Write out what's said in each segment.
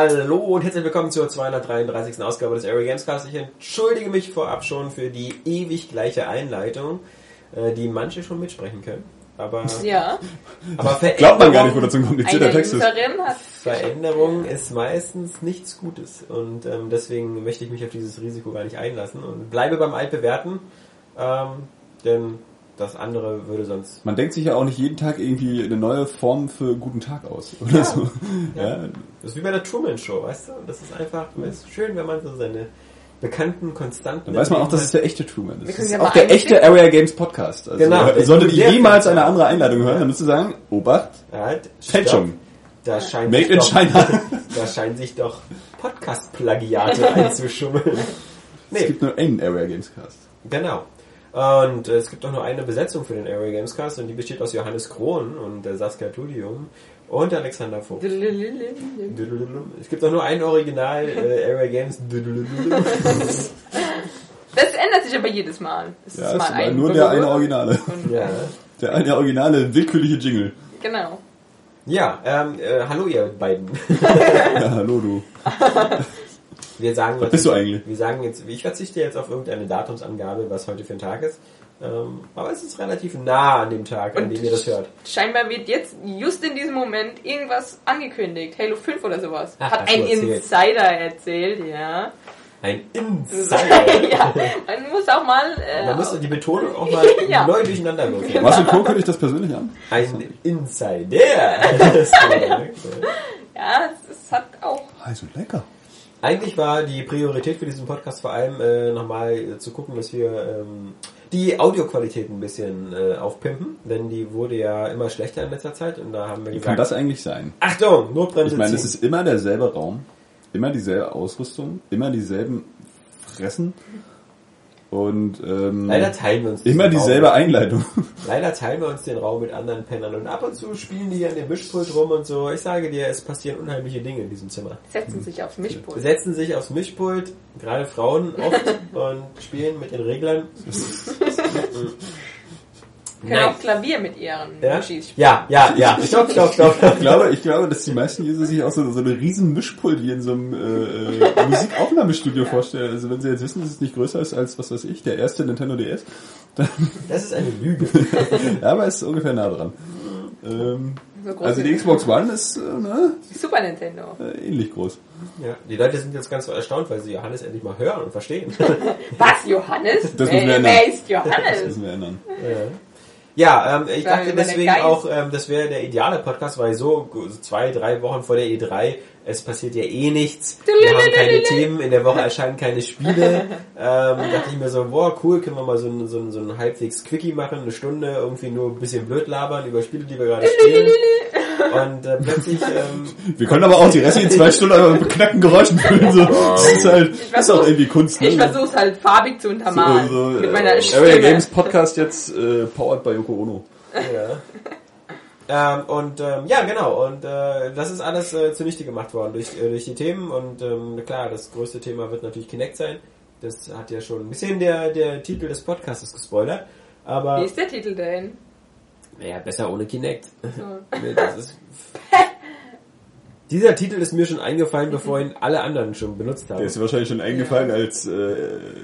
Hallo und herzlich willkommen zur 233. Ausgabe des Area Games Cast. Ich entschuldige mich vorab schon für die ewig gleiche Einleitung, äh, die manche schon mitsprechen können. Aber, Ja, aber Glaubt man gar nicht, wo so ein komplizierter eine Text ist. Veränderung ist meistens nichts Gutes und ähm, deswegen möchte ich mich auf dieses Risiko gar nicht einlassen und bleibe beim Altbewerten, ähm, denn das andere würde sonst Man denkt sich ja auch nicht jeden Tag irgendwie eine neue Form für guten Tag aus. Oder so. Ja. Das ist wie bei der Truman Show, weißt du? Das ist einfach, es ist schön, wenn man so seine bekannten, konstanten. Dann weiß man auch, dass es der echte Truman ist. Das ist ja auch der echte Area Games Podcast. Also, Genau. Solltet ihr jemals eine andere Einladung hören, dann müsst ihr sagen, Obacht, halt, Fälschung. Da scheint Made sich in doch, China. Da scheinen sich doch Podcast-Plagiate einzuschummeln. Es Nee, gibt nur einen Area Games Cast. genau. Und es gibt auch nur eine Besetzung für den Area Games Cast und die besteht aus Johannes Krohn und äh, Saskia Tudium und Alexander Vogt. Es gibt auch nur ein Original äh, Area Games. Das ändert sich aber jedes Mal. Es Ja, ist mal ein nur der eine Originale. Ja. Der eine originale willkürliche Jingle. Genau. Ja, ähm, äh, hallo ihr beiden. Ja, hallo du. Wir sagen, Was bist du eigentlich? Wir sagen jetzt, ich verzichte jetzt auf irgendeine Datumsangabe, was heute für ein Tag ist. Ähm, aber es ist relativ nah an dem Tag, an Und dem ihr das hört. Scheinbar wird jetzt just in diesem Moment irgendwas angekündigt. Halo 5 oder sowas. Ach, Hat ein erzählt. Insider erzählt, ja. Ein Insider. ja. Man muss auch mal. Äh, Man muss die Betonung auch mal Ja. neu durcheinander würfeln. Was und Co. könnte ich das persönlich an? Ein Insider. Korrekt. ja, es, es hat auch. Also lecker. Eigentlich war die Priorität für diesen Podcast vor allem äh, nochmal äh, zu gucken, dass wir ähm, die Audioqualität ein bisschen äh, aufpimpen, denn die wurde ja immer schlechter in letzter Zeit und da haben wir Wie kann gesagt, das eigentlich sein? Achtung, Notbremse Ich meine, es ist immer derselbe Raum, immer dieselbe Ausrüstung, immer dieselben Fressen und ähm, Leider teilen wir uns immer dieselbe Raum. Einleitung. Leider teilen wir uns den Raum mit anderen Pennern und ab und zu spielen die hier an dem Mischpult rum und so. Ich sage dir, es passieren unheimliche Dinge in diesem Zimmer. Setzen sich aufs Mischpult. Setzen sich aufs Mischpult, gerade Frauen oft, und spielen mit den Reglern. Können auch Klavier mit ihren Ja? Mischis spielen. ja, ja, ja. Stopp, stopp, stopp. Ich glaube, ich glaube, dass die meisten User sich auch so, so eine riesen Mischpult wie in so einem äh, äh, Musikaufnahmestudio vorstellen. Also wenn sie jetzt wissen, dass es nicht größer ist als, was weiß ich, der erste Nintendo DS, dann, Das ist eine Lüge. ja, aber es ist ungefähr nah dran. Ähm, So also die Xbox One ist äh, ne, Super Nintendo. äh, ähnlich groß. Ja, die Leute sind jetzt ganz so erstaunt, weil sie Johannes endlich mal hören und verstehen. Was, Johannes? Das müssen wir wer, ändern. wer ist Das Johannes? müssen wir ändern. Ja, ähm, ich dachte deswegen auch, ähm, das wäre der ideale Podcast, weil so zwei, drei Wochen vor der E3, es passiert ja eh nichts. Wir haben keine Themen, in der Woche erscheinen keine Spiele. Ähm, dachte ich mir so, boah, cool, können wir mal so ein, so ein, so ein halbwegs Quickie machen, eine Stunde, irgendwie nur ein bisschen blöd labern über Spiele, die wir gerade spielen. Und äh, plötzlich, ähm, Wir können aber auch die restlichen zwei Stunden einfach mit beknackten Geräuschen füllen. So. Das ist halt, das ist auch irgendwie Kunst. Ne? Ich versuch's halt farbig zu untermalen. so, mit äh, meiner Area Stimme. Games Podcast jetzt äh, powered by Yoko Ono. Ja. ähm, und ähm, ja, genau. Und äh, das ist alles äh, zunichte gemacht worden durch, äh, durch die Themen. Und ähm, klar, das größte Thema wird natürlich Kinect sein. Das hat ja schon ein bisschen der, der Titel des Podcasts gespoilert. Wie Aber ist der Titel denn? Naja, besser ohne Kinect. So. Nee, das ist Dieser Titel ist mir schon eingefallen, bevor ihn alle anderen schon benutzt Der haben. ist dir wahrscheinlich schon eingefallen, als äh,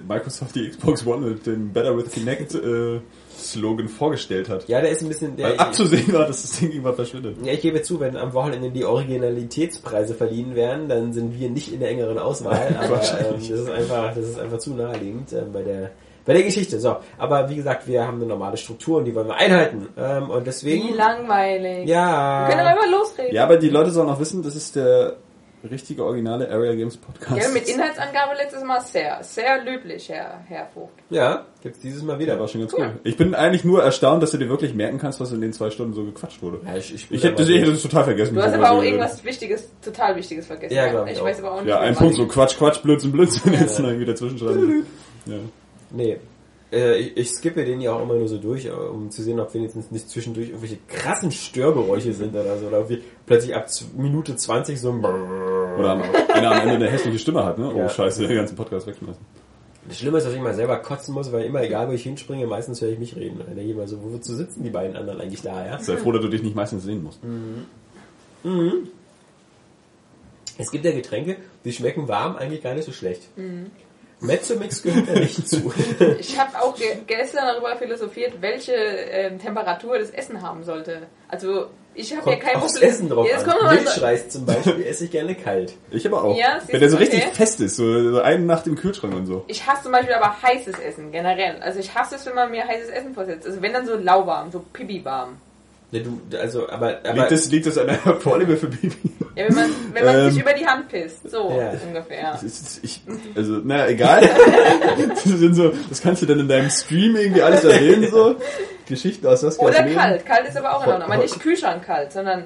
Microsoft die Xbox One mit dem Better with Kinect äh, Slogan vorgestellt hat. Ja, der ist ein bisschen... Der, Weil abzusehen war, dass das Ding irgendwann verschwindet. Ja, ich gebe zu, wenn am Wochenende die Originalitätspreise verliehen werden, dann sind wir nicht in der engeren Auswahl. Aber ähm, Wahrscheinlich. das ist einfach, das ist einfach zu naheliegend ähm, bei der bei der Geschichte. So, aber wie gesagt, wir haben eine normale Struktur und die wollen wir einhalten. Ähm, und deswegen. Wie langweilig. Ja. Wir können aber immer losreden. Ja, aber die Leute sollen auch wissen, das ist der richtige originale Area Games Podcast. Ja, mit Inhaltsangabe letztes Mal sehr, sehr löblich, Herr, Herr Vogt. Ja, gibt's dieses Mal wieder. Der war schon ganz Cool. cool. Ich bin eigentlich nur erstaunt, dass du dir wirklich merken kannst, was in den zwei Stunden so gequatscht wurde. Ja, ich, ich, Ich hätte ich hätte das total vergessen. Du hast aber auch irgendwas Wichtiges, total Wichtiges vergessen. Ja, ich ich weiß aber auch nicht. Ja, ein. Punkt, so Quatsch, Quatsch, Blödsinn, Blödsinn, jetzt noch irgendwie dazwischen schreiben. Ja. Nee. Äh, ich, ich skippe den ja auch immer nur so durch, äh, um zu sehen, ob wenigstens nicht zwischendurch irgendwelche krassen Störgeräusche sind oder so. Oder ob wir plötzlich ab Minute 20 so ein Oder am- einer am Ende eine hässliche Stimme hat, ne? Oh, Ja. scheiße, den ganzen Podcast wegschmeißen. Das Schlimme ist, dass ich mal selber kotzen muss, weil immer egal, wo ich hinspringe, meistens höre ich mich reden. Und dann denke ich immer so, wozu sitzen die beiden anderen eigentlich da, ja? Sei froh, dass du dich nicht meistens sehen musst. Es gibt ja Getränke, die schmecken warm eigentlich gar nicht so schlecht. Mezzomix gehört da nicht zu. Ich habe auch ge gestern darüber philosophiert, welche ähm, Temperatur das Essen haben sollte. Also ich habe ja kein Problem. Essen drauf ja, an. Milchreis zum Beispiel esse ich gerne kalt. Ich aber auch. Ja, Wenn der so du, richtig okay. fest ist, so, so eine Nacht im Kühlschrank und so. ich hasse zum Beispiel aber heißes Essen generell. Also ich hasse es, wenn man mir heißes Essen vorsetzt. Also wenn dann so lauwarm, so pipi-warm. Ja, du, also, aber, aber Liegt das, liegt das an der Vorliebe für Baby? Ja, wenn man, wenn man Ähm. sich über die Hand pisst. So Ja. ungefähr. Das ist, ich, also, naja, egal. das, sind so, das kannst du dann in deinem Stream irgendwie alles erwähnen, so. Geschichten aus was Oder kalt. Kalt ist aber auch in Ordnung. Aber nicht Kühlschrank kalt, sondern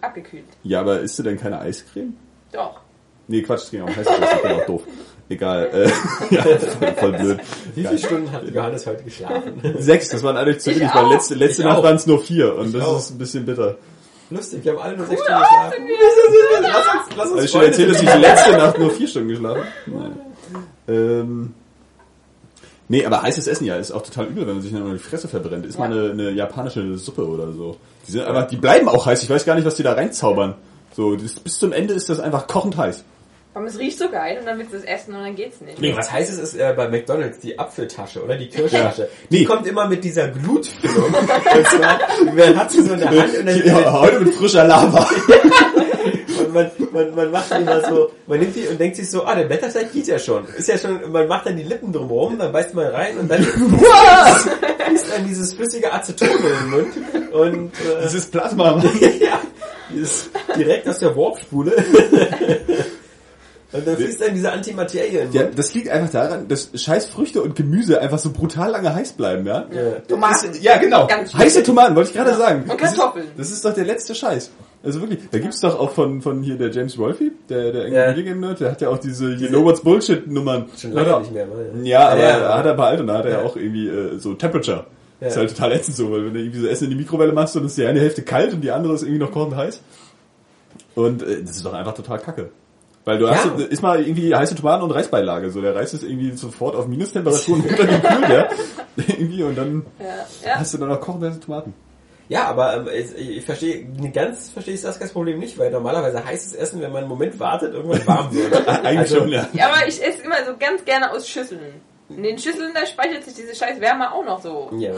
abgekühlt. Ja, aber isst du denn keine Eiscreme? Doch. Nee, Quatsch, das ging auch heiß, das ging auch doof. Egal, äh, ja, voll, voll blöd. wie viele Stunden hat Johannes heute geschlafen? Sechs, das waren alle zu Ich wenig, weil letzte, letzte Ich Nacht waren es nur vier und Ich das auch. ist ein bisschen bitter. Lustig, wir haben alle nur sechs Cool, Stunden geschlafen. wir- Lass uns, lass uns Also ich schon erzählt, dass ich letzte Nacht nur vier Stunden geschlafen Nein. Ähm, nee, aber heißes Essen ja ist auch total übel, wenn man sich dann nur die Fresse verbrennt. Ist mal Ja. eine, eine japanische Suppe oder so. Die sind einfach, die bleiben auch heiß. Ich weiß gar nicht, was die da reinzaubern. So, das, bis zum Ende ist das einfach kochend heiß. Aber es riecht so geil und dann willst du es essen und dann geht's nicht. Nee, was heißt es ist äh, bei McDonalds die Apfeltasche oder die Kirschtasche. Ja. Die Nee. kommt immer mit dieser Glutfüllung. und zwar, man hat sie so in der Hand und dann Ja, heute mit frischer Lava. und man, man, man macht die immer so, man nimmt die und denkt sich so, ah, der Blätterteig geht ja schon. Ist ja schon, man macht dann die Lippen drumherum, dann beißt man rein und dann fließt dann dieses flüssige Aceton in den Mund und äh, Dieses Plasma. ja, dieses direkt aus der Warpspule. Und dann fließt dann diese Antimaterie Ja, das liegt einfach daran, dass scheiß Früchte und Gemüse einfach so brutal lange heiß bleiben, ja? Ja. Tomaten. Das, ja, genau. Heiße Tomaten, wollte ich gerade sagen. Und Das ist- Kartoffeln. Das ist doch der letzte Scheiß. Also wirklich, da gibt's doch auch von, von hier der James Wolfe, der, der Ja. Angry Video Game Nerd, der hat ja auch diese You Know What's Bullshit Nummern. Schon lange nicht mehr. ne? Ja, aber Ja. er hat er bald und da hat er ja Ja. auch irgendwie äh, so Temperature. Ja. Ist halt total ätzend so, weil wenn du irgendwie so Essen in die Mikrowelle machst und ist die eine Hälfte kalt und die andere ist irgendwie noch kochend heiß. Und äh, das ist doch einfach total kacke. Weil du Ja. hast, ist mal irgendwie heiße Tomaten und Reisbeilage. So, der Reis ist irgendwie sofort auf Minustemperaturen runtergekühlt, ja. irgendwie und dann Ja, ja. hast du dann noch kochende Tomaten. Ja, aber ähm, ich, ich verstehe, ganz verstehe ich das Problem nicht, weil normalerweise heißes Essen, wenn man einen Moment wartet, irgendwann warm wird. Eigentlich Also, schon, ja. Ja, aber ich esse immer so ganz gerne aus Schüsseln. In den Schüsseln, da speichert sich diese scheiß Wärme auch noch so Ja,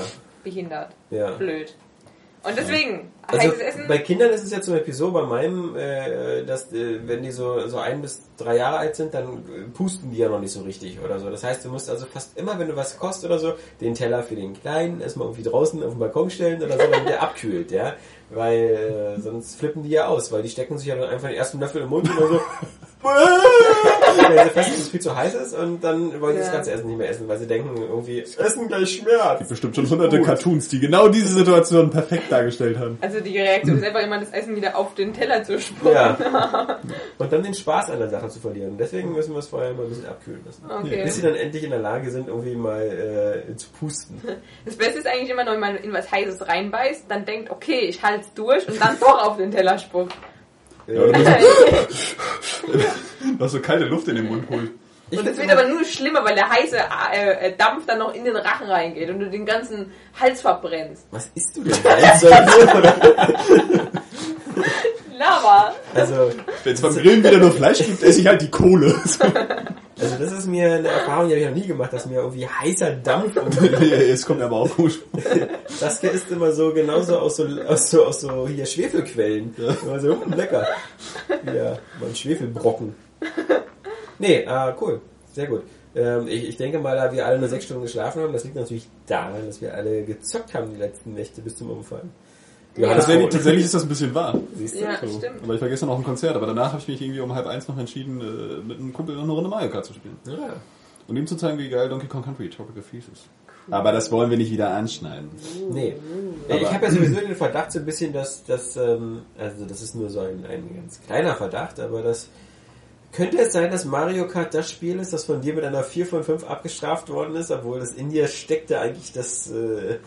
behindert. ja. Blöd. Und deswegen, Also bei Kindern ist es ja zum Beispiel so, bei meinem, äh, dass äh, wenn die so, so ein bis drei Jahre alt sind, dann äh, pusten die ja noch nicht so richtig oder so. Das heißt, du musst also fast immer, wenn du was kochst oder so, den Teller für den Kleinen erstmal irgendwie draußen auf den Balkon stellen oder so, damit der abkühlt, ja. Weil äh, sonst flippen die ja aus, weil die stecken sich ja dann einfach den ersten Löffel im Mund und dann so weil sie fest, dass es viel zu heiß ist und dann wollen sie das ganze Essen nicht mehr essen, weil sie denken irgendwie, Essen gleich Schmerz. Bestimmt schon hunderte Gut. Cartoons, die genau diese Situation perfekt dargestellt haben. Also die Reaktion ist einfach immer das Essen wieder auf den Teller zu spucken. Ja. Und dann den Spaß an der Sache zu verlieren. Deswegen müssen wir es vorher mal ein bisschen abkühlen lassen. Okay. Bis sie dann endlich in der Lage sind, irgendwie mal äh, zu pusten. Das Beste ist eigentlich immer noch, wenn man in was Heißes reinbeißt, dann denkt, okay, ich halte es durch und dann doch auf den Teller spuckt. Ja, oder noch so kalte Luft in den Mund holt. Ich Und es wird aber nur schlimmer, weil der heiße äh, äh, Dampf dann noch in den Rachen reingeht und du den ganzen Hals verbrennst. Was isst du denn? Lava! Also, Wenn es beim Grillen wieder nur Fleisch gibt, esse ich halt die Kohle. also das ist mir eine Erfahrung, die habe ich noch nie gemacht, dass mir irgendwie heißer Dampf irgendwie Es kommt aber auch komisch. Das ist immer so genauso aus so, aus so, aus so hier Schwefelquellen. Immer so, hm, lecker. Ja, mal ein Schwefelbrocken. Nee, äh, cool. Sehr gut. Ähm, ich, ich denke mal, da wir alle nur sechs Stunden geschlafen haben, das liegt natürlich daran, dass wir alle gezockt haben die letzten Nächte bis zum Umfallen. Ja. Das wär, tatsächlich ist das ein bisschen wahr. Siehst du? Ja, So. stimmt. Aber ich war gestern auch im Konzert, aber danach habe ich mich irgendwie um halb eins noch entschieden, äh, mit einem Kumpel noch eine Runde Mario Kart zu spielen. Ja. Und ihm zu zeigen, wie geil Donkey Kong Country Tropical Freeze ist. Aber das wollen wir nicht wieder anschneiden. Nee. Aber- ich habe ja sowieso den Verdacht so ein bisschen, dass das, ähm, also das ist nur so ein, ein ganz kleiner Verdacht, aber das könnte es sein, dass Mario Kart das Spiel ist, das von dir mit einer 4 von 5 abgestraft worden ist, obwohl das in dir steckte eigentlich das äh,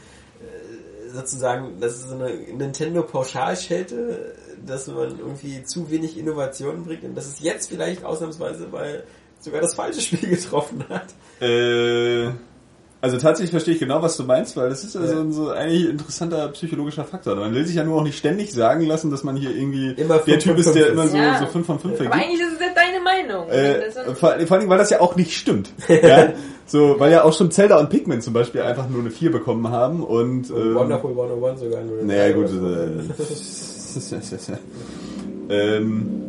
sozusagen, das ist so eine Nintendo Pauschalschelte, dass man irgendwie zu wenig Innovationen bringt und dass es jetzt vielleicht ausnahmsweise mal sogar das falsche Spiel getroffen hat. Äh, Also tatsächlich verstehe ich genau, was du meinst, weil das ist also Ja. ein so eigentlich interessanter psychologischer Faktor. Man will sich ja nur auch nicht ständig sagen lassen, dass man hier irgendwie Immer der Typ ist, der immer so, Ja. so 5 von 5 Aber vergibt. eigentlich ist es ja deine Meinung. Äh, vor, vor allem, weil das ja auch nicht stimmt. ja? So, weil ja auch schon Zelda und Pikmin zum Beispiel einfach nur eine 4 bekommen haben und, ähm, Wonderful 101 sogar nur. naja gut, äh, ähm,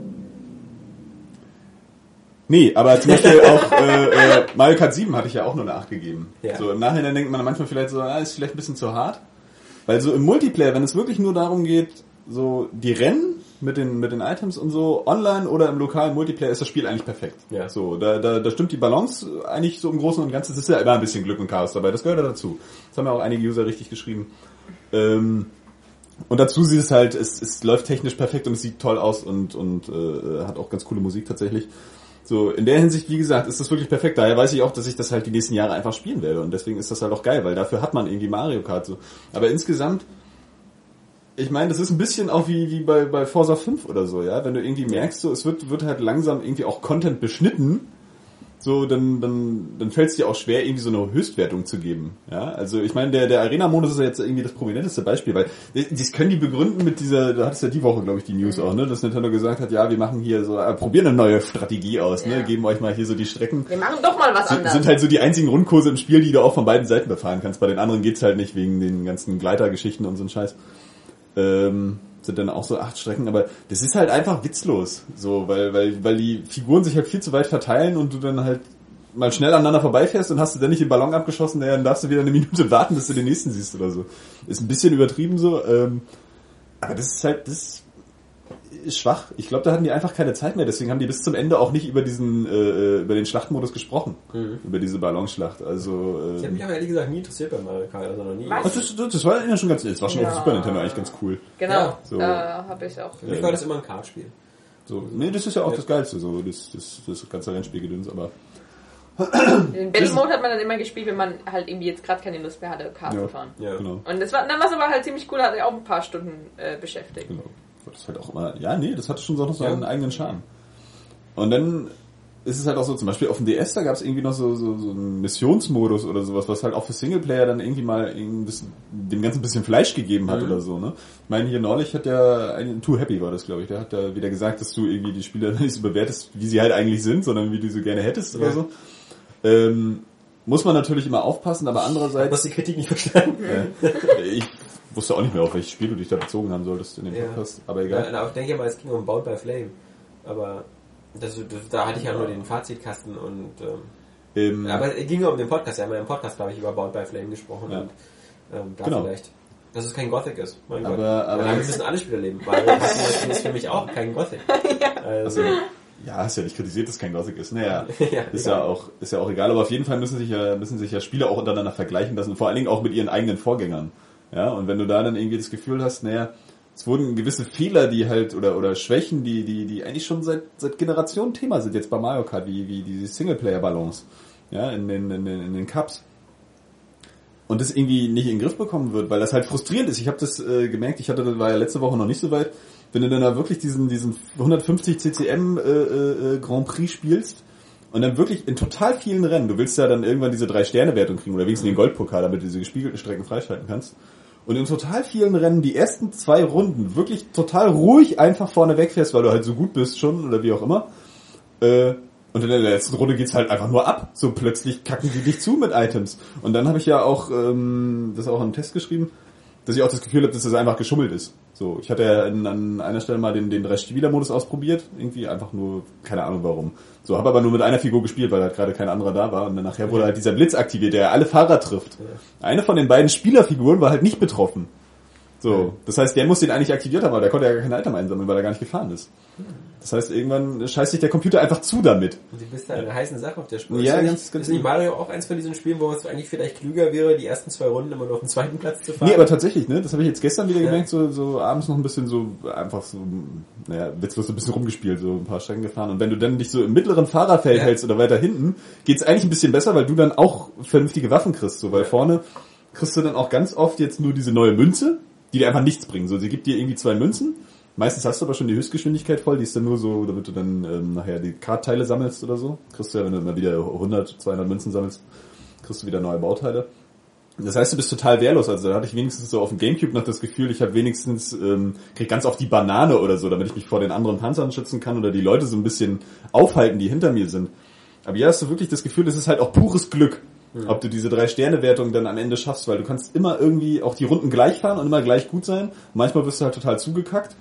nee, aber zum Beispiel auch äh, äh, Mario Kart 7 hatte ich ja auch nur eine 8 gegeben. Ja. So im Nachhinein denkt man manchmal vielleicht so, ah, ist vielleicht ein bisschen zu hart. Weil so im Multiplayer, wenn es wirklich nur darum geht, so die Rennen mit den, mit den Items und so, online oder im lokalen Multiplayer ist das Spiel eigentlich perfekt. Ja. So, da, da, da stimmt die Balance eigentlich so im Großen und Ganzen. Es ist ja immer ein bisschen Glück und Chaos dabei, das gehört ja dazu. Das haben ja auch einige User richtig geschrieben. Ähm, und dazu sieht es halt, es, es läuft technisch perfekt und es sieht toll aus und, und äh, hat auch ganz coole Musik tatsächlich. So, in der Hinsicht, wie gesagt, ist das wirklich perfekt. Daher weiß ich auch, dass ich das halt die nächsten Jahre einfach spielen werde. Und deswegen ist das halt auch geil, weil dafür hat man irgendwie Mario Kart so. Aber insgesamt, ich meine, das ist ein bisschen auch wie, wie bei, bei Forza 5 oder so, ja. Wenn du irgendwie merkst, so, es wird, wird halt langsam irgendwie auch Content beschnitten, so, dann, dann, dann fällt es dir auch schwer, irgendwie so eine Höchstwertung zu geben. Ja, also ich meine, der, der Arena-Modus ist ja jetzt irgendwie das prominenteste Beispiel, weil das können die begründen mit dieser, da hattest ja die Woche, glaube ich, die News auch, ne, dass Nintendo gesagt hat, ja, wir machen hier so, äh, probieren eine neue Strategie aus, ne, Ja. geben euch mal hier so die Strecken. Wir machen doch mal was Sind, anderes. sind halt so die einzigen Rundkurse im Spiel, die du auch von beiden Seiten befahren kannst. Bei den anderen geht's halt nicht wegen den ganzen Gleitergeschichten und so ein Scheiß. Ähm, sind dann auch so acht Strecken, aber das ist halt einfach witzlos, so, weil, weil, weil die Figuren sich halt viel zu weit verteilen und du dann halt mal schnell aneinander vorbeifährst und hast du dann nicht den Ballon abgeschossen, naja, dann darfst du wieder eine Minute warten, bis du den nächsten siehst oder so. Ist ein bisschen übertrieben so, ähm, aber das ist halt, das schwach. Ich glaube, da hatten die einfach keine Zeit mehr, deswegen haben die bis zum Ende auch nicht über diesen, äh, über den Schlachtmodus gesprochen. Über diese Ballonschlacht. Also, Ich habe ähm, mich aber ehrlich gesagt nie interessiert bei Mario Kart, also noch nie. Das, das, das war ja schon ganz, das war schon auf Ja. Super Nintendo eigentlich ganz cool. Genau, Ja, so. da habe ich auch. Für mich war das immer ein Kartspiel. So, nee, das ist ja auch Ja. das Geilste, so, das, das, das ganze Rennspielgedöns, aber, Den Battle Mode hat man dann immer gespielt, wenn man halt irgendwie jetzt gerade keine Lust mehr hatte, Kart Ja. zu fahren. Ja. genau, Und das war, dann war es aber halt ziemlich cool, hat er auch ein paar Stunden äh, beschäftigt. genau. Das ist halt auch immer, ja, nee, das hatte schon so noch so einen Ja. eigenen Charme. Und dann ist es halt auch so, zum Beispiel auf dem DS, da gab es irgendwie noch so, so, so einen Missionsmodus oder sowas, was halt auch für Singleplayer dann irgendwie mal bisschen, dem Ganzen ein bisschen Fleisch gegeben hat Mhm. oder so, ne? Ich meine, hier neulich hat der, ein, Too Happy war das, glaube ich, der hat da wieder gesagt, dass du irgendwie die Spieler nicht so bewertest, wie sie halt eigentlich sind, sondern wie du sie gerne hättest oder Ja. so. Ähm, muss man natürlich immer aufpassen, aber Du hast andererseits, die Kritik nicht verstanden. äh, ich wusste auch nicht mehr, auf welches Spiel du dich da bezogen haben solltest in dem Ja. Podcast, aber Ja, egal. na, ich denke mal, es ging um Bound by Flame. Aber das, das, da hatte ich ja nur den Fazitkasten und ähm, Ähm, aber es ging ja um den Podcast. Wir haben ja im Podcast, glaube ich, über Bound by Flame gesprochen Ja. und ähm, da Genau. vielleicht. Dass es kein Gothic ist. Mein Aber- Gott. aber- damit müssen alle Spieler leben. Weil das Spiel ist für mich auch kein Gothic. Also, Also, ja, hast ja nicht kritisiert, dass kein Gothic ist. Naja, Ja, ist egal. ja auch, ist ja auch egal. Aber auf jeden Fall müssen sich ja, müssen sich ja Spieler auch untereinander vergleichen lassen. Vor allen Dingen auch mit ihren eigenen Vorgängern. Ja, und wenn du da dann irgendwie das Gefühl hast, naja, es wurden gewisse Fehler, die halt, oder, oder Schwächen, die, die, die eigentlich schon seit, seit Generationen Thema sind, jetzt bei Mario Kart, wie, wie die Singleplayer-Balance. Ja, in den, in den, in den Cups. Und das irgendwie nicht in den Griff bekommen wird, weil das halt frustrierend ist. Ich habe das äh, gemerkt, ich hatte, war ja letzte Woche noch nicht so weit, wenn du dann da wirklich diesen, diesen 150 CCM äh, äh, Grand Prix spielst und dann wirklich in total vielen Rennen, du willst ja dann irgendwann diese drei Sterne Wertung kriegen oder wenigstens den Goldpokal, damit du diese gespiegelten Strecken freischalten kannst. Und in total vielen Rennen die ersten zwei Runden wirklich total ruhig einfach vorne wegfährst, weil du halt so gut bist schon oder wie auch immer. Äh, und in der letzten Runde geht's halt einfach nur ab. So plötzlich kacken die dich zu mit Items. Und dann habe ich ja auch ähm, das auch im Test geschrieben, dass ich auch das Gefühl habe, dass das einfach geschummelt ist. So, ich hatte ja in, an einer Stelle mal den, den Drei-Spieler-Modus ausprobiert. Irgendwie einfach nur, keine Ahnung warum. So, habe aber nur mit einer Figur gespielt, weil halt gerade kein anderer da war. Und dann nachher wurde halt dieser Blitz aktiviert, der alle Fahrer trifft. Eine von den beiden Spielerfiguren war halt nicht betroffen. So, das heißt, der muss den eigentlich aktiviert haben, aber der konnte ja gar kein Item einsammeln, weil er gar nicht gefahren ist. Das heißt, irgendwann scheißt sich der Computer einfach zu damit. du bist da eine heiße Sache auf der Spur. Ja, ist ganz- nicht, ganz ist nicht genau. Mario auch eins von diesen Spielen, wo es eigentlich vielleicht klüger wäre, die ersten zwei Runden immer nur auf den zweiten Platz zu fahren? Nee, aber tatsächlich, ne, das habe ich jetzt gestern wieder Ja. gemerkt, so, so abends noch ein bisschen so, einfach so, naja, witzlos ein bisschen rumgespielt, so ein paar Strecken gefahren. Und wenn du dann dich so im mittleren Fahrerfeld Ja. hältst oder weiter hinten, geht's eigentlich ein bisschen besser, weil du dann auch vernünftige Waffen kriegst, so, weil Ja. vorne kriegst du dann auch ganz oft jetzt nur diese neue Münze, die dir einfach nichts bringen. So, sie gibt dir irgendwie zwei Münzen. Meistens hast du aber schon die Höchstgeschwindigkeit voll, die ist dann nur so, damit du dann ähm, nachher die Kartteile sammelst oder so. Kriegst du ja, wenn du immer wieder 100, 200 Münzen sammelst, kriegst du wieder neue Bauteile. Das heißt, du bist total wehrlos. Also da hatte ich wenigstens so auf dem Gamecube noch das Gefühl, ich habe wenigstens ähm, krieg ganz auf die Banane oder so, damit ich mich vor den anderen Panzern schützen kann oder die Leute so ein bisschen aufhalten, die hinter mir sind. Aber hier hast du wirklich das Gefühl, es ist halt auch pures Glück, ob du diese drei Sterne Wertung dann am Ende schaffst, weil du kannst immer irgendwie auch die Runden gleich fahren und immer gleich gut sein. Manchmal wirst du halt total zugekackt.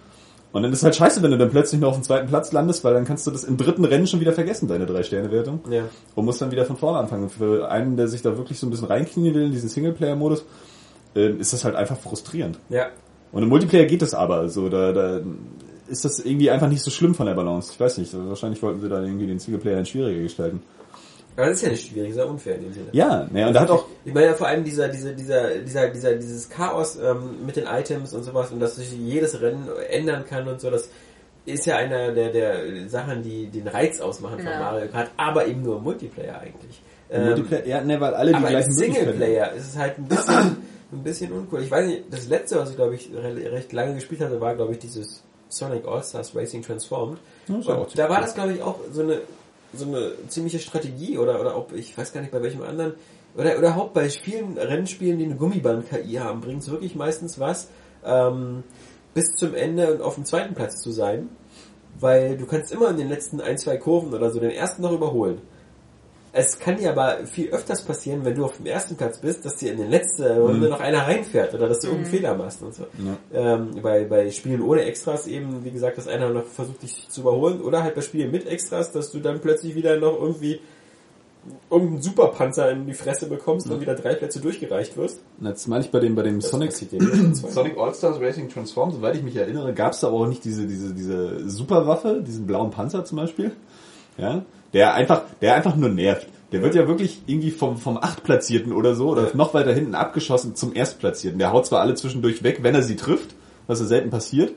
Und dann ist halt scheiße, wenn du dann plötzlich noch auf dem zweiten Platz landest, weil dann kannst du das im dritten Rennen schon wieder vergessen, deine drei Sterne Wertung Ja. und muss dann wieder von vorne anfangen. Und für einen, der sich da wirklich so ein bisschen reinknien will in diesen Singleplayer-Modus, äh, ist das halt einfach frustrierend. Ja. Und im Multiplayer geht es aber, so da, da ist das irgendwie einfach nicht so schlimm von der Balance. Ich weiß nicht, wahrscheinlich wollten sie da irgendwie den Singleplayer schwieriger gestalten. Aber das ist ja nicht schwierig, das ist ja unfair in dem Sinne. Ja, ne, und da hat auch Ich meine ja vor allem dieser, dieser, dieser, dieser, dieser, dieses Chaos ähm, mit den Items und sowas und dass sich jedes Rennen ändern kann und so, das ist ja einer der, der Sachen, die den Reiz ausmachen von Ja. Mario Kart, aber eben nur im Multiplayer eigentlich. Ähm, Multiplayer, ja, ne, weil alle die gleichen. Singleplayer ist es halt ein bisschen, ein bisschen uncool. Ich weiß nicht, das letzte, was ich glaube ich re recht lange gespielt hatte, war glaube ich dieses Sonic All-Stars Racing Transformed. Ja, ja da war das glaube ich auch so eine so eine ziemliche Strategie oder oder ob ich weiß gar nicht bei welchem anderen oder oder überhaupt bei vielen Rennspielen, die eine Gummiband-KI haben, bringt es wirklich meistens was, ähm, bis zum Ende und auf dem zweiten Platz zu sein, weil du kannst immer in den letzten ein, zwei Kurven oder so den ersten noch überholen. Es kann dir aber viel öfters passieren, wenn du auf dem ersten Platz bist, dass dir in der letzten Runde noch einer reinfährt oder dass du irgendeinen Fehler machst und so. Ja. Ähm, bei, bei Spielen ohne Extras eben, wie gesagt, dass einer noch versucht dich zu überholen oder halt bei Spielen mit Extras, dass du dann plötzlich wieder noch irgendwie irgendeinen Superpanzer in die Fresse bekommst und wieder drei Plätze durchgereicht wirst. Und Jetzt meine ich bei dem, bei dem Das Sonic. Sonic All-Stars Racing Transform, soweit ich mich erinnere, gab es da aber auch nicht diese, diese, diese Superwaffe, diesen blauen Panzer zum Beispiel. Ja, der einfach, der einfach nur nervt. Der wird ja wirklich irgendwie vom, vom Achtplatzierten oder so oder Ja. noch weiter hinten abgeschossen zum Erstplatzierten. Der haut zwar alle zwischendurch weg, wenn er sie trifft, was ja selten passiert.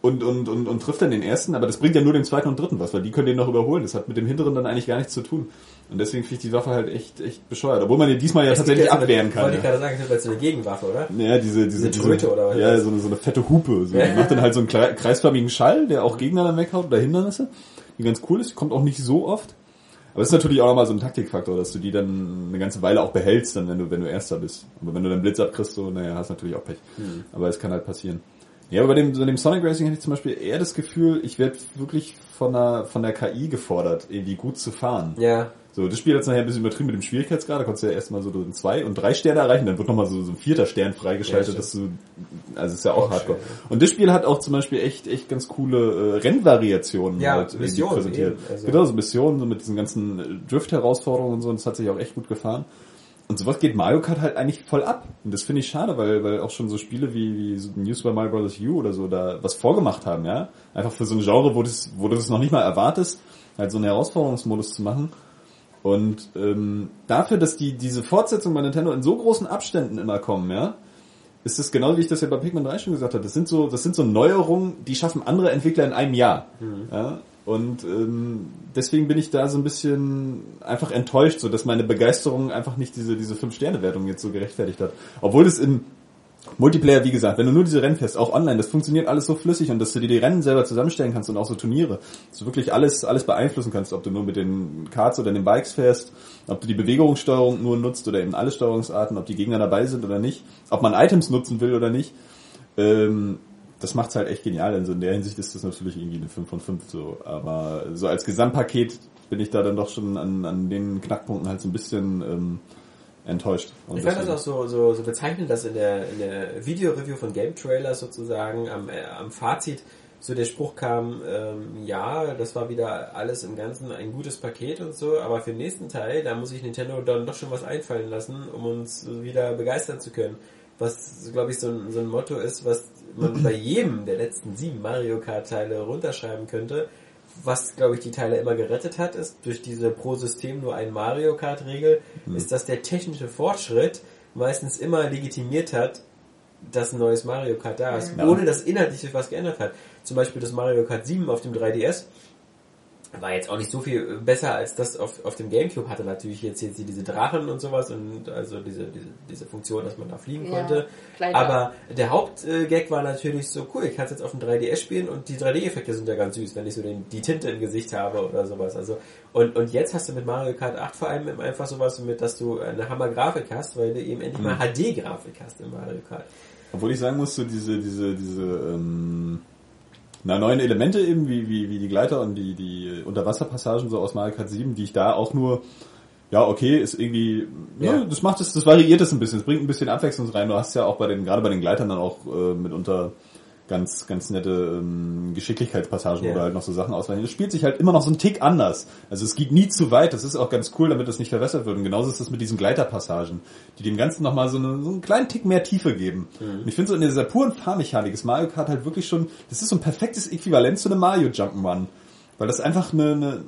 Und, und, und, und trifft dann den ersten, aber das bringt ja nur den zweiten und dritten was, weil die können den noch überholen. Das hat mit dem hinteren dann eigentlich gar nichts zu tun. Und deswegen finde ich die Waffe halt echt, echt bescheuert. Obwohl man die diesmal ja Es tatsächlich eine- abwehren kann. Wollte ja. ich gerade sagen, das ist jetzt eine Gegenwaffe, oder? Ja, diese, diese, Eine Tröte oder was? Ja, so eine, so eine fette Hupe. So. Die macht dann halt so einen kreisförmigen Schall, der auch Gegner dann weghaut oder Hindernisse. Die ganz cool ist, kommt auch nicht so oft. Aber es ist natürlich auch nochmal so ein Taktikfaktor, dass du die dann eine ganze Weile auch behältst, dann wenn du, wenn du Erster bist. Aber wenn du dann Blitz abkriegst, so, naja, hast natürlich auch Pech. Hm. Aber es kann halt passieren. Ja, aber bei dem, bei dem Sonic Racing hatte ich zum Beispiel eher das Gefühl, ich werde wirklich von der, von der KI gefordert, irgendwie gut zu fahren. Ja. So, das Spiel hat nachher ein bisschen übertrieben mit dem Schwierigkeitsgrad. Da konntest du ja erstmal so einen zwei und drei Sterne erreichen, dann wird nochmal so, so ein vierter Stern freigeschaltet, Ja, dass du, also ist ja auch, hardcore. schön, Und das Spiel hat auch zum Beispiel echt, echt ganz coole äh, Rennvariationen Ja, halt Missionen präsentiert. eben, also- Genau, so Missionen so mit diesen ganzen äh, Drift-Herausforderungen und so, und das hat sich auch echt gut gefahren. Und sowas geht Mario Kart halt eigentlich voll ab. Und das finde ich schade, weil, weil auch schon so Spiele wie, wie so News by Mario Bros. U oder so da was vorgemacht haben, ja. Einfach für so ein Genre, wo, das, wo du das noch nicht mal erwartest, halt so einen Herausforderungsmodus zu machen. Und ähm, dafür, dass die diese Fortsetzungen bei Nintendo in so großen Abständen immer kommen, ja, ist es genau wie ich das ja bei Pikmin 3 schon gesagt habe. Das sind so, das sind so Neuerungen, die schaffen andere Entwickler in einem Jahr. Ja? Und ähm, deswegen bin ich da so ein bisschen einfach enttäuscht, so dass meine Begeisterung einfach nicht diese diese fünf Sterne Wertung jetzt so gerechtfertigt hat. Obwohl es im Multiplayer, wie gesagt, wenn du nur diese Rennen fährst, auch online, das funktioniert alles so flüssig und dass du dir die Rennen selber zusammenstellen kannst und auch so Turniere, dass du wirklich alles, alles beeinflussen kannst, ob du nur mit den Karts oder den Bikes fährst, ob du die Bewegungssteuerung nur nutzt oder eben alle Steuerungsarten, ob die Gegner dabei sind oder nicht, ob man Items nutzen will oder nicht. Ähm, das macht's halt echt genial. Also in der Hinsicht ist das natürlich irgendwie eine 5 von 5 so. Aber so als Gesamtpaket bin ich da dann doch schon an, an den Knackpunkten halt so ein bisschen ähm, enttäuscht. Und Ich fand das auch so, so, so bezeichnend, dass in der, in der Video-Review von Game Trailers sozusagen am, äh, am Fazit so der Spruch kam, ähm, ja, das war wieder alles im Ganzen ein gutes Paket und so, aber für den nächsten Teil, da muss sich Nintendo dann doch schon was einfallen lassen, um uns wieder begeistern zu können. Was, glaube ich, so ein, so ein Motto ist, was man bei jedem der letzten sieben Mario Kart Teile runterschreiben könnte. Was, glaube ich, die Teile immer gerettet hat, ist durch diese pro System nur ein Mario Kart Regel, ist, dass der technische Fortschritt meistens immer legitimiert hat, dass ein neues Mario Kart da ist, Ja. ohne dass inhaltlich sich was geändert hat. Zum Beispiel das Mario Kart 7 auf dem 3DS war jetzt auch nicht so viel besser als das auf, auf dem Gamecube hatte natürlich jetzt, jetzt diese Drachen und sowas und also diese, diese, diese Funktion, dass man da fliegen Ja, konnte. kleiner. Aber der Hauptgag war natürlich so cool, ich kann es jetzt auf dem 3DS spielen und die 3D-Effekte sind ja ganz süß, wenn ich so den, die Tinte im Gesicht habe oder sowas. Also und, und jetzt hast du mit Mario Kart 8 vor allem einfach sowas mit, dass du eine Hammer-Grafik hast, weil du eben endlich mal HD-Grafik hast im Mario Kart. Obwohl ich sagen muss, so diese, diese, diese, ähm, na, neuen Elemente eben, wie, wie, wie die Gleiter und die, die Unterwasserpassagen so aus Mario Kart 7, die ich da auch nur, ja, okay, ist irgendwie, ja, Ja. das macht es, das variiert es ein bisschen, es bringt ein bisschen Abwechslung rein. Du hast ja auch bei den, gerade bei den Gleitern dann auch äh, mitunter ganz, ganz nette ähm, Geschicklichkeitspassagen, wo du halt noch so Sachen auswählen. Das spielt sich halt immer noch so ein Tick anders. Also es geht nie zu weit, das ist auch ganz cool, damit das nicht verwässert wird. Und genauso ist das mit diesen Gleiterpassagen, die dem Ganzen nochmal so, eine, so einen kleinen Tick mehr Tiefe geben. Und ich finde so in dieser puren Fahrmechanik ist Mario Kart halt wirklich schon, das ist so ein perfektes Äquivalent zu einem Mario Jump'n'Run. Weil das einfach eine, eine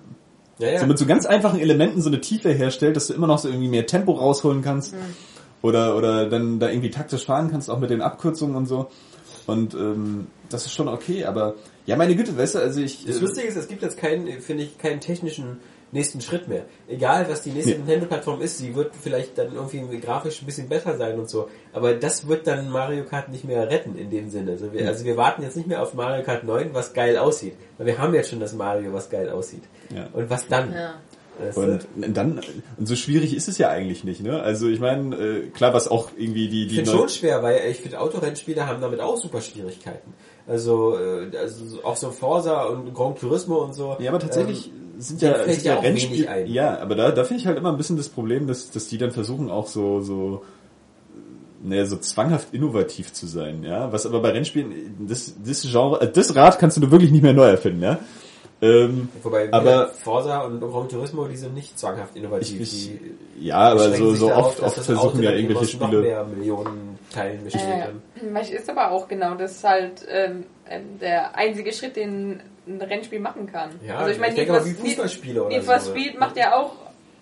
Ja, ja. so mit so ganz einfachen Elementen so eine Tiefe herstellt, dass du immer noch so irgendwie mehr Tempo rausholen kannst. Oder, oder dann da irgendwie taktisch fahren kannst, auch mit den Abkürzungen und so. Und ähm, das ist schon okay, aber ja, meine Güte, weißt du, also ich. Das äh, Lustige ist, es gibt jetzt keinen, finde ich, keinen technischen nächsten Schritt mehr. Egal, was die nächste Nee. Nintendo-Plattform ist, sie wird vielleicht dann irgendwie grafisch ein bisschen besser sein und so. Aber das wird dann Mario Kart nicht mehr retten in dem Sinne. Also wir, also wir warten jetzt nicht mehr auf Mario Kart 9, was geil aussieht. Weil wir haben jetzt schon das Mario, was geil aussieht. Ja. Und was dann? Ja. Und dann, und so schwierig ist es ja eigentlich nicht, ne? Also ich meine, äh, klar, was auch irgendwie die, ich die finde neu- schon schwer, weil ich finde Autorennspiele haben damit auch super Schwierigkeiten. Also, äh, also auch so Forza und Gran Turismo und so. Ja, aber tatsächlich Ähm, sind ja, sind ja ja Rennspiele. wenig ein. Ja, aber da, da finde ich halt immer ein bisschen das Problem, dass, dass die dann versuchen auch so, so, naja, so zwanghaft innovativ zu sein, ja. Was aber bei Rennspielen, das, das Genre, äh, das Rad kannst du nur wirklich nicht mehr neu erfinden, ja. Ähm, Wobei wie Aber- Forza und Gran Turismo, die sind nicht zwanghaft innovativ. Ich- ich- die ja, aber so, so darauf, oft, oft das versuchen ja irgendwelche aus noch Spiele. mehr Millionen Teilen besteht. Äh, vielleicht ist aber auch genau das halt ähm, ähm, der einzige Schritt, den ein Rennspiel machen kann. Ja, also ich meine, ich denke Need mal, wie Fußballspiele oder Need for so. Speed macht ja auch,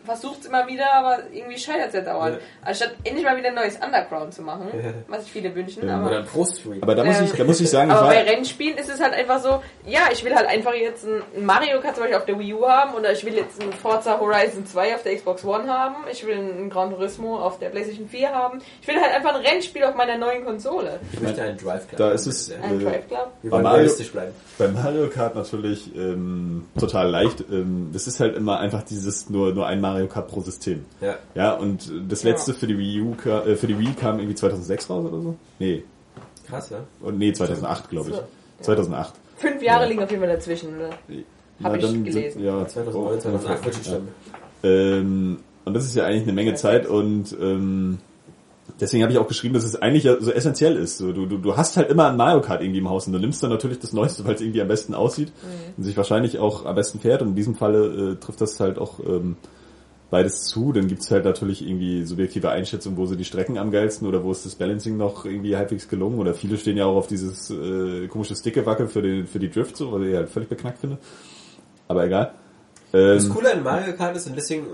versucht es immer wieder, aber irgendwie scheitert es ja dauernd. Ja. Anstatt endlich mal wieder ein neues Underground zu machen, was sich viele wünschen. Ja, aber Oder ein Pro Street. Aber da muss Ähm, ich, da muss ich sagen, aber bei Rennspielen ist es halt einfach so, ja, ich will halt einfach jetzt ein Mario Kart zum Beispiel auf der Wii U haben oder ich will jetzt ein Forza Horizon 2 auf der Xbox One haben, ich will ein Gran Turismo auf der PlayStation 4 haben. Ich will halt einfach ein Rennspiel auf meiner neuen Konsole. ich möchte einen Drive Club. da ist es, Ein äh, Drive Club. Wir bei Mario- realistisch bleiben. bei Mario Kart natürlich ähm, total leicht. Ähm, das ist halt immer einfach dieses nur nur ein Mario Kart pro System. Ja. Ja, und das letzte für die Wii U äh, für die Wii kam irgendwie 2006 raus oder so? Nee, Krass, ne? und nee, 2008 glaube ich. So. 2008. Fünf Jahre Ja. liegen auf jeden Fall dazwischen. Oder? Na, Hab ich dann gelesen. Sind, ja, 2009, 2008 wird stimmen. Ähm, und das ist ja eigentlich eine Menge Zeit und ähm, deswegen habe ich auch geschrieben, dass es eigentlich ja so essentiell ist. So, du, du, du hast halt immer ein Mario Kart irgendwie im Haus und du nimmst dann natürlich das Neueste, weil es irgendwie am besten aussieht und sich wahrscheinlich auch am besten fährt. Und in diesem Falle äh, trifft das halt auch ähm, beides zu. Dann gibt's halt natürlich irgendwie subjektive Einschätzungen, wo sind die Strecken am geilsten oder wo ist das Balancing noch irgendwie halbwegs gelungen. Oder viele stehen ja auch auf dieses äh, komische Stickewackel für, für die Drift, so, was ich halt völlig beknackt finde. Aber egal. Das Ähm, Coole an Mario Kart ist, und deswegen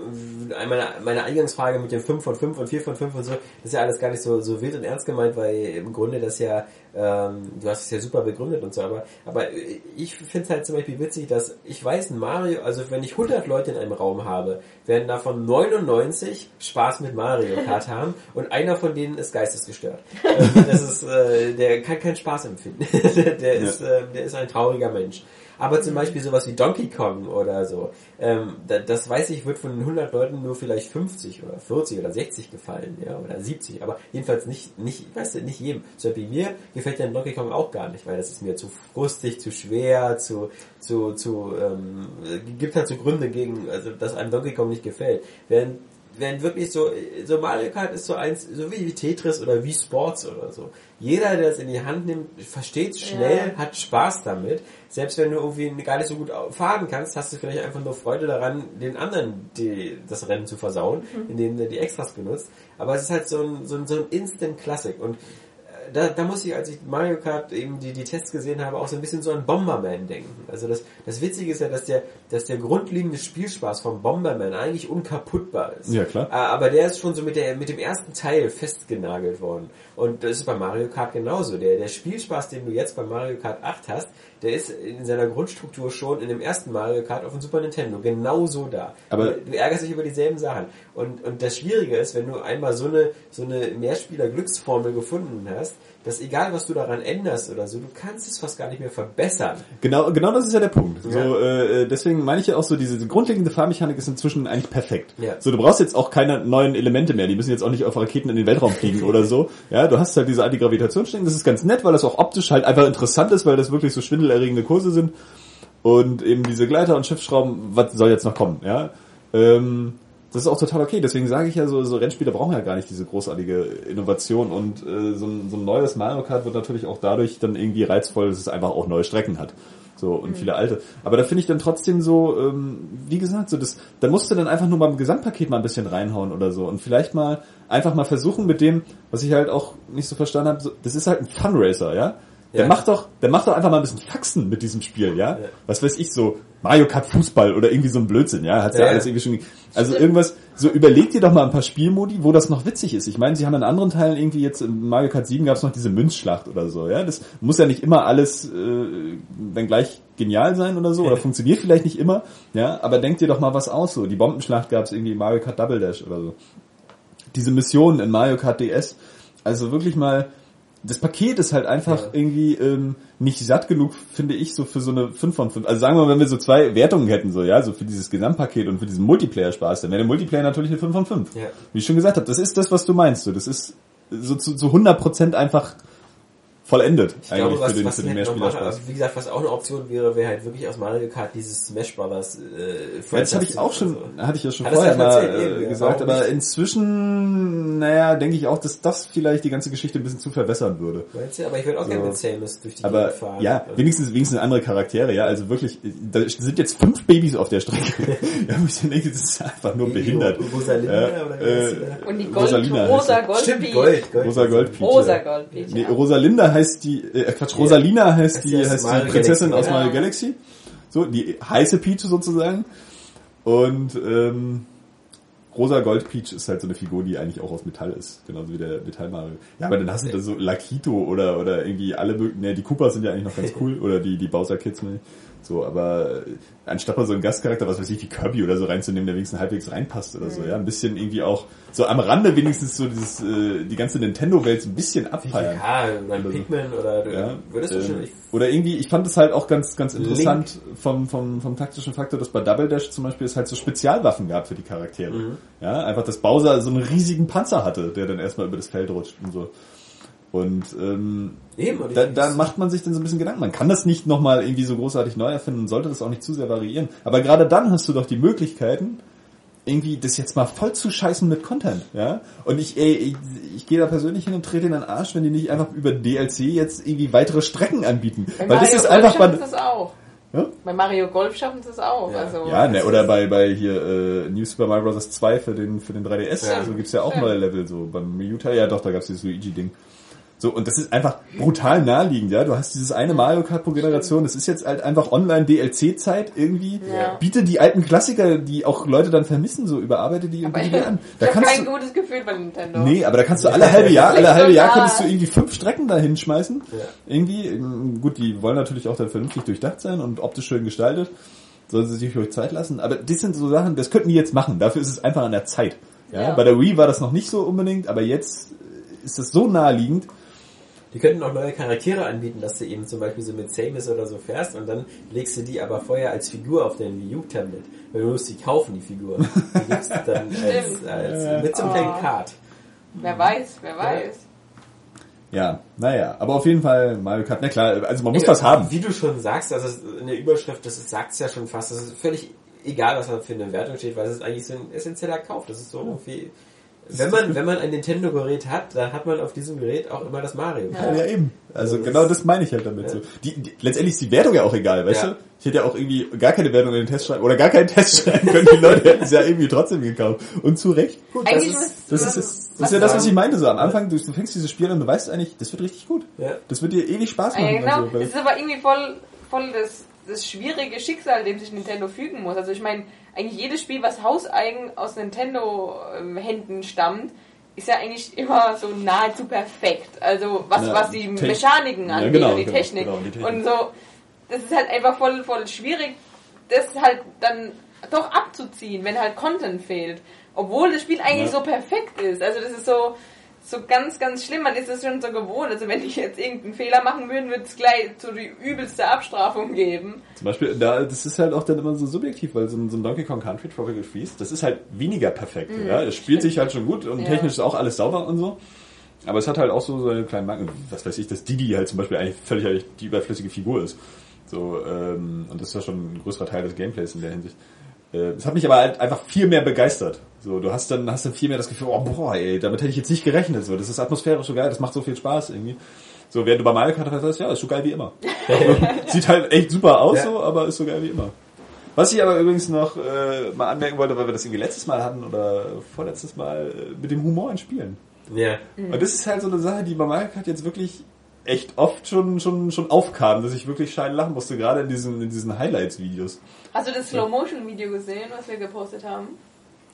äh, meine, meine Eingangsfrage mit den 5 von 5 und 4 von 5 und so, das ist ja alles gar nicht so, so wild und ernst gemeint, weil im Grunde das ja, ähm, du hast es ja super begründet und so, aber, aber äh, ich finde es halt zum Beispiel witzig, dass ich weiß, Mario, also wenn ich 100 Leute in einem Raum habe, werden davon 99 Spaß mit Mario Kart haben und einer von denen ist geistesgestört. Ähm, das ist, äh, der kann keinen Spaß empfinden. der, ist, äh, der ist ein trauriger Mensch. Aber zum Beispiel sowas wie Donkey Kong oder so, ähm, da, das weiß ich, wird von 100 Leuten nur vielleicht 50 oder 40 oder 60 gefallen, ja, oder 70, aber jedenfalls nicht, nicht, weißt du, nicht jedem. Zum Beispiel mir gefällt ja Donkey Kong auch gar nicht, weil das ist mir zu frustig, zu schwer, zu, zu, zu, ähm, gibt halt so Gründe gegen, also, dass einem Donkey Kong nicht gefällt. Während wenn wirklich so, so Mario Kart ist so eins, so wie, Tetris oder wie Sports oder so. Jeder, der es in die Hand nimmt, versteht schnell, Ja. hat Spaß damit. Selbst wenn du irgendwie gar nicht so gut fahren kannst, hast du vielleicht einfach nur Freude daran, den anderen die, das Rennen zu versauen, indem du die Extras benutzt. Aber es ist halt so ein, so ein, so ein Instant Classic und da, da muss ich, als ich Mario Kart eben die, die Tests gesehen habe, auch so ein bisschen so an Bomberman denken. Also das, das Witzige ist ja, dass der, dass der grundlegende Spielspaß vom Bomberman eigentlich unkaputtbar ist. Ja, klar. Äh, Aber der ist schon so mit, der, mit dem ersten Teil festgenagelt worden. Und das ist bei Mario Kart genauso. Der, der Spielspaß, den du jetzt bei Mario Kart 8 hast, der ist in seiner Grundstruktur schon in dem ersten Mario Kart auf dem Super Nintendo genauso da. Aber- du, du ärgerst dich über dieselben Sachen. Und, und das Schwierige ist, wenn du einmal so eine, so eine Mehrspieler-Glücksformel gefunden hast, dass egal was du daran änderst oder so, du kannst es fast gar nicht mehr verbessern. Genau, genau das ist ja der Punkt. So, Ja. äh, deswegen meine ich ja auch so, diese grundlegende Fahrmechanik ist inzwischen eigentlich perfekt. Ja. So, du brauchst jetzt auch keine neuen Elemente mehr. Die müssen jetzt auch nicht auf Raketen in den Weltraum fliegen oder so. Ja, du hast halt diese Antigravitationsschwingen. Das ist ganz nett, weil das auch optisch halt einfach interessant ist, weil das wirklich so schwindelerregende Kurse sind. Und eben diese Gleiter und Schiffsschrauben, was soll jetzt noch kommen, ja? Ähm, das ist auch total okay. Deswegen sage ich ja, so, so Rennspiele brauchen ja gar nicht diese großartige Innovation. Und äh, so, ein, so ein neues Mario Kart wird natürlich auch dadurch dann irgendwie reizvoll, dass es einfach auch neue Strecken hat. So, und viele alte. Aber da finde ich dann trotzdem so, ähm, wie gesagt, so das, da musst du dann einfach nur beim Gesamtpaket mal ein bisschen reinhauen oder so. Und vielleicht mal einfach mal versuchen mit dem, was ich halt auch nicht so verstanden habe, so, das ist halt ein Funracer, ja? Der Ja. macht doch, der macht doch einfach mal ein bisschen Faxen mit diesem Spiel, ja? Ja. Was weiß ich, so Mario Kart Fußball oder irgendwie so ein Blödsinn, ja? Hat's ja, Ja, alles irgendwie schon. Also irgendwas, so überlegt ihr doch mal ein paar Spielmodi, wo das noch witzig ist. Ich meine, sie haben in anderen Teilen irgendwie jetzt in Mario Kart 7 gab es noch diese Münzschlacht oder so, ja? Das muss ja nicht immer alles äh, dann gleich genial sein oder so, oder funktioniert vielleicht nicht immer, ja? Aber denkt ihr doch mal was aus, so. Die Bombenschlacht gab es irgendwie in Mario Kart Double Dash oder so diese Missionen in Mario Kart DS. Also wirklich mal, das Paket ist halt einfach Ja. irgendwie ähm, nicht satt genug, finde ich, so für so eine 5 von 5. Also sagen wir mal, wenn wir so zwei Wertungen hätten, so ja, so für dieses Gesamtpaket und für diesen Multiplayer-Spaß, dann wäre der Multiplayer natürlich eine 5 von 5. Ja. Wie ich schon gesagt habe, das ist das, was du meinst. So. Das ist so zu, zu 100% einfach vollendet Ich glaube, was, für den, was für den halt also wie gesagt, was auch eine Option wäre, wäre halt wirklich aus Mario Kart dieses Smash Brothers äh, Ja, das habe ich auch schon, Also. hatte ich ja schon du vorher ja mal erzählt, eben, äh, gesagt, aber nicht? inzwischen, naja, denke ich auch, dass das vielleicht die ganze Geschichte ein bisschen zu verbessern würde. Meinst du? Aber ich würde auch gerne So. mit Samus durch die Aber Gegend fahren. ja, Also, wenigstens, wenigstens andere Charaktere, ja, also wirklich, da sind jetzt fünf Babys auf der Strecke. ja, wo ich dann denke, das ist einfach nur behindert. Rosalinda Ja, oder wie äh? Und die Gold, Rosalina rosa sie. Gold Gold, Gold. Rosa Goldpeach. Rosa ja. Goldpeach. Nee. Rosalinda heißt die, äh, Quatsch, Rosalina heißt die, heißt die Prinzessin aus Mario. Galaxy. So, die heiße Peach sozusagen. Und, ähm, Rosa Gold Peach ist halt so eine Figur, die eigentlich auch aus Metall ist, genauso wie der Metall Mario. Ja, aber dann hast du da so Lakito oder oder irgendwie alle möglichen, ne, die Koopas sind ja eigentlich noch ganz cool oder die die Bowser Kids, ne? So, aber äh, anstatt mal so einen Gastcharakter, was weiß ich, wie Kirby oder so reinzunehmen, der wenigstens halbwegs reinpasst oder so, ja, ein bisschen irgendwie auch so am Rande wenigstens so dieses äh, die ganze Nintendo-Welt so ein bisschen abfeiern. Ja, mein Pikmin oder Ja, würdest du ähm, schon, oder irgendwie, ich fand es halt auch ganz, ganz interessant vom, vom, vom taktischen Faktor, dass bei Double Dash zum Beispiel es halt so Spezialwaffen gab für die Charaktere. Mhm. Ja, einfach, dass Bowser so einen riesigen Panzer hatte, der dann erstmal über das Feld rutscht und so. Und ähm, eben, da, da macht man sich dann so ein bisschen Gedanken. Man kann das nicht nochmal irgendwie so großartig neu erfinden, sollte das auch nicht zu sehr variieren. Aber gerade dann hast du doch die Möglichkeiten, irgendwie das jetzt mal voll zu scheißen mit Content, ja. Und ich, ey, ich, ich gehe da persönlich hin und trete in den Arsch, wenn die nicht einfach über DLC jetzt irgendwie weitere Strecken anbieten. Bei Weil das Mario ist Golf einfach sie es auch. Ja? Bei Mario Golf schaffen sie es auch. Ja. Also, ja, ne, oder bei, bei hier äh, New Super Mario Bros. 2 für den für den 3DS, Ja. also gibt's ja auch neue Level, so beim Miyuta, ja doch, da gab's dieses Luigi-Ding. So, und das ist einfach brutal naheliegend, ja. Du hast dieses eine Mario Kart pro Generation, das ist jetzt halt einfach Online-DLC-Zeit irgendwie. Ja. Biete die alten Klassiker, die auch Leute dann vermissen, so überarbeite die und Aber biete ich, die an. ich Da habe kannst kein du, gutes Gefühl bei Nintendo. Nee, aber da kannst du alle halbe Jahr, alle halbe Jahr könntest du irgendwie fünf Strecken da hinschmeißen. Ja. Irgendwie, ähm, gut, die wollen natürlich auch dann vernünftig durchdacht sein und optisch schön gestaltet. Sollen sie sich ruhig Zeit lassen. Aber das sind so Sachen, das könnten die jetzt machen. Dafür ist es einfach an der Zeit. Ja? Ja. Bei der Wii war das noch nicht so unbedingt, aber jetzt ist das so naheliegend. Die könnten auch neue Charaktere anbieten, dass du eben zum Beispiel so mit Samus oder so fährst und dann legst du die aber vorher als Figur auf dein Wii U Tablet. Weil du musst die kaufen, die Figur. Die gibt's dann als, als, mit so einem Oh. kleinen Card. Wer weiß, wer weiß. Ja, naja, aber auf jeden Fall Mario Kart, na klar, also man muss Ja, was haben. Wie du schon sagst, also in der Überschrift, das sagt es ja schon fast, das ist völlig egal, was da für eine Wertung steht, weil es ist eigentlich so ein essentieller Kauf. Das ist so irgendwie, wenn man, wenn man ein Nintendo-Gerät hat, dann hat man auf diesem Gerät auch immer das Mario. Ja. Ja, eben. Also Das genau ist- das meine ich halt damit. Ja. So. Die, die, letztendlich ist die Wertung ja auch egal, weißt Ja. du? Ich hätte ja auch irgendwie gar keine Wertung in den Test schreiben oder gar keinen Test schreiben können. Die Leute hätten es ja irgendwie trotzdem gekauft. Und zu Recht. Gut, Eigentlich das ist, das man ist Das ist ja das, was ich meinte so. Am Anfang, du, du fängst dieses Spiel an und du weißt eigentlich, das wird richtig gut. Ja. Das wird dir ewig Spaß machen. ja, genau. weil- es ist aber irgendwie voll, voll das, das schwierige Schicksal, dem sich Nintendo fügen muss. Also ich meine, eigentlich jedes Spiel, was hauseigen aus Nintendo-Händen stammt, ist ja eigentlich immer so nahezu perfekt. Also was, Ja, was die Te- Mechaniken Ja, angeht genau, und die genau, Technik. genau, die Technik. Und so, das ist halt einfach voll, voll schwierig, das halt dann doch abzuziehen, wenn halt Content fehlt. Obwohl das Spiel eigentlich Ja. so perfekt ist. Also das ist so, so ganz, ganz schlimm. Man ist es schon so gewohnt. Also wenn ich jetzt irgendeinen Fehler machen würde, würde es gleich so die übelste Abstrafung geben. Zum Beispiel, da, das ist halt auch dann immer so subjektiv, weil so ein, so ein Donkey Kong Country Tropical Freeze, das ist halt weniger perfekt. Ja, es spielt sich halt schon gut und Ja. technisch ist auch alles sauber und so. Aber es hat halt auch so seine kleinen Macken. Was weiß ich, dass Didi halt zum Beispiel eigentlich völlig eigentlich die überflüssige Figur ist. So, ähm, und das ist ja schon ein größerer Teil des Gameplays in der Hinsicht. Äh, Es hat mich aber halt einfach viel mehr begeistert. So, du hast dann, hast dann viel mehr das Gefühl, oh boah, ey, damit hätte ich jetzt nicht gerechnet. So, das ist atmosphärisch so geil, das macht so viel Spaß irgendwie. So, während du bei Mario Kart halt sagst, ja, ist so geil wie immer. Sieht halt echt super aus, Ja. so, aber ist so geil wie immer. Was ich aber übrigens noch äh, mal anmerken wollte, weil wir das irgendwie letztes Mal hatten oder vorletztes Mal äh, mit dem Humor in Spielen. Ja. Mhm. Und das ist halt so eine Sache, die bei Mario Kart jetzt wirklich echt oft schon schon schon aufkam, dass ich wirklich schein lachen musste, gerade in diesen in diesen Highlights-Videos. Hast du das Slow-Motion-Video gesehen, was wir gepostet haben?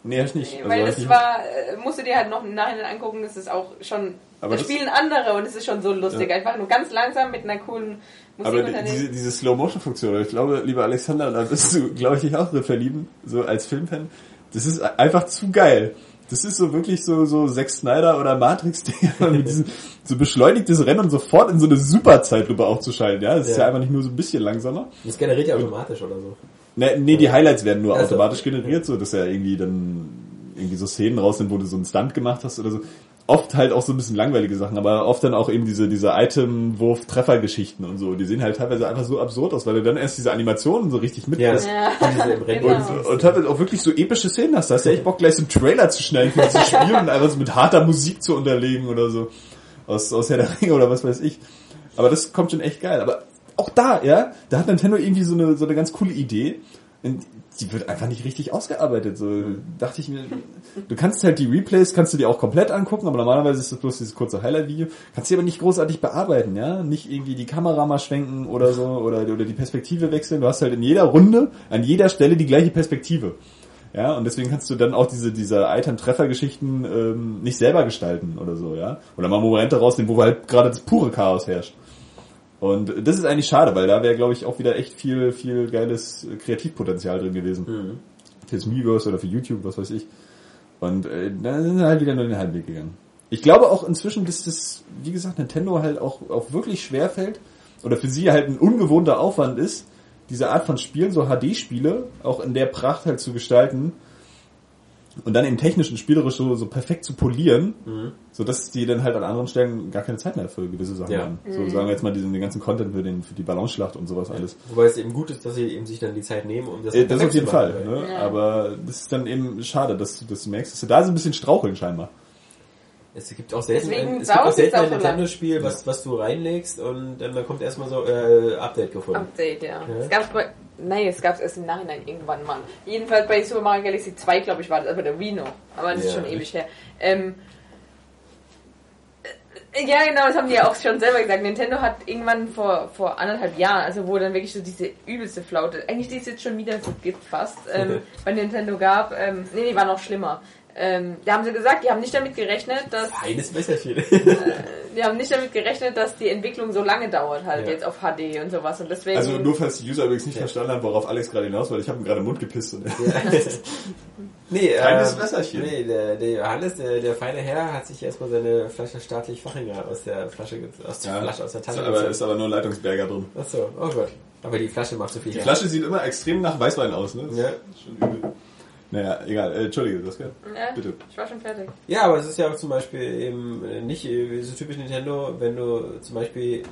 Nee, hab ich nicht. Also, Weil das ich nicht- war, äh, musst du dir halt noch im Nachhinein angucken, das ist auch schon, Aber da das- spielen andere und es ist schon so lustig. Ja. Einfach nur ganz langsam mit einer coolen Musik Aber diese, diese Slow-Motion-Funktion, ich glaube, lieber Alexander, da bist du, glaube ich, dich auch drin verlieben, so als Filmfan. Das ist einfach zu geil. Das ist so wirklich so, so Zack Snyder oder Matrix-Dinger mit diesem, so beschleunigtes Rennen und sofort in so eine Superzeitlupe auch zu schalten, ja. Das ist Ja. ja einfach nicht nur so ein bisschen langsamer. Das generiert ja automatisch oder so. Ne, nee, die Highlights werden nur Also, automatisch generiert, so dass ja irgendwie dann irgendwie so Szenen raus sind, wo du so einen Stunt gemacht hast oder so. Oft halt auch so ein bisschen langweilige Sachen, aber oft dann auch eben diese, diese Item-Wurf-Treffer-Geschichten und so. Die sehen halt teilweise einfach so absurd aus, weil du dann erst diese Animationen so richtig mitkriegst. Ja. Und diese im Rennen. Genau. Und, und teilweise auch wirklich so epische Szenen hast. Da hast du echt Bock, gleich so einen Trailer zu schneiden für dieses Spiel und einfach so mit harter Musik zu unterlegen oder so. Aus, aus Herr der Ringe oder was weiß ich. Aber das kommt schon echt geil. Aber auch da, ja, da hat Nintendo irgendwie so eine, so eine ganz coole Idee. Und die wird einfach nicht richtig ausgearbeitet. So dachte ich mir, du kannst halt die Replays, kannst du dir auch komplett angucken, aber normalerweise ist das bloß dieses kurze Highlight-Video. Kannst du aber nicht großartig bearbeiten, ja? Nicht irgendwie die Kamera mal schwenken oder so oder, oder die Perspektive wechseln. Du hast halt in jeder Runde, an jeder Stelle die gleiche Perspektive. Ja, und deswegen kannst du dann auch diese, diese Item-Treffer-Geschichten ähm, nicht selber gestalten oder so, ja. Oder mal Momente rausnehmen, wo halt gerade das pure Chaos herrscht. Und das ist eigentlich schade, weil da wäre, glaube ich, auch wieder echt viel, viel geiles Kreativpotenzial drin gewesen. Fürs Miiverse oder für YouTube, was weiß ich. Und äh, da sind sie halt wieder nur den Halbweg gegangen. Ich glaube auch inzwischen, dass das, wie gesagt, Nintendo halt auch, auch wirklich schwer fällt oder für sie halt ein ungewohnter Aufwand ist, diese Art von Spielen, so HD-Spiele, auch in der Pracht halt zu gestalten und dann eben technisch und spielerisch so, so perfekt zu polieren, so dass die dann halt an anderen Stellen gar keine Zeit mehr für gewisse Sachen Ja. haben. So sagen wir jetzt mal diesen den ganzen Content für, den, für die Ballonschlacht und sowas alles. Wobei es eben gut ist, dass sie eben sich dann die Zeit nehmen, um das Äh, Das auf jeden Fall, ne? Ja. aber das ist dann eben schade, dass du, dass du merkst, dass du da so ein bisschen straucheln scheinbar. Es gibt auch selten Deswegen ein, es gibt auch es selten auch ein. Nintendo-Spiel, was, was du reinlegst und dann kommt erstmal so äh, Update gefunden. Update, ja. Ja. Es gab's bei, nein, es gab's erst im Nachhinein irgendwann mal. Jedenfalls bei Super Mario Galaxy 2, glaube ich, war das, aber der Wii noch. Aber das ist Ja. schon ewig her. Ähm, äh, ja, genau, das haben die ja auch schon selber gesagt. Nintendo hat irgendwann vor, vor anderthalb Jahren, also wo dann wirklich so diese übelste Flaute, eigentlich die es jetzt schon wieder so gibt fast, ähm, bei Nintendo gab, ähm, nee, die war noch schlimmer. Ähm, da haben sie gesagt, die haben nicht damit gerechnet, dass Feines Messerchen. die haben nicht damit gerechnet, dass die Entwicklung so lange dauert, halt Ja. jetzt auf HD und sowas. Und deswegen. Also nur falls die User übrigens nicht verstanden haben, worauf Alex gerade hinaus wollte, ich habe ihm gerade im Mund gepisst. Und nee, Feines ähm, Messerchen. Nee, der, der Johannes, der, der feine Herr, hat sich erstmal seine Flasche staatlich Fachinger aus der Flasche, aus der Flasche, aus der Tasse aber ist aber nur ein Leitungsberger drin. Achso, oh Gott. Aber die Flasche macht so viel Die. Flasche sieht immer extrem nach Weißwein aus, ne? Das Ja. ist Schon übel. Naja, egal. Äh, Entschuldige, das gehört. ja, Bitte. ich war schon fertig. Ja, aber es ist ja auch zum Beispiel eben äh, nicht äh, so typisch Nintendo, wenn du zum Beispiel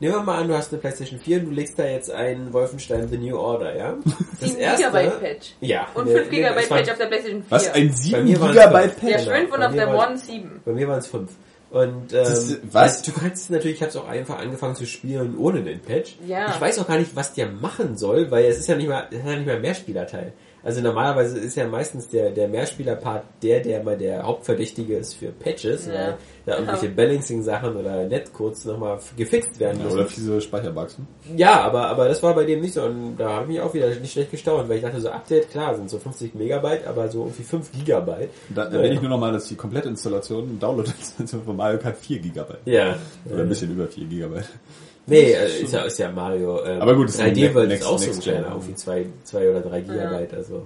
Nehmen wir mal an, du hast eine PlayStation 4 und du legst da jetzt ein Wolfenstein The New Order, ja? 7 GB Patch. Ja. Und Nee, 5 nee, waren- Patch auf der PlayStation 4. Was? Ein Bei 7 mir waren's Gigabyte. Patch? Ja, Genau. 5 und Bei auf mir der One 7. Bei mir waren es fünf. Und ähm, Das ist- was? Du kannst natürlich, ich habe es auch einfach angefangen zu spielen ohne den Patch. Ja. Ich weiß auch gar nicht, was der machen soll, weil es ist ja nicht mal, es ist ja nicht mal ein Mehrspielerteil. Also normalerweise ist ja meistens der, der Mehrspieler-Part der, der mal der Hauptverdächtige ist für Patches, Ja. weil da irgendwelche Balancing-Sachen oder Netcodes nochmal gefixt werden Ja, müssen. oder fiese Speicherbugs. Ne? Ja, aber, aber das war bei dem nicht so und da habe ich mich auch wieder nicht schlecht gestaunt, weil ich dachte so Update, klar, sind so 50 Megabyte, aber so irgendwie 5 Gigabyte. Da da erwähne ich nur noch mal, dass die Komplettinstallation, Download-Installation von Mario Kart 4 Gigabyte. Ja. Oder ein bisschen über 4 Gigabyte. Nee, äh, ist ja, ist ja Mario. Ähm, Aber gut, es ist 3D ein World Next- ist auch so kleiner, Gen. irgendwie 2 zwei oder 3 Gigabyte, also.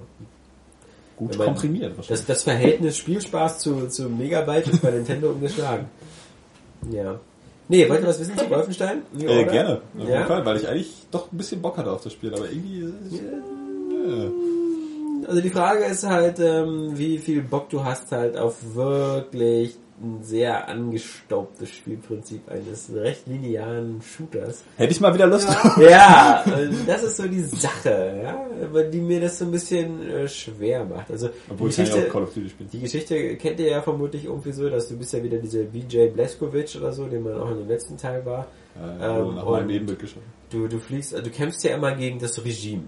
Gut man- komprimiert wahrscheinlich. Das, das Verhältnis Spielspaß zu, zu Megabyte ist bei Nintendo umgeschlagen. Ja. Nee, wollt ihr was wissen zu Wolfenstein? Äh, gerne, auf Ja? jeden Fall, weil ich eigentlich doch ein bisschen Bock hatte auf das Spiel, aber irgendwie... Ja. Also die Frage ist halt, ähm, wie viel Bock du hast halt auf wirklich ein sehr angestaubtes Spielprinzip eines recht linearen Shooters. Hätte ich mal wieder Lust. Ja, äh, das ist so die Sache, ja, aber die mir das so ein bisschen äh, schwer macht. Also Obwohl die ja Geschichte, Call of Duty spielen. die Geschichte kennt ihr ja vermutlich irgendwie so, dass du bist ja wieder dieser VJ Blaskovic oder so, den man auch in dem letzten Teil war. Äh, Ähm, nach meinem. Du, du fliegst, äh, du kämpfst ja immer gegen das Regime.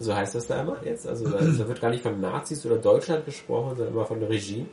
So heißt das da immer jetzt. Also da, da wird gar nicht von Nazis oder Deutschland gesprochen, sondern immer von Regime.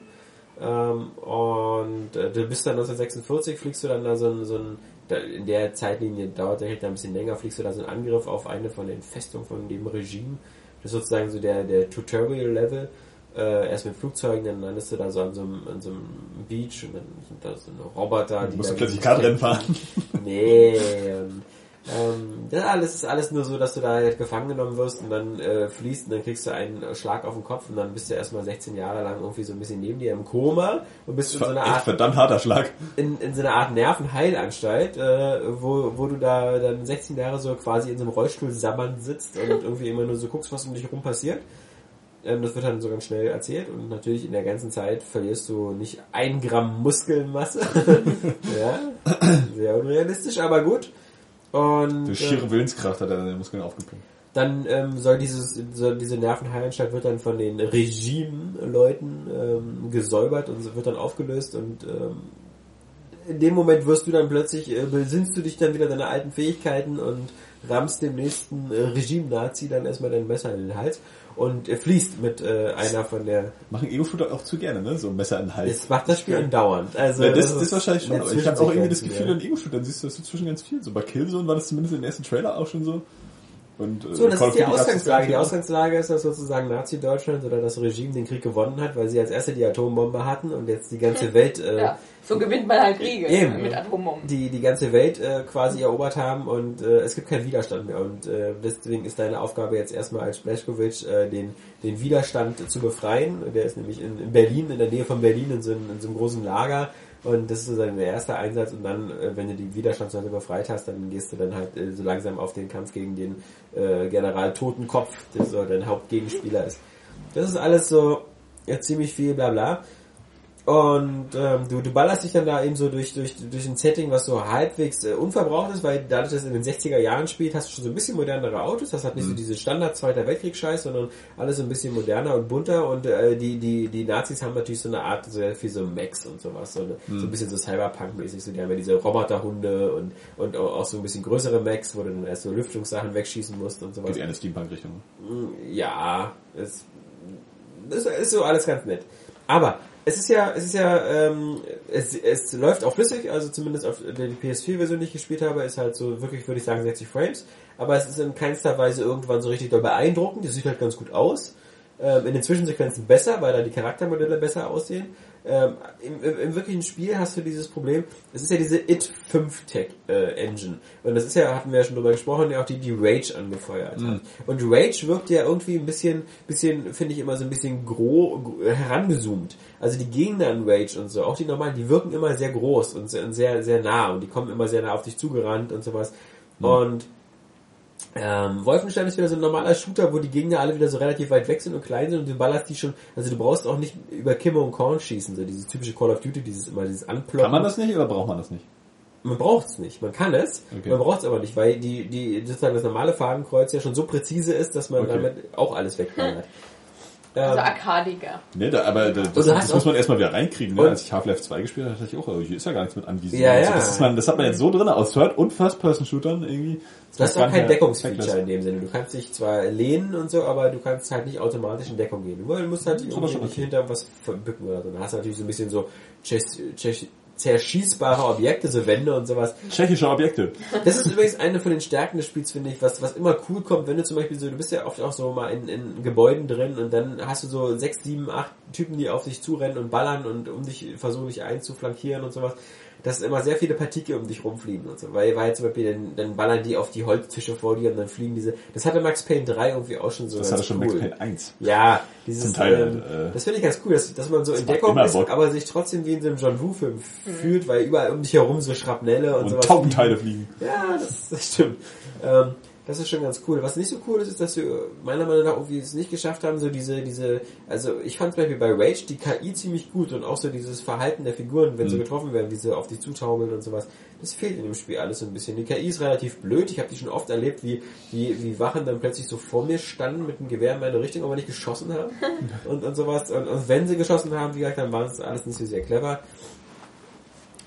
Ähm, und äh, du bist dann 1946, fliegst du dann da so ein, so ein da, in der Zeitlinie dauert der Richter ein bisschen länger, fliegst du da so einen Angriff auf eine von den Festungen von dem Regime. Das ist sozusagen so der, der Tutorial-Level. Äh, erst mit Flugzeugen, dann landest du da so an so einem, an so einem Beach und dann sind da so eine Roboter, Du musst du plötzlich Kartrennen fahren. Nee, ähm, ähm, das alles ist alles nur so, dass du da halt gefangen genommen wirst und dann äh, fließt und dann kriegst du einen Schlag auf den Kopf und dann bist du erstmal 16 Jahre lang irgendwie so ein bisschen neben dir im Koma und bist in so einer Art verdammt harter Schlag. in, in so einer Art Nervenheilanstalt, äh, wo, wo du da dann 16 Jahre so quasi in so einem Rollstuhl sammernd sitzt und irgendwie immer nur so guckst, was um dich herum passiert. Ähm, das wird dann so ganz schnell erzählt und natürlich in der ganzen Zeit verlierst du nicht ein Gramm Muskelmasse. ja, sehr unrealistisch, aber gut. Und Durch schiere Willenskraft hat er seine Muskeln aufgepumpt. dann ähm, soll dieses, soll diese Nervenheilanstalt wird dann von den Regime-Leuten ähm, gesäubert und wird dann aufgelöst und ähm, in dem Moment wirst du dann plötzlich, äh, besinnst du dich dann wieder deine alten Fähigkeiten und rammst dem nächsten äh, Regime-Nazi dann erstmal dein Messer in den Hals und er fließt mit äh, einer von der, Machen Ego-Shooter auch zu gerne, ne? So ein Messer in den Hals. es macht das Spiel andauernd. Also Ja, das, das ist wahrscheinlich schon, ich habe auch irgendwie das Gefühl, ja. in Ego-Shootern siehst du das inzwischen ganz viel. So bei Killzone war das zumindest im ersten Trailer auch schon so. Und, äh, So, das Call ist die das Ausgangslage. Die. Ausgangslage ist, dass sozusagen Nazi-Deutschland oder das Regime den Krieg gewonnen hat, weil sie als erste die Atombombe hatten und jetzt die ganze Welt, äh, Ja, so gewinnt man halt Kriege Eben. mit Atombomben. die, die ganze Welt äh, quasi erobert haben und äh, es gibt keinen Widerstand mehr. Und äh, deswegen ist deine Aufgabe jetzt erstmal als Bleskowitsch äh, den, den Widerstand zu befreien. Der ist nämlich in, in Berlin, in der Nähe von Berlin, in so, einem, in so einem großen Lager. Und das ist sozusagen der erste Einsatz und dann, äh, wenn du die Widerstandsleute befreit hast, dann gehst du dann halt äh, so langsam auf den Kampf gegen den äh, General Totenkopf, der so dein Hauptgegenspieler ist. Das ist alles so ja, ziemlich viel bla bla. Und ähm, du, du ballerst dich dann da eben so durch, durch, durch ein Setting, was so halbwegs äh, unverbraucht ist, weil dadurch, dass es in den 60er Jahren spielt, hast du schon so ein bisschen modernere Autos. Das hat nicht so diese Standard Zweiter Weltkrieg-Scheiß, sondern alles so ein bisschen moderner und bunter. Und äh, die, die, die Nazis haben natürlich so eine Art, sehr viel so Mechs und sowas. So, eine, so ein bisschen so Cyberpunk-mäßig. So, die haben ja diese Roboterhunde und, und auch so ein bisschen größere Mechs, wo du dann erst so Lüftungssachen wegschießen musst und sowas. Geht eher in eine Steampunk-Richtung. Ja, es das ist so alles ganz nett. Aber es ist ja, es ist ja, ähm, es, es läuft auch flüssig, also zumindest auf der PS4-Version, die ich gespielt habe, ist halt so wirklich, würde ich sagen, 60 Frames. Aber es ist in keinster Weise irgendwann so richtig doll beeindruckend. Das sieht halt ganz gut aus. Ähm, in den Zwischensequenzen besser, weil da die Charaktermodelle besser aussehen. Ähm, im, im, Im wirklichen Spiel hast du dieses Problem, es ist ja diese It 5 Tech äh, Engine. Und das ist ja, hatten wir ja schon drüber gesprochen, ja auch die, die Rage angefeuert hat. Und Rage wirkt ja irgendwie ein bisschen, bisschen, finde ich immer so ein bisschen gro, äh, herangezoomt. Also die Gegner in Rage und so, auch die normalen, die wirken immer sehr groß und sehr, und sehr, sehr nah und die kommen immer sehr nah auf dich zugerannt und sowas. Und ähm, Wolfenstein ist wieder so ein normaler Shooter, wo die Gegner alle wieder so relativ weit weg sind und klein sind und du ballerst die schon, also du brauchst auch nicht über Kimme und Korn schießen, so dieses typische Call of Duty, dieses immer dieses Anploppen. Kann man das nicht oder braucht man das nicht? Man braucht es nicht. Man kann es, Okay. man braucht es aber nicht, weil die, die sozusagen das normale Fadenkreuz ja schon so präzise ist, dass man Okay. damit auch alles wegballert. Also arkadiger. Ne, da, aber da, das, das muss man erstmal wieder reinkriegen. Ne? Als ich Half-Life 2 gespielt habe, dachte ich auch, oh, hier ist ja gar nichts mit anvisieren. Ja, Also ja. Das, ist man, das hat man jetzt so drin aus Third- und First-Person-Shootern irgendwie. Du hast gar auch kein Deckungsfeature in dem Sinne. Du kannst dich zwar lehnen und so, aber du kannst halt nicht automatisch in Deckung gehen. Du musst halt ist irgendwie schon nicht okay. hinter was verbücken oder so. Dann hast du natürlich so ein bisschen so chess- chess- zerschießbare Objekte, so Wände und sowas. Tschechische Objekte. Das ist übrigens eine von den Stärken des Spiels, finde ich, was, was immer cool kommt, wenn du zum Beispiel so, du bist ja oft auch so mal in, in Gebäuden drin und dann hast du so sechs, sieben, acht Typen, die auf dich zurennen und ballern und um dich versuchen, dich einzuflankieren und sowas. Dass immer sehr viele Partikel um dich rumfliegen und so. Weil, weil zum Beispiel, dann, dann ballern die auf die Holztische vor dir und dann fliegen diese, das hatte Max Payne 3 irgendwie auch schon so Das hatte schon cool. Max Payne 1. Ja, dieses, Zum Teil, ähm, äh, das finde ich ganz cool, dass, dass man so in Deckung ist, Bock. aber sich trotzdem wie in so einem John Woo-Film fühlt, weil überall um dich herum so Schrapnelle und, Und sowas Taubenteile fliegen. ja, das, das stimmt. Ähm, das ist schon ganz cool. Was nicht so cool ist, ist, dass wir meiner Meinung nach irgendwie es nicht geschafft haben, so diese, diese, also ich fand zum Beispiel bei Rage die KI ziemlich gut und auch so dieses Verhalten der Figuren, wenn sie Mhm. getroffen werden, wie sie auf dich zutaumeln und sowas. Das fehlt in dem Spiel alles so ein bisschen. Die KI ist relativ blöd. Ich habe die schon oft erlebt, wie, wie, wie Wachen dann plötzlich so vor mir standen mit einem Gewehr in meine Richtung, aber nicht geschossen haben und, und sowas. Und, und wenn sie geschossen haben, wie gesagt, dann war es alles nicht so sehr clever.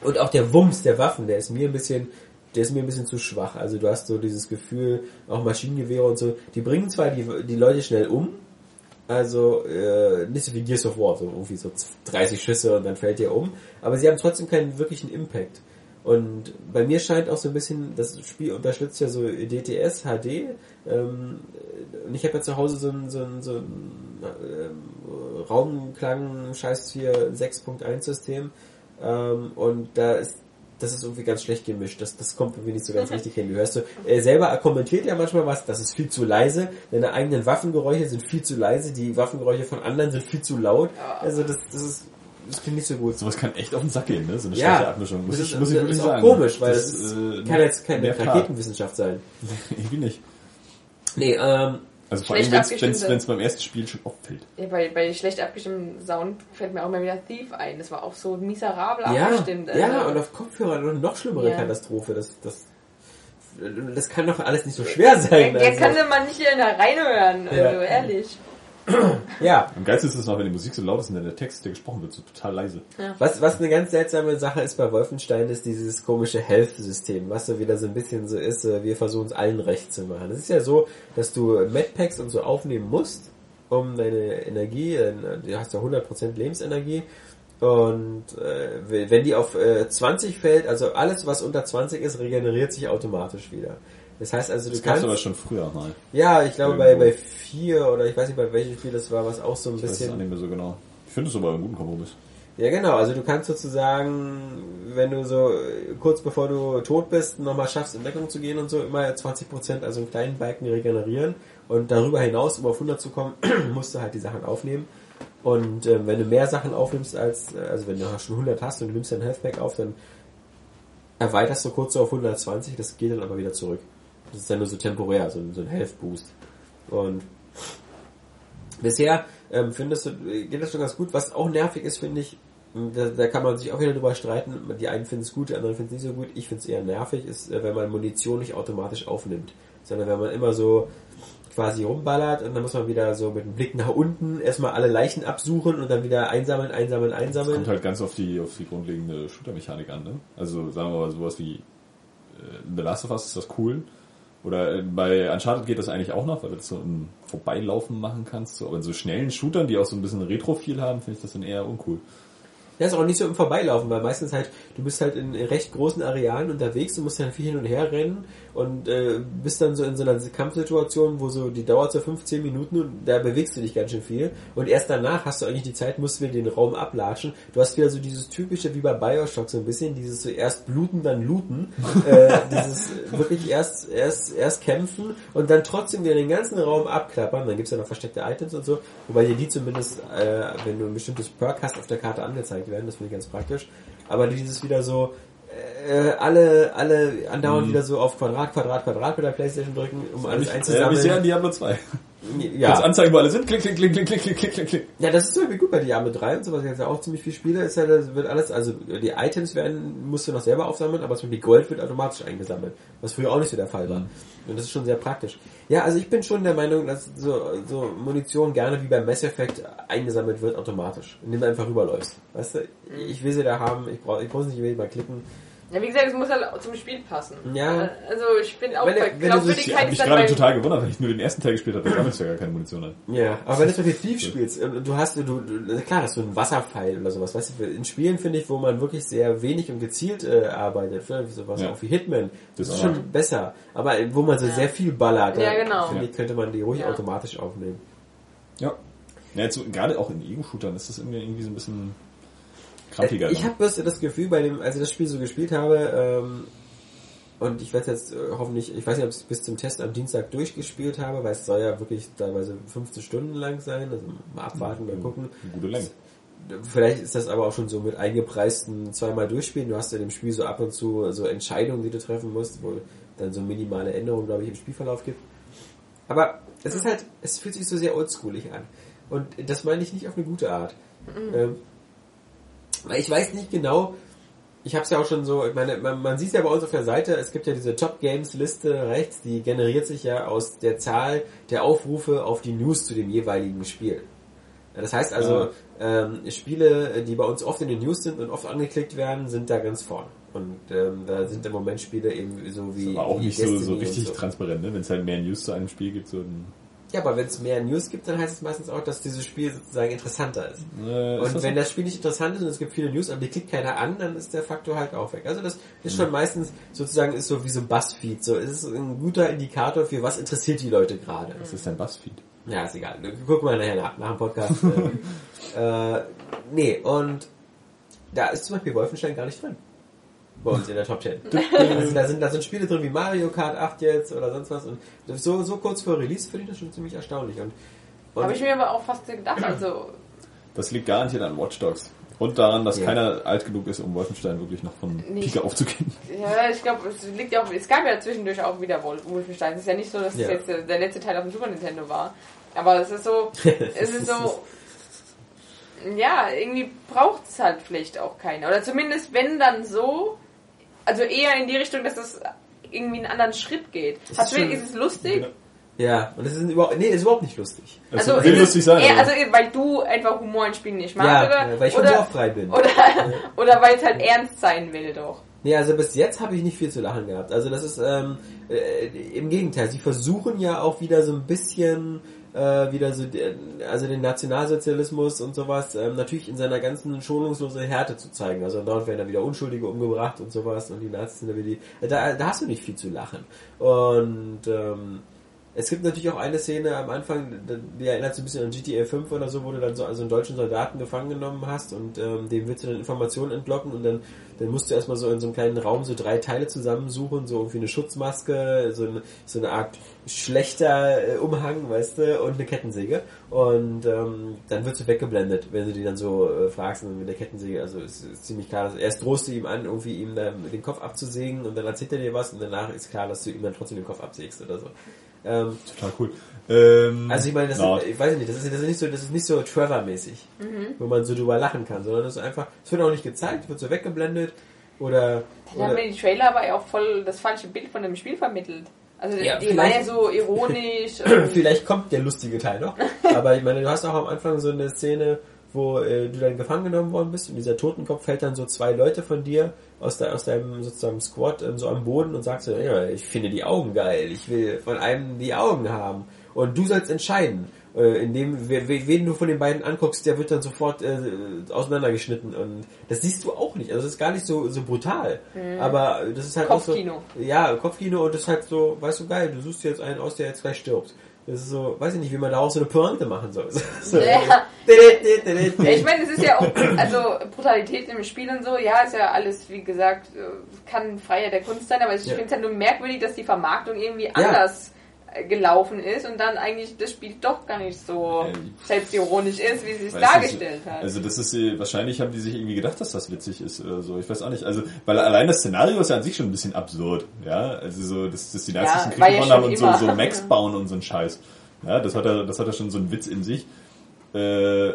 Und auch der Wumms der Waffen, der ist mir ein bisschen, der ist mir ein bisschen zu schwach. Also du hast so dieses Gefühl, auch Maschinengewehre und so, die bringen zwar die, die Leute schnell um, also äh, nicht so wie Gears of War, so irgendwie so 30 Schüsse und dann fällt der um, aber sie haben trotzdem keinen wirklichen Impact. Und bei mir scheint auch so ein bisschen, das Spiel unterstützt ja so DTS, HD, ähm, und ich habe ja zu Hause so ein, so ein, so ein ähm, Raumklang Scheiß 4 6.1 System, ähm, und da ist das ist irgendwie ganz schlecht gemischt. Das, das kommt irgendwie nicht so ganz richtig hin. Du hörst so, er selber kommentiert ja manchmal was, das ist viel zu leise. Deine eigenen Waffengeräusche sind viel zu leise, die Waffengeräusche von anderen sind viel zu laut. Also das, das ist, das klingt nicht so gut. Sowas kann echt auf den Sack gehen, ne? So eine Ja, schlechte Abmischung. Muss das ich, ist, muss ich das wirklich ist auch sagen. komisch, weil das, das, ist, äh, kann jetzt keine. Raketenwissenschaft sein. Irgendwie nicht. Nee, ähm, Also vor allem, wenn es beim ersten Spiel schon auffällt. Ja, bei, bei schlecht abgestimmtem Sound fällt mir auch mal wieder Thief ein. Das war auch so miserabel ja, abgestimmt. ja, also. und auf Kopfhörern eine noch schlimmere Ja. Katastrophe. Das, das, das kann doch alles nicht so schwer sein. Der, der also. kann mal nicht hier da reinhören, Ja. also ehrlich. ja, Am geilsten ist es noch, wenn die Musik so laut ist und dann der Text, der gesprochen wird, so total leise. Was, was eine ganz seltsame Sache ist bei Wolfenstein, ist dieses komische Health-System, was so wieder so ein bisschen so ist, äh, wir versuchen es allen recht zu machen. Es ist ja so, dass du Medpacks und so aufnehmen musst, um deine Energie, äh, du hast ja 100% Lebensenergie, und äh, wenn die auf äh, 20 fällt, also alles was unter 20 ist, regeneriert sich automatisch wieder. Das heißt also, du Das kannst... aber schon früher mal. ja, ich glaube bei, Irgendwo. bei 4 oder ich weiß nicht bei welchem Spiel das war, was auch so ein Ich weiß es bisschen... nicht mehr so genau. Ich finde es aber einen guten Kompromiss. Ja, genau. Also du kannst sozusagen, wenn du so äh, kurz bevor du tot bist, nochmal schaffst, in Deckung zu gehen und so, immer 20%, also einen kleinen Balken regenerieren. Und darüber hinaus, um auf 100 zu kommen, musst du halt die Sachen aufnehmen. Und ähm, wenn du mehr Sachen aufnimmst als, äh, also wenn du schon 100 hast und du nimmst dein Healthpack auf, dann erweiterst du kurz so auf 120, das geht dann aber wieder zurück. Das ist dann nur so temporär, so, ein- so ein Health Boost. Und bisher ähm, findest du, geht das schon ganz gut. Was auch nervig ist, finde ich, da, da kann man sich auch wieder drüber streiten. Die einen finden es gut, die anderen finden es nicht so gut. Ich finde es eher nervig, ist, äh, wenn man Munition nicht automatisch aufnimmt, sondern wenn man immer so quasi rumballert und dann muss man wieder so mit dem Blick nach unten erstmal alle Leichen absuchen und dann wieder einsammeln, einsammeln, Das einsammeln. kommt halt ganz auf die, auf die grundlegende Shooter-Mechanik an, ne? Also sagen wir mal sowas wie äh, The Last of Us ist das cool. Oder äh, bei Uncharted geht das eigentlich auch noch, weil du das so im Vorbeilaufen machen kannst. So. Aber in so schnellen Shootern, die auch so ein bisschen Retro-Feel haben, finde ich das dann eher uncool. Ja, ist auch nicht so im Vorbeilaufen, weil meistens halt, du bist halt in recht großen Arealen unterwegs und musst dann viel hin und her rennen und äh, bist dann so in so einer Kampfsituation, wo so, die dauert so 15 Minuten und da bewegst du dich ganz schön viel und erst danach hast du eigentlich die Zeit, musst wieder den Raum ablatschen. Du hast wieder so dieses typische, wie bei Bioshock so ein bisschen, dieses so erst bluten, dann looten, äh, dieses wirklich erst, erst, erst kämpfen und dann trotzdem wieder den ganzen Raum abklappern, dann gibt's ja noch versteckte Items und so, wobei dir die zumindest, äh, wenn du ein bestimmtes Perk hast, auf der Karte angezeigt werden, das finde ich ganz praktisch. Aber dieses wieder so, äh, alle, alle andauernd wieder so auf Quadrat, Quadrat, Quadrat mit der Playstation drücken, um alles Äh, wie sehr einzusammeln. an Diablo 2 ja. Kannst anzeigen, wo alle sind. Klick, klick, klick, klick, klick, klick, klick, klick. Ja, das ist irgendwie gut bei Diablo 3 und sowas. Ich ja auch ziemlich viel Spiele. Es ja, wird alles, also die Items werden, musst du noch selber aufsammeln, aber zum Beispiel Gold wird automatisch eingesammelt. Was früher auch nicht so der Fall war. Mhm. Und das ist schon sehr praktisch. Ja, also ich bin schon der Meinung, dass so, so Munition gerne wie beim Mass Effect eingesammelt wird automatisch, indem du einfach rüberläufst. Weißt du, ich will sie da haben, ich brauche ich brauch nicht jedes Mal klicken. Ja, wie gesagt, es muss halt zum Spiel passen. Ja. Also ich bin auch Wenn bei wenn so- Ich habe Glaubwürdigkeit mich gerade total gewundert, weil ich nur den ersten Teil gespielt habe. Da gab es ja gar keine Munition an. Ja, aber wenn du Thief spielst, und du hast, du, du klar, hast du einen Wasserpfeil oder sowas, weißt du, in Spielen finde ich, wo man wirklich sehr wenig und gezielt äh, arbeitet, vielleicht sowas Ja. auch wie Hitman, das Das ist auch. schon besser, aber wo man so Ja. sehr viel ballert, Ja, da, genau. finde ich, könnte man die ruhig Ja. automatisch aufnehmen. Ja. Ja, jetzt so, gerade auch in Ego-Shootern ist das irgendwie, irgendwie so ein bisschen krampiger. Ich habe bloß das Gefühl, bei dem, als ich das Spiel so gespielt habe, ähm, und ich werde jetzt äh, hoffentlich, ich weiß nicht, ob ich es bis zum Test am Dienstag durchgespielt habe, weil es soll ja wirklich teilweise 15 Stunden lang sein, also mal abwarten, mal gucken. Eine gute Länge. Vielleicht ist das aber auch schon so mit eingepreisten zweimal durchspielen. Du hast ja in dem Spiel so ab und zu so Entscheidungen, die du treffen musst, wo dann so minimale Änderungen, glaube ich, im Spielverlauf gibt. Aber es ist halt, es fühlt sich so sehr oldschoolig an. Und das meine ich nicht auf eine gute Art. Ähm, weil ich weiß nicht genau, ich habe es ja auch schon so, ich meine, man, man sieht ja bei uns auf der Seite, es gibt ja diese Top Games Liste rechts, die generiert sich ja aus der Zahl der Aufrufe auf die News zu dem jeweiligen Spiel. Ja, Das heißt also, ähm, Spiele, die bei uns oft in den News sind und oft angeklickt werden, sind da ganz vorne. Und ähm, da sind im Moment Spiele eben so wie. Aber auch nicht so, so richtig so. transparent, ne? Wenn es halt mehr News zu einem Spiel gibt, so ein, Ja, aber wenn es mehr News gibt, dann heißt es meistens auch, dass dieses Spiel sozusagen interessanter ist. äh, ist Und das wenn so? das Spiel nicht interessant ist und es gibt viele News, aber die klickt keiner an, dann ist der Faktor halt auch weg. Also das ist Mhm. schon meistens sozusagen ist so wie so Buzzfeed. So es ist ein guter Indikator für was interessiert die Leute gerade. das ist ein Buzzfeed. Ja, ist egal. Guck mal nachher nach, nach dem Podcast. äh, äh, nee, und da ist zum Beispiel Wolfenstein gar nicht drin. Bei uns in der Top 10. also da sind, da sind Spiele drin wie Mario Kart 8 jetzt oder sonst was. Und so, so kurz vor Release finde ich das schon ziemlich erstaunlich. Und, und Habe ich mir aber auch fast gedacht, also... Das liegt garantiert an Watch Dogs. Und daran, dass Ja. keiner alt genug ist, um Wolfenstein wirklich noch von Nee. Pike aufzugehen. Ja, ich glaube, es liegt ja auch... Es gab ja zwischendurch auch wieder Wolf- Wolfenstein. Es ist ja nicht so, dass Ja. es jetzt der der letzte Teil auf dem Super Nintendo war. Aber es ist so... es ist so... Ja, irgendwie braucht es halt vielleicht auch keiner. Oder zumindest, wenn dann so... Also eher in die Richtung, dass das irgendwie einen anderen Schritt geht. Das Hast ist du, ist es lustig? Ja, und das ist überhaupt, nee, ist überhaupt nicht lustig. Also, Also, will ist lustig es sein. Eher, also weil du einfach Humor in Spielen nicht magst, Ja, oder? ja, weil ich oder, humorfrei bin. Oder, oder weil es halt ernst sein will, doch. Nee, also bis jetzt habe ich nicht viel zu lachen gehabt. Also das ist ähm, äh, im Gegenteil. Sie versuchen ja auch wieder so ein bisschen äh, wieder so, also den Nationalsozialismus und sowas ähm, natürlich in seiner ganzen schonungslosen Härte zu zeigen. Also dort werden dann wieder Unschuldige umgebracht und sowas und die Nazis sind da wieder die. Da, da hast du nicht viel zu lachen. Und ähm, es gibt natürlich auch eine Szene am Anfang, die erinnert so ein bisschen an GTA 5 oder so, wo du dann so also einen deutschen Soldaten gefangen genommen hast und ähm, dem willst du dann Informationen entlocken und dann, dann musst du erstmal so in so einem kleinen Raum so drei Teile zusammensuchen, so irgendwie eine Schutzmaske, so eine, so eine Art schlechter äh, Umhang, weißt du, und eine Kettensäge. Und ähm, dann wirst du weggeblendet, wenn du die dann so äh, fragst mit der Kettensäge, also es ist ziemlich klar, dass erst drohst du ihm an, irgendwie ihm da den Kopf abzusägen und dann erzählt er dir was und danach ist klar, dass du ihm dann trotzdem den Kopf absägst oder so. Ähm, Total cool. Ähm, also ich meine, das ist, ich weiß nicht, das ist, das ist nicht so, das ist nicht so Trevor-mäßig, wo man so drüber lachen kann, sondern das ist einfach, es wird auch nicht gezeigt, wird so weggeblendet oder, Dann haben oder mir die Trailer aber auch voll das falsche Bild von dem Spiel vermittelt. Also Ja, die waren ja so ironisch. vielleicht kommt der lustige Teil noch. Aber ich meine, du hast auch am Anfang so eine Szene, wo äh, du dann gefangen genommen worden bist und dieser Totenkopf fällt dann so zwei Leute von dir aus, de, aus deinem sozusagen Squad ähm, so am Boden und sagst so, ja, ich finde die Augen geil, ich will von einem die Augen haben. Und du sollst entscheiden. Äh, indem, wer- wen du von den beiden anguckst, der wird dann sofort äh, auseinandergeschnitten. Und das siehst du auch nicht. Also das ist gar nicht so, so brutal. Aber das ist halt auch Kopfkino. so. Ja, Kopfkino und das ist halt so, weißt du, geil, du suchst jetzt einen aus, der jetzt gleich stirbt. Das ist so, weiß ich nicht, wie man daraus so eine Pointe machen soll. So, Ja. Ja, ich meine, es ist ja auch, also Brutalität im Spiel und so, ja, ist ja alles, wie gesagt, äh, kann freier der Kunst sein, aber ich Ja. finde es halt nur merkwürdig, dass die Vermarktung irgendwie anders gelaufen ist und dann eigentlich das Spiel doch gar nicht so Ja, selbstironisch ist, wie sie es dargestellt hat. Also das ist äh, wahrscheinlich haben die sich irgendwie gedacht, dass das witzig ist oder so. Ich weiß auch nicht. Also weil allein das Szenario ist ja an sich schon ein bisschen absurd, ja. Also so, dass, dass die Nazis Ja, einen Krieg ja gewonnen haben und so, immer. so Max bauen und so ein Scheiß. Ja, das hat er, das hat er schon so einen Witz in sich. Äh,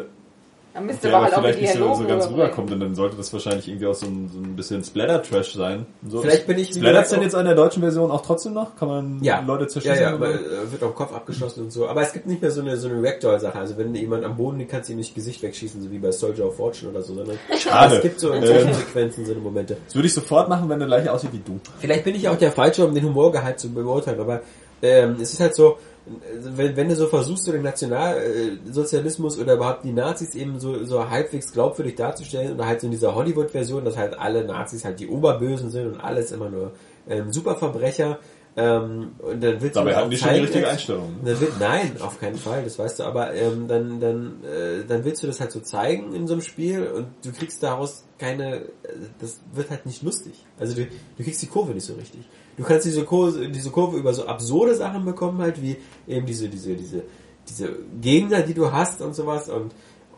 Dann müsste der aber aber halt auch vielleicht nicht so, so ganz rüberkommt und dann sollte das wahrscheinlich irgendwie auch so ein, so ein bisschen Splatter-Trash sein. So, Vielleicht bin ich, Splattert denn auch- jetzt an der deutschen Version auch trotzdem noch? Kann man Ja, Leute ja, zerschießen? ja, aber oder? äh, wird auf Kopf abgeschossen und so. Aber es gibt nicht mehr so eine, so eine Ragdoll-Sache. Also wenn jemand am Boden liegt, kannst du ihm nicht Gesicht wegschießen, so wie bei Soldier of Fortune oder so, sondern Schade. es gibt so in Ähm. solchen Sequenzen so eine Momente. Das würde ich sofort machen, wenn der gleiche aussieht wie du. Vielleicht bin ich auch der Falsche, um den Humorgehalt zu beurteilen, aber ähm, es ist halt so, wenn, wenn du so versuchst, so den Nationalsozialismus oder überhaupt die Nazis eben so, so halbwegs glaubwürdig darzustellen oder halt so in dieser Hollywood-Version, dass halt alle Nazis halt die Oberbösen sind und alles immer nur ähm, Superverbrecher, ähm, und dann willst Dabei du haben die schon die richtige dass- Einstellung. ne? dann will, nein, auf keinen Fall, das weißt du, aber ähm, dann, dann, äh, dann willst du das halt so zeigen in so einem Spiel und du kriegst daraus keine, äh, das wird halt nicht lustig. Also du, du kriegst die Kurve nicht so richtig. Du kannst diese Kurve, diese Kurve über so absurde Sachen bekommen halt, wie eben diese, diese, diese, diese Gegner, die du hast und sowas und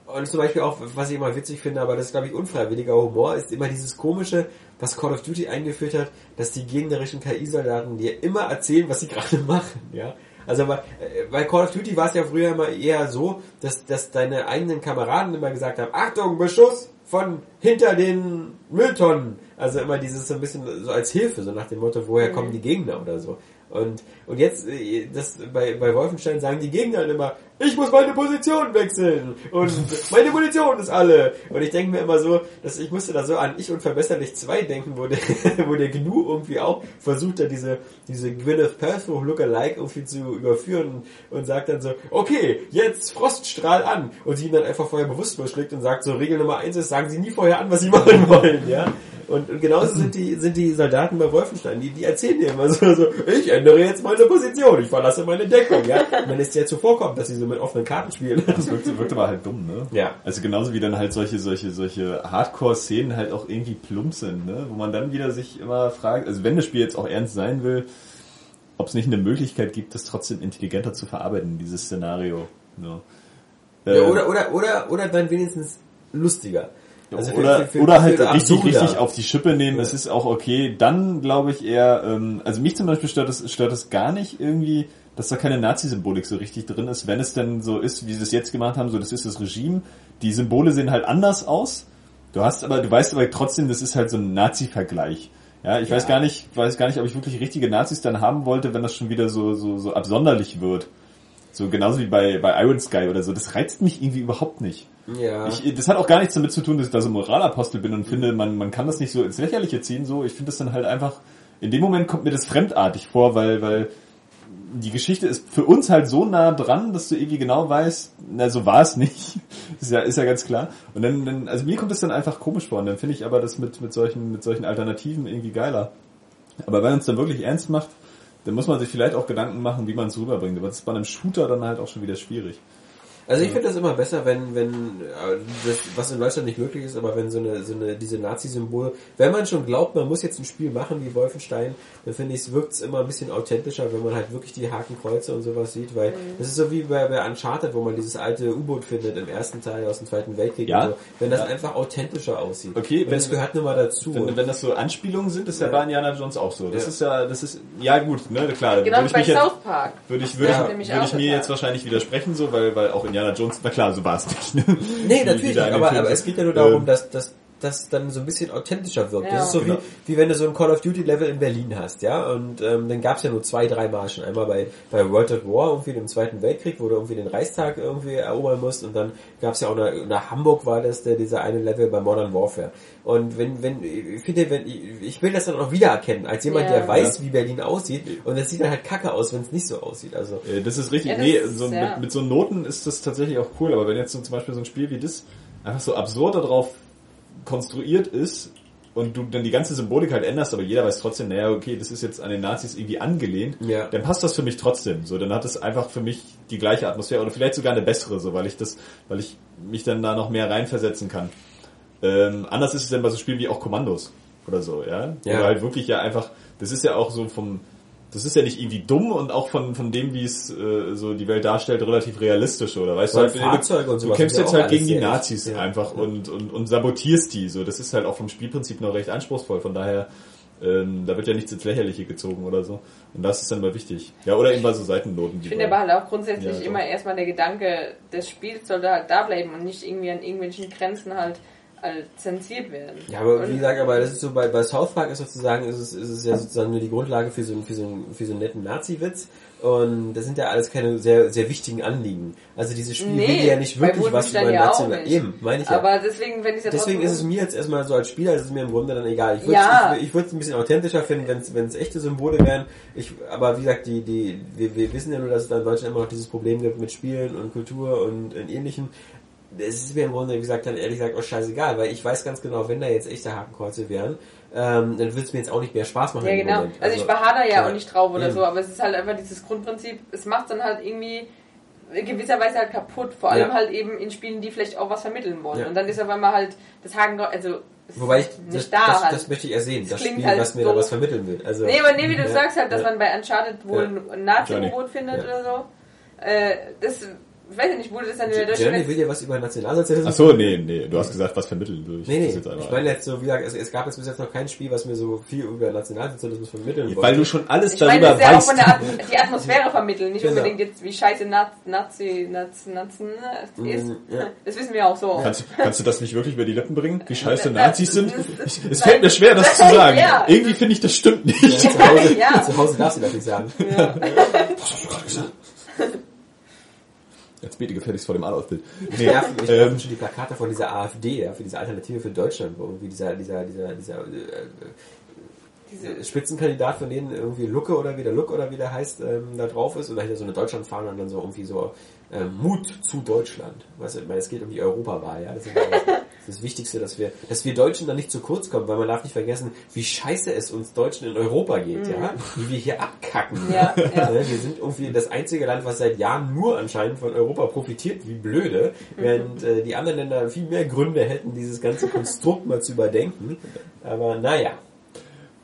und zum Beispiel auch, was ich immer witzig finde, aber das ist glaube ich unfreiwilliger Humor, ist immer dieses komische, was Call of Duty eingeführt hat, dass die gegnerischen KI-Soldaten dir immer erzählen, was sie gerade machen, ja. Also bei, äh, Call of Duty war es ja früher immer eher so, dass, dass deine eigenen Kameraden immer gesagt haben, Achtung, Beschuss von hinter den Mülltonnen. Also immer dieses so ein bisschen so als Hilfe, so nach dem Motto, woher kommen die Gegner oder so. Und, und jetzt, äh, das, bei, bei Wolfenstein sagen die Gegner immer, ich muss meine Position wechseln und meine Munition ist alle. Und ich denke mir immer so, dass ich musste da so an Ich und Verbesserlich 2 denken, wo der, wo der GNU irgendwie auch versucht hat, diese, diese Gwyneth Paltrow Lookalike irgendwie zu überführen und sagt dann so, okay, jetzt Froststrahl an. Und sie ihn dann einfach vorher bewusstlos schlägt und sagt so, Regel Nummer eins ist, sagen sie nie vorher an, was sie machen wollen, ja. Und, und genauso sind die, sind die Soldaten bei Wolfenstein, die, die erzählen dir immer so, so, ich ändere jetzt meine Position, ich verlasse meine Deckung, ja. Und wenn es dir zuvorkommt, dass sie so mit offenen Karten spielen. Das wirkt, wirkt aber halt dumm, ne? Ja. Also genauso wie dann halt solche, solche, solche Hardcore-Szenen halt auch irgendwie plump sind, ne? Wo man dann wieder sich immer fragt, also wenn das Spiel jetzt auch ernst sein will, ob es nicht eine Möglichkeit gibt, das trotzdem intelligenter zu verarbeiten, dieses Szenario. Ne? Ja, Äh, oder, oder, oder, oder dann wenigstens lustiger. Also oder, für- für- oder halt richtig, richtig auf die Schippe nehmen. Es ist auch okay. Dann glaube ich eher, ähm, also mich zum Beispiel stört es, stört es gar nicht irgendwie, dass da keine Nazi-Symbolik so richtig drin ist. Wenn es denn so ist, wie sie es jetzt gemacht haben, so das ist das Regime. Die Symbole sehen halt anders aus. Du hast aber, du weißt aber trotzdem, das ist halt so ein Nazi-Vergleich. Ja, ich weiß gar nicht, weiß gar nicht, ob ich wirklich richtige Nazis dann haben wollte, wenn das schon wieder so, so, so absonderlich wird. So genauso wie bei, bei Iron Sky oder so. Das reizt mich irgendwie überhaupt nicht. Ja. Ich, das hat auch gar nichts damit zu tun, dass ich da so Moralapostel bin und finde, man, man kann das nicht so ins Lächerliche ziehen. So, ich finde das dann halt einfach. In dem Moment kommt mir das fremdartig vor, weil, weil die Geschichte ist für uns halt so nah dran, dass du irgendwie genau weißt, na so war es nicht. ist ja, ist ja ganz klar. Und dann, dann, also mir kommt das dann einfach komisch vor. Und dann finde ich aber das mit, mit solchen, mit solchen Alternativen irgendwie geiler. Aber wenn man es dann wirklich ernst macht, dann muss man sich vielleicht auch Gedanken machen, wie man es rüberbringt. Aber das ist bei einem Shooter dann halt auch schon wieder schwierig. Also ich finde das immer besser, wenn, wenn äh, das, was in Deutschland nicht möglich ist, aber wenn so eine, so eine diese Nazi-Symbole, wenn man schon glaubt, man muss jetzt ein Spiel machen wie Wolfenstein, dann finde ich es wirkt es immer ein bisschen authentischer, wenn man halt wirklich die Hakenkreuze und sowas sieht, weil das ist so wie bei, bei Uncharted, wo man dieses alte U-Boot findet im ersten Teil aus dem Zweiten Weltkrieg. Ja. so. Wenn das Ja. einfach authentischer aussieht. Okay, wenn- das gehört nun mal dazu. Wenn, wenn das so Anspielungen sind, ist ja, Ja. bei Indiana Jones auch so. Das Ja. ist ja, das ist, ja gut, ne, klar. Genau würde ich bei mich South Park. würde ich, würde Ja. ich, würde ich mir jetzt wahrscheinlich widersprechen, so, weil, weil auch Indiana Jones, na klar, so war es nicht. Ne? Nee, natürlich nicht, aber, aber es geht ja nur darum, Ähm, dass dass das dann so ein bisschen authentischer wirkt. Ja. Das ist so Genau. wie, wie wenn du so ein Call of Duty Level in Berlin hast, ja, und ähm, dann gab es ja nur zwei, drei Mal schon. Einmal bei, bei World at War, irgendwie im Zweiten Weltkrieg, wo du irgendwie den Reichstag irgendwie erobern musst und dann gab es ja auch nach, nach Hamburg war das der, dieser eine Level bei Modern Warfare. Und wenn, wenn, ich finde, wenn, ich will das dann auch wiedererkennen, als jemand, Ja. der weiß, wie Berlin aussieht, und das sieht dann halt kacke aus, wenn es nicht so aussieht, also. Äh, Das ist richtig. Ja, das nee, ist- so, ja. mit, mit so Noten ist das tatsächlich auch cool, aber wenn jetzt so zum Beispiel so ein Spiel wie das einfach so absurd darauf konstruiert ist und du dann die ganze Symbolik halt änderst, aber jeder weiß trotzdem, naja, okay, das ist jetzt an den Nazis irgendwie angelehnt, Ja. dann passt das für mich trotzdem. So, dann hat es einfach für mich die gleiche Atmosphäre oder vielleicht sogar eine bessere, so, weil ich das, weil ich mich dann da noch mehr reinversetzen kann. Ähm, anders ist es dann bei so Spielen wie auch Kommandos oder so, ja. Ja. Oder halt wirklich ja einfach, das ist ja auch so vom, das ist ja nicht irgendwie dumm und auch von, von dem, wie es äh, so die Welt darstellt, relativ realistisch, oder weißt Weil du, halt, und du sowas kämpfst ja jetzt halt gegen die. Nazis Ja. einfach und, und, und sabotierst die, so, das ist halt auch vom Spielprinzip noch recht anspruchsvoll, von daher Ähm, da wird ja nichts ins Lächerliche gezogen oder so. Und das ist dann mal wichtig. Ja, oder eben bei so Seitennoten. Ich finde aber halt auch grundsätzlich Ja, immer erstmal der Gedanke des Spiels sollte halt da bleiben und nicht irgendwie an irgendwelchen Grenzen halt, halt zensiert werden. Ja, aber und, wie gesagt, aber das ist so bei, bei South Park ist sozusagen, ist es, ist es ja sozusagen nur die Grundlage für so, einen- für so, einen- für so einen netten Nazi-Witz. Und das sind ja alles keine sehr, sehr wichtigen Anliegen. Also dieses Spiel Nee, will ja nicht wirklich was über ja nicht. eben, meine ich ja. Aber deswegen, wenn ich Deswegen ist es mir jetzt erstmal so als Spieler, ist es mir im Grunde dann egal. Ich würde Ja. ich, ich würde es ein bisschen authentischer finden, wenn es wenn es echte Symbole wären. Ich, aber wie gesagt, die die wir, wir wissen ja nur, dass es da in Deutschland immer noch dieses Problem gibt mit Spielen und Kultur und, und ähnlichem. Es ist mir im Grunde, wie gesagt, dann ehrlich gesagt auch scheißegal, weil ich weiß ganz genau, wenn da jetzt echte Hakenkreuze wären, ähm, dann würde es mir jetzt auch nicht mehr Spaß machen. Ja, genau. Moment. Also, ich beharre da ja ja, auch nicht drauf oder eben. so, aber es ist halt einfach dieses Grundprinzip, es macht dann halt irgendwie in gewisser Weise halt kaputt, vor allem Ja. halt eben in Spielen, die vielleicht auch was vermitteln wollen. Ja. Und dann ist auf einmal halt das Haken, also Wobei ich, ist das, nicht da das, halt. das möchte ich ersehen, Das das, klingt Spiel, halt was mir doof. da was vermitteln will. Also, Nee, aber nee, wie du ja, sagst halt, dass ja. man bei Uncharted wohl Ja. ein Nazi-U-Boot Johnny. findet Ja. oder so. Äh, das, ich weiß ja nicht, wurde das dann in der deutschen will dir was über Nationalsozialismus Ach so, nee, nee, du hast gesagt, was vermitteln will. Ich Nee, nee, das jetzt ich einfach- meine jetzt so, wie gesagt, es, es gab jetzt bis jetzt noch kein Spiel, was mir so viel über Nationalsozialismus vermitteln wollte. Weil du schon alles Ich meine, darüber das ist ja auch weißt. von der At die Atmosphäre vermitteln, nicht Genau. unbedingt jetzt, wie scheiße Naz Nazi, Naz, Naz, ne, ist. Mm, ja. Das wissen wir auch so. Kannst, kannst du das nicht wirklich über die Lippen bringen? Wie scheiße Ja, Nazis sind? Ich, es fällt mir schwer, das zu sagen. Ja. Irgendwie finde ich, das stimmt nicht. Ja, zu, Hause, Ja. zu Hause darfst du das nicht sagen. Ja. Was hast du gerade gesagt? Jetzt bete gefälligst vor dem Adolf-Bild. Nee, Ja, ich ähm, ähm, schon die Plakate von dieser AfD, ja, für diese Alternative für Deutschland, wo irgendwie dieser, dieser, dieser, dieser äh, äh, Spitzenkandidat von denen irgendwie Lucke oder wie der Luck oder wie der heißt, ähm, da drauf ist und dahinter so eine Deutschlandfahne und dann so irgendwie so ähm, Mut zu Deutschland. Weißt du, ich meine, es geht um die Europawahl, ja. Das ist ja das, Wichtigste, dass wir, dass wir Deutschen da nicht zu kurz kommen, weil man darf nicht vergessen, wie scheiße es uns Deutschen in Europa geht, ja. Wie wir hier abkacken. Mhm. Ja, ja. Ne, Wir sind irgendwie das einzige Land, was seit Jahren nur anscheinend von Europa profitiert, wie blöde, während äh, die anderen Länder viel mehr Gründe hätten, dieses ganze Konstrukt mal zu überdenken. Aber naja.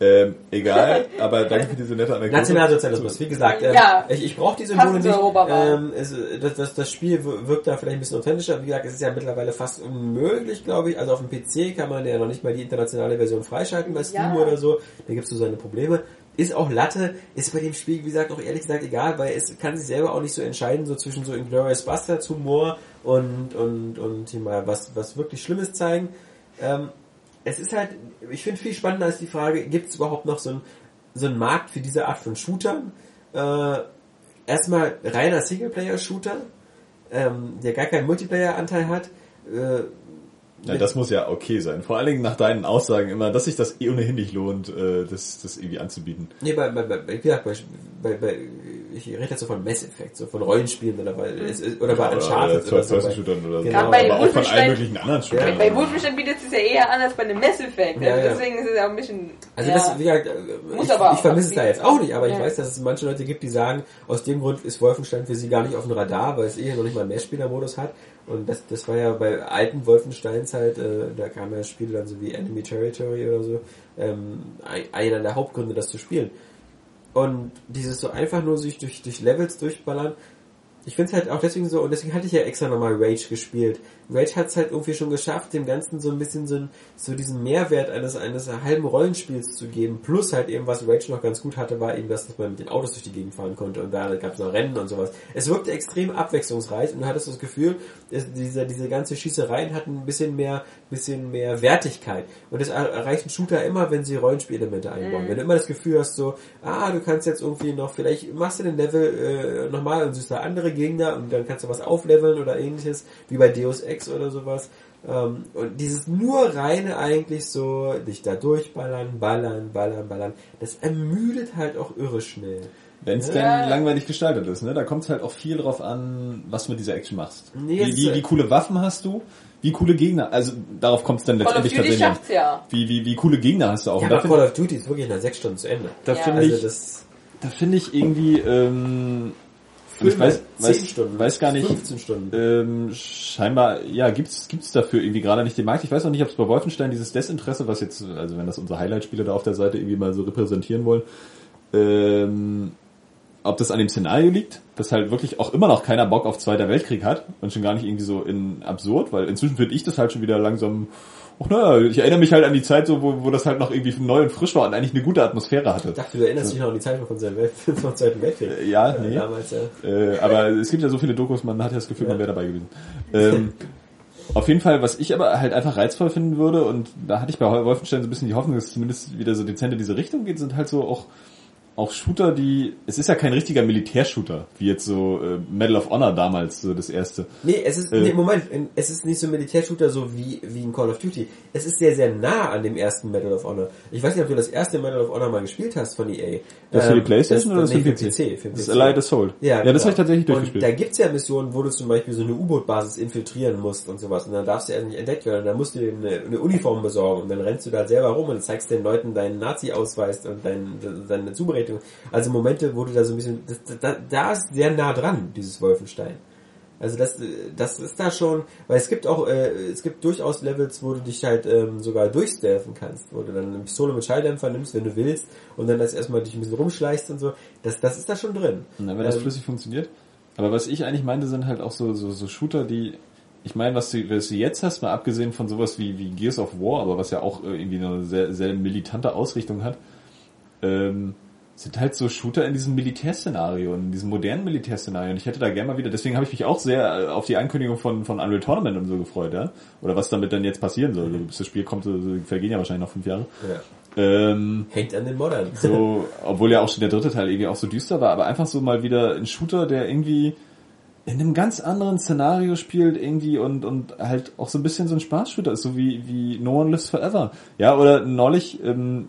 Ähm, egal, aber danke für diese nette Anekdote. Nationalsozialismus, wie gesagt, ähm, Ja. ich, ich brauche die Symbole nicht. Ähm, es, das, das, das Spiel wir- wirkt da vielleicht ein bisschen authentischer. Wie gesagt, es ist ja mittlerweile fast unmöglich, glaube ich. Also auf dem PC kann man ja noch nicht mal die internationale Version freischalten bei Steam Ja. oder so. Da gibt's so seine Probleme. Ist auch Latte, ist bei dem Spiel, wie gesagt, auch ehrlich gesagt egal, weil es kann sich selber auch nicht so entscheiden, so zwischen so Inglourious Bastards Humor und, und, und hier mal was, was wirklich Schlimmes zeigen. Ähm, es ist halt, ich finde viel spannender als die Frage, gibt es überhaupt noch so einen so einen Markt für diese Art von Shootern? Äh, erstmal reiner Singleplayer-Shooter, ähm, der gar keinen Multiplayer-Anteil hat. Äh, Ja, das muss ja okay sein. Vor allen Dingen nach deinen Aussagen immer, dass sich das eh ohnehin nicht lohnt, äh, das, das irgendwie anzubieten. nee, bei, bei, bei, wie gesagt, bei, bei, bei, ich rede jetzt so von Mass Effect, so von Rollenspielen oder bei, oder bei Uncharted oder so. Shootern oder so. Genau. Aber Bei auch von Wolfenstein- allen möglichen anderen Shootern. Ja. Bei Wolfenstein bietet es ja eher an als bei einem Mass Effect. Also Ja, ja. Deswegen ist es ja ein bisschen. Also ja. das, wie gesagt, äh, Muss ich, aber ich auch vermisse es da jetzt auch nicht, aber ich weiß, dass es manche Leute gibt, die sagen, aus dem Grund ist Wolfenstein für sie gar nicht auf dem Radar, weil es eh noch nicht mal einen Mehrspielermodus hat. Und das, das war ja bei alten Wolfensteins halt, äh, da kamen ja Spiele dann so wie Enemy Territory oder so, ähm, ein- einer der Hauptgründe, das zu spielen. Und dieses so einfach nur sich durch, durch Levels durchballern, ich finde es halt auch deswegen so, und deswegen hatte ich ja extra nochmal Rage gespielt. Rage hat es halt irgendwie schon geschafft, dem Ganzen so ein bisschen so, so diesen Mehrwert eines, eines halben Rollenspiels zu geben. Plus halt eben, was Rage noch ganz gut hatte, war eben, dass man mit den Autos durch die Gegend fahren konnte und da gab es noch Rennen und sowas. Es wirkte extrem abwechslungsreich und du hattest das Gefühl, diese, diese ganze Schießereien hatten ein bisschen mehr, bisschen mehr Wertigkeit. Und das er- erreichen Shooter immer, wenn sie Rollenspielelemente einbauen. Wenn du immer das Gefühl hast, so, ah, du kannst jetzt irgendwie noch, vielleicht machst du den Level äh, nochmal und siehst da andere Gegner und dann kannst du was aufleveln oder ähnliches, wie bei Deus Ex oder sowas. Ähm, und dieses nur reine eigentlich so, dich da durchballern, ballern, ballern, ballern, das ermüdet halt auch irre schnell. Wenn es Ja. denn langweilig gestaltet ist, ne? Da kommt es halt auch viel drauf an, was du mit dieser Action machst. Nee, wie, wie, wie coole Waffen hast du? Wie coole Gegner? Also darauf kommt es dann Call of letztendlich Duty tatsächlich an. schafft's ja. Wie, wie, wie coole Gegner hast du auch? Ja, aber Call of Duty ist wirklich nach sechs Stunden zu Ende. da Ja. finde Also ich, das da finde ich irgendwie, ähm, ich weiß, 10 weiß, Stunden, weiß gar nicht, 15 Stunden. ähm, scheinbar, ja, gibt's gibt's dafür irgendwie gerade nicht den Markt. Ich weiß auch nicht, ob es bei Wolfenstein dieses Desinteresse, was jetzt, also wenn das unsere Highlight-Spiele da auf der Seite irgendwie mal so repräsentieren wollen, ähm, ob das an dem Szenario liegt, dass halt wirklich auch immer noch keiner Bock auf Zweiter Weltkrieg hat und schon gar nicht irgendwie so in absurd, weil inzwischen finde ich das halt schon wieder langsam ach naja, ich erinnere mich halt an die Zeit, so, wo, wo das halt noch irgendwie neu und frisch war und eigentlich eine gute Atmosphäre hatte. Ich dachte, du erinnerst dich noch an die Zeit von vom Zweiten Weltkrieg. Äh, ja, nee. Äh, damals, ja. Äh, aber es gibt ja so viele Dokus, man hat ja das Gefühl, man wäre dabei gewesen. Ähm, auf jeden Fall, was ich aber halt einfach reizvoll finden würde, und da hatte ich bei Wolfenstein so ein bisschen die Hoffnung, dass es zumindest wieder so dezent in diese Richtung geht, sind halt so auch auch Shooter, die, es ist ja kein richtiger Militärshooter, wie jetzt so äh, Medal of Honor damals, so das erste. Nee, es ist, Äh. nee, Moment, es ist nicht so ein Militärshooter so wie, wie in Call of Duty. Es ist sehr, sehr nah an dem ersten Medal of Honor. Ich weiß nicht, ob du das erste Medal of Honor mal gespielt hast von EA. Das für die Ähm, Playstation oder das nee, für den PC? Für den Das PC. Allied Assault. Ja, ja das genau. habe ich tatsächlich Und durchgespielt. da gibt's ja Missionen, wo du zum Beispiel so eine U-Boot-Basis infiltrieren musst und sowas. Und dann darfst du ja nicht entdeckt werden. Und dann musst du dir eine, eine Uniform besorgen. Und dann rennst du da selber rum und zeigst den Leuten deinen Nazi-Ausweis und dein, deine Zubereitung. Also Momente, wo du da so ein bisschen... Das, da, da ist sehr nah dran, dieses Wolfenstein. Also das, das ist da schon, weil es gibt auch, äh, es gibt durchaus Levels, wo du dich halt ähm, sogar durchstealthen kannst, wo du dann eine Pistole mit Schalldämpfer nimmst, wenn du willst, und dann das erstmal dich ein bisschen rumschleichst und so. Das, das ist da schon drin. Na, wenn das Ähm, flüssig funktioniert. Aber was ich eigentlich meinte, sind halt auch so, so, so Shooter, die, ich meine, was du, was du jetzt hast, mal abgesehen von sowas wie, wie Gears of War, aber was ja auch äh, irgendwie eine sehr, sehr militante Ausrichtung hat, ähm, sind halt so Shooter in diesem Militärszenario, in diesem modernen Militärszenario. Und ich hätte da gerne mal wieder, deswegen habe ich mich auch sehr äh, auf die Ankündigung von, von Unreal Tournament und so gefreut, ja. Oder was damit dann jetzt passieren soll. Bis das Spiel kommt, vergehen ja wahrscheinlich noch fünf Jahre. Ja. Ähm, Hängt an den Modern. so, obwohl ja auch schon der dritte Teil irgendwie auch so düster war, aber einfach so mal wieder ein Shooter, der irgendwie in einem ganz anderen Szenario spielt irgendwie und, und halt auch so ein bisschen so ein Spaßshooter ist, so wie, wie No One Lives Forever. Ja, oder neulich, ähm,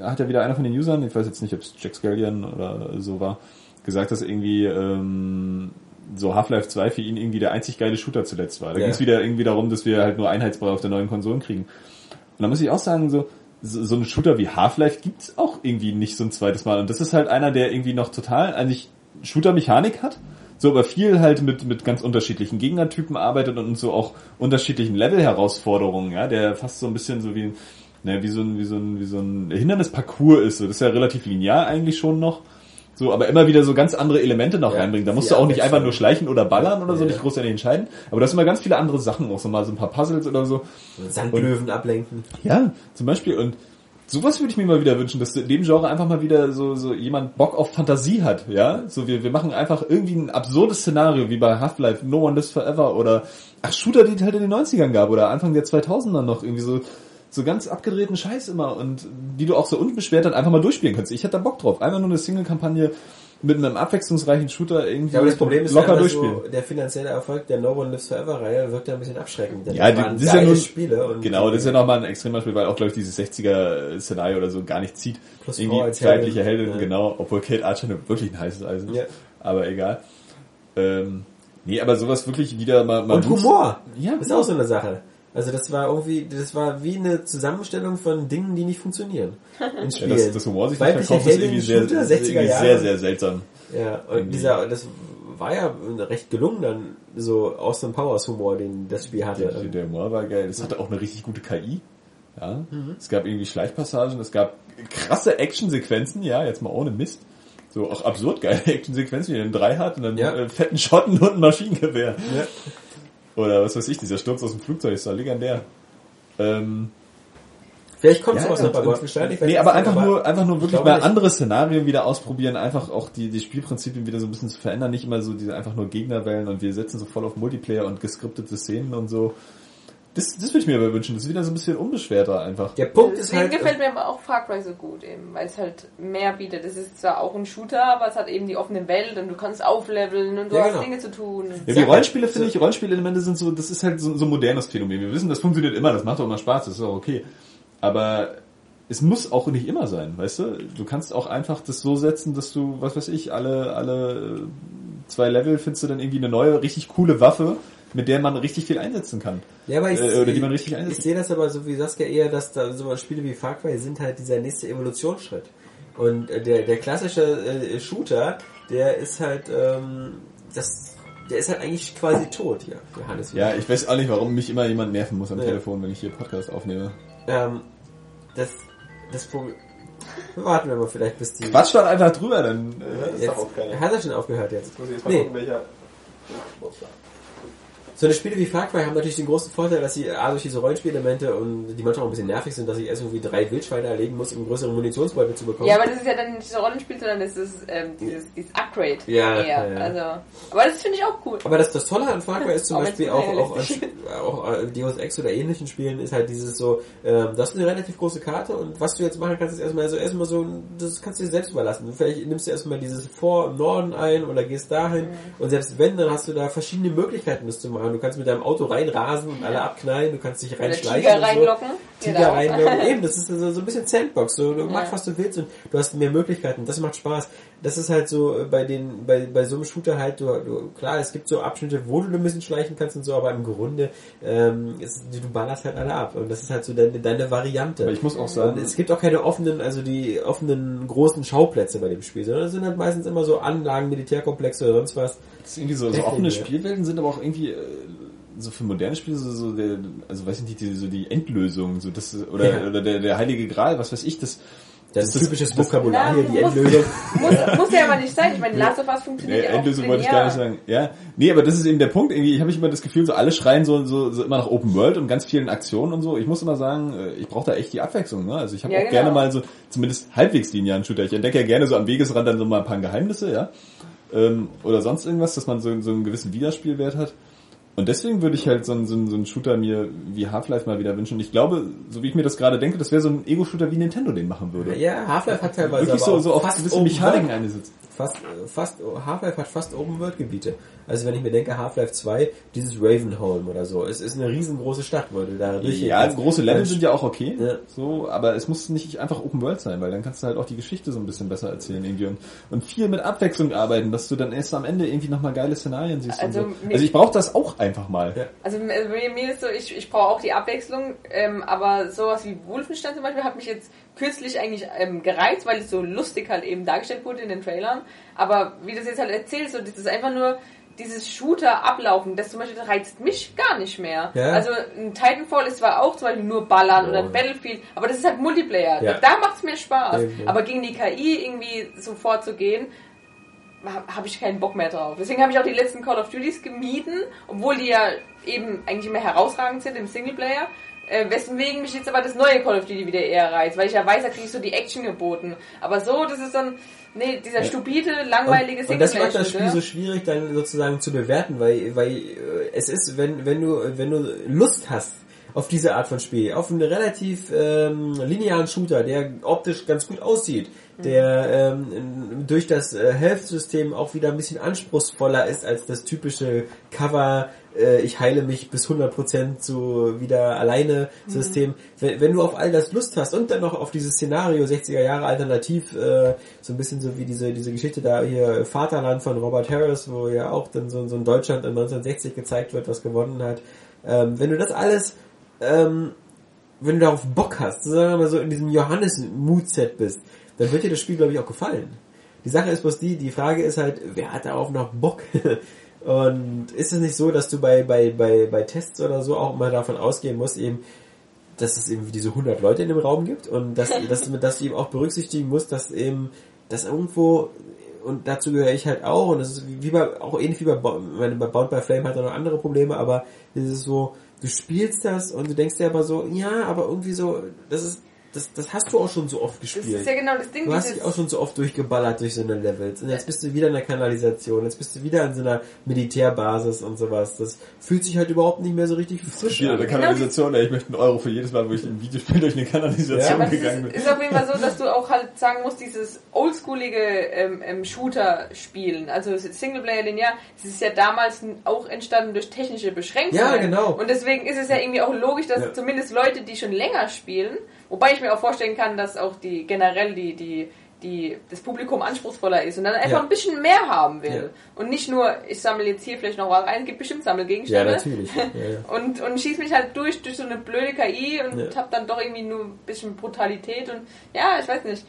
hat ja wieder einer von den Usern, ich weiß jetzt nicht, ob es Jack Scallion oder so war, gesagt, dass irgendwie ähm, so Half-Life 2 für ihn irgendwie der einzig geile Shooter zuletzt war. Da Ja. ging es wieder irgendwie darum, dass wir halt nur Einheitsbrei auf der neuen Konsolen kriegen. Und da muss ich auch sagen, so, so, so ein Shooter wie Half-Life gibt's auch irgendwie nicht so ein zweites Mal. Und das ist halt einer, der irgendwie noch total eigentlich Shooter-Mechanik hat, so aber viel halt mit, mit ganz unterschiedlichen Gegnertypen arbeitet und so auch unterschiedlichen Level-Herausforderungen, ja, der fast so ein bisschen so wie, ne, wie so ein, wie so ein, wie so ein Hindernisparcours ist. So, das ist ja relativ linear eigentlich schon noch. So, aber immer wieder so ganz andere Elemente noch Ja, reinbringen. Da musst du auch nicht einfach nur schleichen oder ballern oder so, nicht großartig entscheiden. Aber das sind immer ganz viele andere Sachen, auch so mal so ein paar Puzzles oder so. Sandlöwen ablenken. Ja, zum Beispiel. Und sowas würde ich mir mal wieder wünschen, dass in dem Genre einfach mal wieder so, so jemand Bock auf Fantasie hat, ja? So wir, wir machen einfach irgendwie ein absurdes Szenario, wie bei Half-Life, No One Lives Forever oder ach, Shooter, die es halt in den 90ern gab oder Anfang der 2000er noch irgendwie so so ganz abgedrehten Scheiß immer und die du auch so unbeschwert dann einfach mal durchspielen kannst. Ich hätte da Bock drauf. Einfach nur eine Single-Kampagne mit einem abwechslungsreichen Shooter irgendwie Ja, aber das Problem ist locker ja, durchspielen. so, der finanzielle Erfolg der No One Lives Forever Reihe wirkt ja ein bisschen abschreckend. Ja, das die- das ist ja nun- Spiele Genau, das ist ja nochmal ein extremer Spiel, weil auch, glaube ich, dieses 60er-Szenario oder so gar nicht zieht. Plus Irgendwie zeitliche Heldin, ja. genau, obwohl Kate Archer wirklich ein heißes Eisen ist. Ja. Aber egal. Ähm, nee, aber sowas wirklich wieder mal... mal Und Humor. Ja, ist auch so eine Sache. Also das war irgendwie, das war wie eine Zusammenstellung von Dingen, die nicht funktionieren. In Ja, Spielen. das, das Humor sich nicht Weibliche verkauft, ist Heldin, irgendwie sehr, Shooter, sehr, 60er irgendwie sehr, sehr seltsam. Ja, und Irgendwie. dieser, das war ja recht gelungen dann, so Austin Powers Humor, den das Spiel hatte. Der, der Humor war geil. Es hatte auch eine richtig gute KI. Ja. Es gab irgendwie Schleichpassagen, es gab krasse Actionsequenzen, ja, jetzt mal ohne Mist. So auch absurd geile Actionsequenzen, wie er einen Drei hat und dann Ja. äh, fetten Schotten und ein Maschinengewehr. Ja. Oder was weiß ich, dieser Sturz aus dem Flugzeug ist da legendär. Ähm, Vielleicht kommt ja, sowas noch bei Wolfenstein. Nee, aber einfach nur, einfach nur ich wirklich mal nicht. andere Szenarien wieder ausprobieren, einfach auch die, die Spielprinzipien wieder so ein bisschen zu verändern, nicht immer so diese einfach nur Gegnerwellen und wir setzen so voll auf Multiplayer und geskriptete Szenen und so. Das, das würde ich mir aber wünschen, das ist wieder so ein bisschen unbeschwerter einfach. Der Punkt ist Deswegen halt, gefällt mir aber auch Far Cry so gut eben, weil es halt mehr bietet. Es ist zwar auch ein Shooter, aber es hat eben die offene Welt und du kannst aufleveln und du Ja, hast genau. Dinge zu tun. Ja, die Rollenspiele finde so- ich, Rollenspielelemente sind so, das ist halt so, so ein modernes Phänomen. Wir wissen, das funktioniert immer, das macht auch immer Spaß, das ist auch okay. Aber es muss auch nicht immer sein, weißt du? Du kannst auch einfach das so setzen, dass du, was weiß ich, alle, alle äh, zwei Level findest du dann irgendwie eine neue, richtig coole Waffe, mit der man richtig viel einsetzen kann. Ja, aber ich, Äh, oder die man richtig ich einsetzt. sehe das aber so wie Saskia eher, dass da so Spiele wie Far Cry sind halt dieser nächste Evolutionsschritt. Und äh, der, der klassische äh, Shooter, der ist halt, ähm, das, der ist halt eigentlich quasi tot hier, Johannes. Ja, ich weiß auch nicht, warum mich immer jemand nerven muss am Ja. Telefon, wenn ich hier Podcast aufnehme. Ähm, das, das Problem, Warten wir mal vielleicht bis die... Quatsch doch einfach drüber, dann äh, Jetzt, hat er schon aufgehört jetzt? Nee. welcher... So eine Spiele wie Far Cry haben natürlich den großen Vorteil, dass sie A durch diese Rollenspielelemente und die manchmal auch ein bisschen nervig sind, dass ich erst irgendwie drei Wildschweine erlegen muss, um einen größeren Munitionsbeutel zu bekommen. Ja, aber das ist ja dann nicht so Rollenspiel, sondern das ist ähm, dieses, dieses Upgrade. Ja, ja, ja. Also, aber das finde ich auch cool. Aber das, das Tolle an Far Cry ist zum Auch Beispiel auch, auch, an- auch äh, Deus Ex oder ähnlichen Spielen ist halt dieses so, ähm, das ist eine relativ große Karte und was du jetzt machen kannst, ist erstmal so erstmal so, das kannst du dir selbst überlassen. Vielleicht nimmst du erstmal dieses Vor im Norden ein oder gehst dahin Mhm. und selbst wenn, dann hast du da verschiedene Möglichkeiten, das zu machen. Du kannst mit deinem Auto reinrasen und alle abknallen, du kannst dich Oder reinschleichen. Tiger und so. Reinlocken. Tiger Genau. reinlocken. Eben, das ist so, so ein bisschen Sandbox. So, du machst, Ja. was du willst und du hast mehr Möglichkeiten. Das macht Spaß. Das ist halt so äh, bei den, bei, bei so einem Shooter halt, du, du, klar, es gibt so Abschnitte, wo du ein bisschen schleichen kannst und so, aber im Grunde, ähm, ist, du ballerst halt alle ab. Und das ist halt so deine, deine Variante. Aber ich muss auch und sagen, es gibt auch keine offenen, also die offenen großen Schauplätze bei dem Spiel, sondern es sind halt meistens immer so Anlagen, Militärkomplexe oder sonst was. Das ist irgendwie so, so offene ja. Spielwelten sind aber auch irgendwie äh, so für moderne Spiele so, so der, also weiß ich nicht, die, so die Endlösung, so das oder, Ja. oder der, der heilige Gral, was weiß ich, das Das, Das- typisches das- Vokabular hier, die muss- Endlösung. Muss, muss ja aber nicht sein. Ich meine, Last of Us Nee, funktioniert ja auch. Endlösung wollte ich gar nicht sagen. Ja, nee, aber das ist eben der Punkt. Irgendwie, ich habe immer das Gefühl, so alle schreien so, so, so immer nach Open World und ganz vielen Aktionen und so. Ich muss immer sagen, äh, ich brauche da echt die Abwechslung. Ne? Also ich habe Ja, auch genau. gerne mal so zumindest halbwegs linearen Shooter. Ich entdecke ja gerne so am Wegesrand dann so mal ein paar Geheimnisse, ja, ähm, oder sonst irgendwas, dass man so, so einen gewissen Wiederspielwert hat. Und deswegen würde ich halt so einen, so einen, so einen Shooter mir wie Half-Life mal wieder wünschen. Und ich glaube, so wie ich mir das gerade denke, das wäre so ein Ego-Shooter, wie Nintendo den machen würde. Ja, Half-Life hat teilweise Wirklich aber so, so auf gewisse Mechaniken eingesetzt. Fast, fast, Half-Life hat fast Open-World-Gebiete. Also wenn ich mir denke, Half-Life 2, dieses Ravenholm oder so, es ist eine riesengroße Stadt, wo du da durch Ja, große Level sind ja auch okay, Ja. so, aber es muss nicht einfach Open World sein, weil dann kannst du halt auch die Geschichte so ein bisschen besser erzählen irgendwie und, und viel mit Abwechslung arbeiten, dass du dann erst am Ende irgendwie nochmal geile Szenarien siehst. Also und so. also ich brauche das auch einfach mal. Ja. Also mir, mir mir ist so, ich, ich brauche auch die Abwechslung, ähm, aber sowas wie Wolfenstein zum Beispiel hat mich jetzt kürzlich eigentlich ähm, gereizt, weil es so lustig halt eben dargestellt wurde in den Trailern. Aber wie das jetzt halt erzählt, so das ist einfach nur dieses Shooter ablaufen, das zum Beispiel reizt mich gar nicht mehr. Ja. Also ein Titanfall ist zwar auch zum Beispiel nur Ballern Ja. oder ein Battlefield, aber das ist halt Multiplayer. Ja. Da macht's mir Spaß. Ja. Aber gegen die KI irgendwie so vorzugehen, habe hab ich keinen Bock mehr drauf. Deswegen habe ich auch die letzten Call of Duties gemieden, obwohl die ja eben eigentlich immer herausragend sind im Singleplayer. Äh, weswegen mich jetzt aber das neue Call of Duty wieder eher reizt, weil ich ja weiß, da kriege ich so die Action geboten. Aber so, das ist dann, nee, dieser stupide, langweilige Und, und das macht das. Spiel so schwierig dann sozusagen zu bewerten, weil, weil äh, es ist, wenn, wenn du, wenn du Lust hast auf diese Art von Spiel, auf einen relativ ähm, linearen Shooter, der optisch ganz gut aussieht, der ähm, durch das äh, Health-System auch wieder ein bisschen anspruchsvoller ist als das typische Cover, äh, ich heile mich bis 100% so wieder alleine System. Wenn, wenn du auf all das Lust hast und dann noch auf dieses Szenario 60er Jahre alternativ, äh, so ein bisschen so wie diese, diese Geschichte da hier Vaterland von Robert Harris, wo ja auch dann so, so ein Deutschland in 1960 gezeigt wird, was gewonnen hat. Ähm, wenn du das alles ähm, wenn du darauf Bock hast, sagen wir mal so in diesem Johannes-Moodset bist, dann wird dir das Spiel, glaube ich, auch gefallen. Die Sache ist bloß die, die Frage ist halt, wer hat darauf noch Bock? Und ist es nicht so, dass du bei, bei, bei, bei Tests oder so auch mal davon ausgehen musst, eben, dass es eben diese 100 Leute in dem Raum gibt und dass, dass, dass du eben auch berücksichtigen musst, dass eben, dass irgendwo, und dazu gehöre ich halt auch, und das ist wie bei, auch ähnlich wie bei, bei Bound by Flame hat er noch andere Probleme, aber es ist so, du spielst das und du denkst dir aber so, ja, aber irgendwie so, das ist, das, das hast du auch schon so oft Das gespielt. ist ja genau das Ding, Du hast dich auch schon so oft durchgeballert durch so eine Levels. Und jetzt bist du wieder in der Kanalisation, jetzt bist du wieder in so einer Militärbasis und sowas. Das fühlt sich halt überhaupt nicht mehr so richtig frisch Wieder an. eine Kanalisation, ey, ich möchte einen Euro für jedes Mal, wo ich im Videospiel durch eine Ja, Kanalisation es gegangen ist, bin. ist auf jeden Fall so, dass du auch halt sagen musst, dieses oldschoolige ähm, ähm, Shooter-Spielen, also Singleplayer linear, das ist ja damals auch entstanden durch technische Beschränkungen. Ja, genau. Und deswegen ist es ja irgendwie auch logisch, dass Ja. zumindest Leute, die schon länger spielen, wobei ich mir auch vorstellen kann, dass auch die generell die, die die das Publikum anspruchsvoller ist und dann einfach Ja. ein bisschen mehr haben will. Ja. Und nicht nur, ich sammle jetzt hier vielleicht noch was ein, gibt bestimmt Ja, Sammelgegenstände. natürlich. Ja, ja. Und, und schieß mich halt durch, durch so eine blöde KI und Ja. hab dann doch irgendwie nur ein bisschen Brutalität und ja, ich weiß nicht.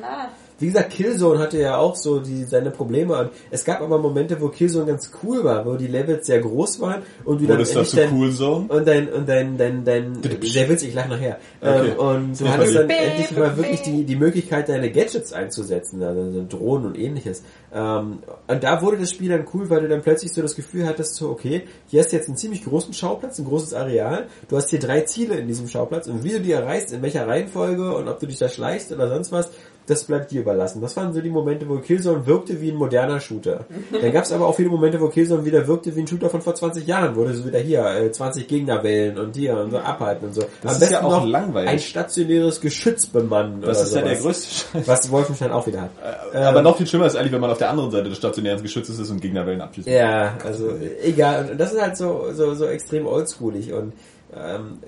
Na, wie gesagt, Killzone hatte ja auch so die, seine Probleme und es gab aber Momente, wo Killzone ganz cool war, wo die Levels sehr groß waren und du dann das so dein, cool Zone? und dein, und dein, dein, dein, sehr witzig, ich lach nachher. Okay. Ähm, und du hattest dann endlich mal wirklich die, die Möglichkeit, deine Gadgets einzusetzen, also so Drohnen und ähnliches. Ähm, und da wurde das Spiel dann cool, weil du dann plötzlich so das Gefühl hattest, so, okay, hier hast du jetzt einen ziemlich großen Schauplatz, ein großes Areal, du hast hier drei Ziele in diesem Schauplatz und wie du die erreichst, in welcher Reihenfolge und ob du dich da schleichst oder sonst was, das bleibt dir überlassen. Das waren so die Momente, wo Killzone wirkte wie ein moderner Shooter. Dann gab es aber auch viele Momente, wo Killzone wieder wirkte wie ein Shooter von vor 20 Jahren, wo du so wieder hier äh, 20 Gegner wählen und hier und so abhalten und so. Das ist ja auch langweilig. ein stationäres Geschütz bemannen Das ist ja der sowas. größte Scheiß. Was Wolfenstein auch wieder hat. Aber noch viel schlimmer ist eigentlich, wenn man auf der anderen Seite des stationären Geschützes ist und Gegnerwellen abschießt. Ja, also egal. Und das ist halt so so so extrem oldschoolig und ähm,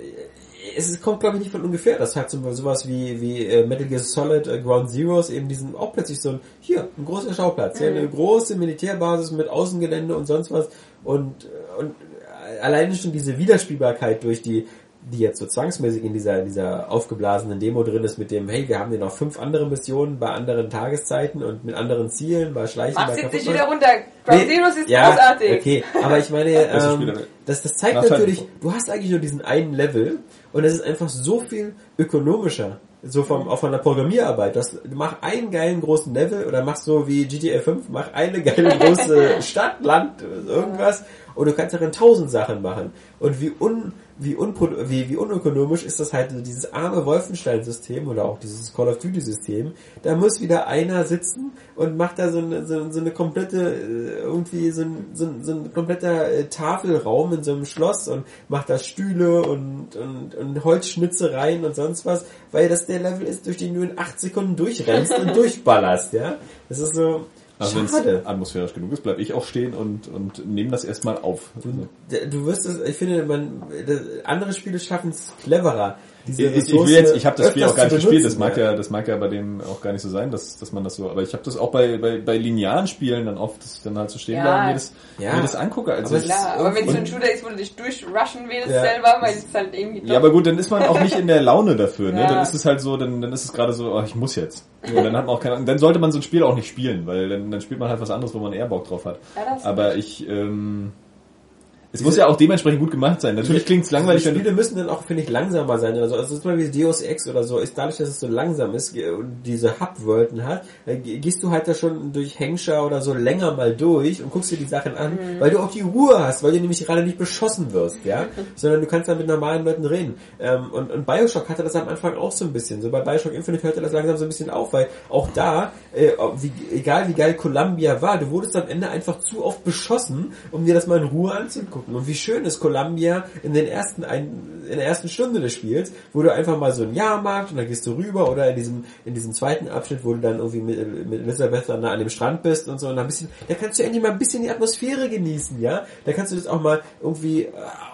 es kommt glaube ich nicht von ungefähr, dass halt so, sowas wie wie äh, Metal Gear Solid äh, Ground Zeroes eben diesen auch plötzlich so ein hier ein großer Schauplatz, ja, eine große Militärbasis mit Außengelände und sonst was und äh, und alleine schon diese Widerspielbarkeit durch die die jetzt so zwangsmäßig in dieser, dieser aufgeblasenen Demo drin ist mit dem, hey, wir haben hier noch fünf andere Missionen bei anderen Tageszeiten und mit anderen Zielen, bei Schleichen, Mach's bei jetzt nicht wieder runter. Ground Nee, Zeroes ist ja, großartig. Okay, aber ich meine, ähm, das, das zeigt Titanfall. natürlich, du hast eigentlich nur diesen einen Level und es ist einfach so viel ökonomischer. So vom, auch von der Programmierarbeit. Das, mach einen geilen großen Level oder mach so wie GTA 5, mach eine geile große Stadt, Land, irgendwas und du kannst darin tausend Sachen machen. Und wie un, wie, unpro, wie, wie unökonomisch ist das halt dieses arme Wolfenstein-System oder auch dieses Call of Duty-System. Da muss wieder einer sitzen und macht da so eine, so, so eine komplette, äh, irgendwie so ein, so ein, so ein kompletter äh, Tafelraum in so einem Schloss und macht da Stühle und, und, und Holzschnitzereien und sonst was, weil das der Level ist, durch den du in acht Sekunden durchrennst und durchballerst, ja. Das ist so, Also wenn es atmosphärisch genug ist, bleib ich auch stehen und, und nehme das erstmal auf. Du wirst es, ich finde, man, andere Spiele schaffen es cleverer. Diese Ich, ich, will jetzt, ich habe das Spiel auch gar nicht zu gespielt, das benutzen, mag ja, das mag ja bei dem auch gar nicht so sein, dass, dass man das so, aber ich habe das auch bei, bei, bei linearen Spielen dann oft, dass ich dann halt so stehen Ja. bleibe und mir das, Ja. mir das angucke. Also Aber Klar, aber wenn es so ein Shooter ist, wo du dich durchrushen willst Ja. selber, weil es halt irgendwie ja, aber gut, dann ist man auch nicht in der Laune dafür, ne? Ja. Dann ist es halt so, dann, dann ist es gerade so, oh, ich muss jetzt. Und dann hat man auch keine, und dann sollte man so ein Spiel auch nicht spielen, weil dann, dann spielt man halt was anderes, wo man eher Bock drauf hat. Ja, das aber ich, ähm, es muss ja auch dementsprechend gut gemacht sein. Natürlich klingt es langweilig, die Spiele müssen dann auch, finde ich, langsamer sein oder so. Also zum Beispiel Deus Ex oder so, ist dadurch, dass es so langsam ist und diese Hub-Worlden hat, äh, ge- gehst du halt da schon durch Hengscher oder so länger mal durch und guckst dir die Sachen an, weil du auch die Ruhe hast, weil du nämlich gerade nicht beschossen wirst, ja, sondern du kannst dann mit normalen Leuten reden. Ähm, und, und Bioshock hatte das am Anfang auch so ein bisschen. So bei Bioshock Infinite hörte das langsam so ein bisschen auf, weil auch da, äh, egal wie geil Columbia war, du wurdest am Ende einfach zu oft beschossen, um dir das mal in Ruhe anzugucken. Und wie schön ist Columbia in den ersten ein, in der ersten Stunde des Spiels, wo du einfach mal so ein Jahrmarkt und dann gehst du rüber oder in diesem in diesem zweiten Abschnitt, wo du dann irgendwie mit, mit Elizabeth da an dem Strand bist und so und ein bisschen, da kannst du endlich mal ein bisschen die Atmosphäre genießen, ja? Da kannst du das auch mal irgendwie äh,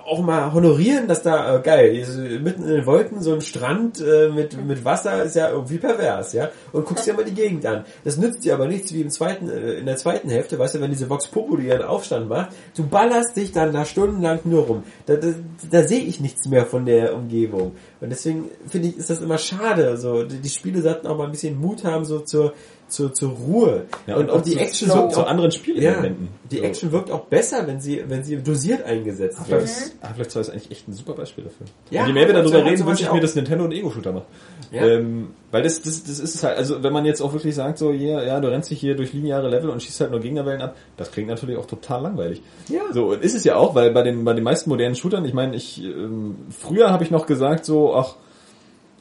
auch mal honorieren, dass da äh, geil, mitten in den Wolken so ein Strand äh, mit mit Wasser ist ja irgendwie pervers, ja? Und guckst dir mal die Gegend an. Das nützt dir aber nichts wie im zweiten äh, in der zweiten Hälfte, weißt du, wenn diese Vox Populi ihren Aufstand macht, du ballerst dich dann da stundenlang nur rum. Da, da, da sehe ich nichts mehr von der Umgebung. Und deswegen finde ich, ist das immer schade. So, die, die Spiele sollten auch mal ein bisschen Mut haben, so zur, zur, zur Ruhe. Ja, und, auch auch die Action zu- wirkt zu anderen Spielelementen. Ja, die So. Action wirkt auch besser, wenn sie, wenn sie dosiert eingesetzt wird. Half-Life Half-Life 2 ist eigentlich echt ein super Beispiel dafür. Ja, und je mehr wir Half-Life 2 darüber reden, wünsche ich mir, dass Nintendo einen Ego-Shooter macht. Ja. Ähm, weil das, das, das ist es halt, also wenn man jetzt auch wirklich sagt, so, ja, ja, du rennst dich hier durch lineare Level und schießt halt nur Gegnerwellen ab, das klingt natürlich auch total langweilig. Ja. So, und ist es ja auch, weil bei den, bei den meisten modernen Shootern, ich meine, ich, ähm, früher habe ich noch gesagt, so, ach,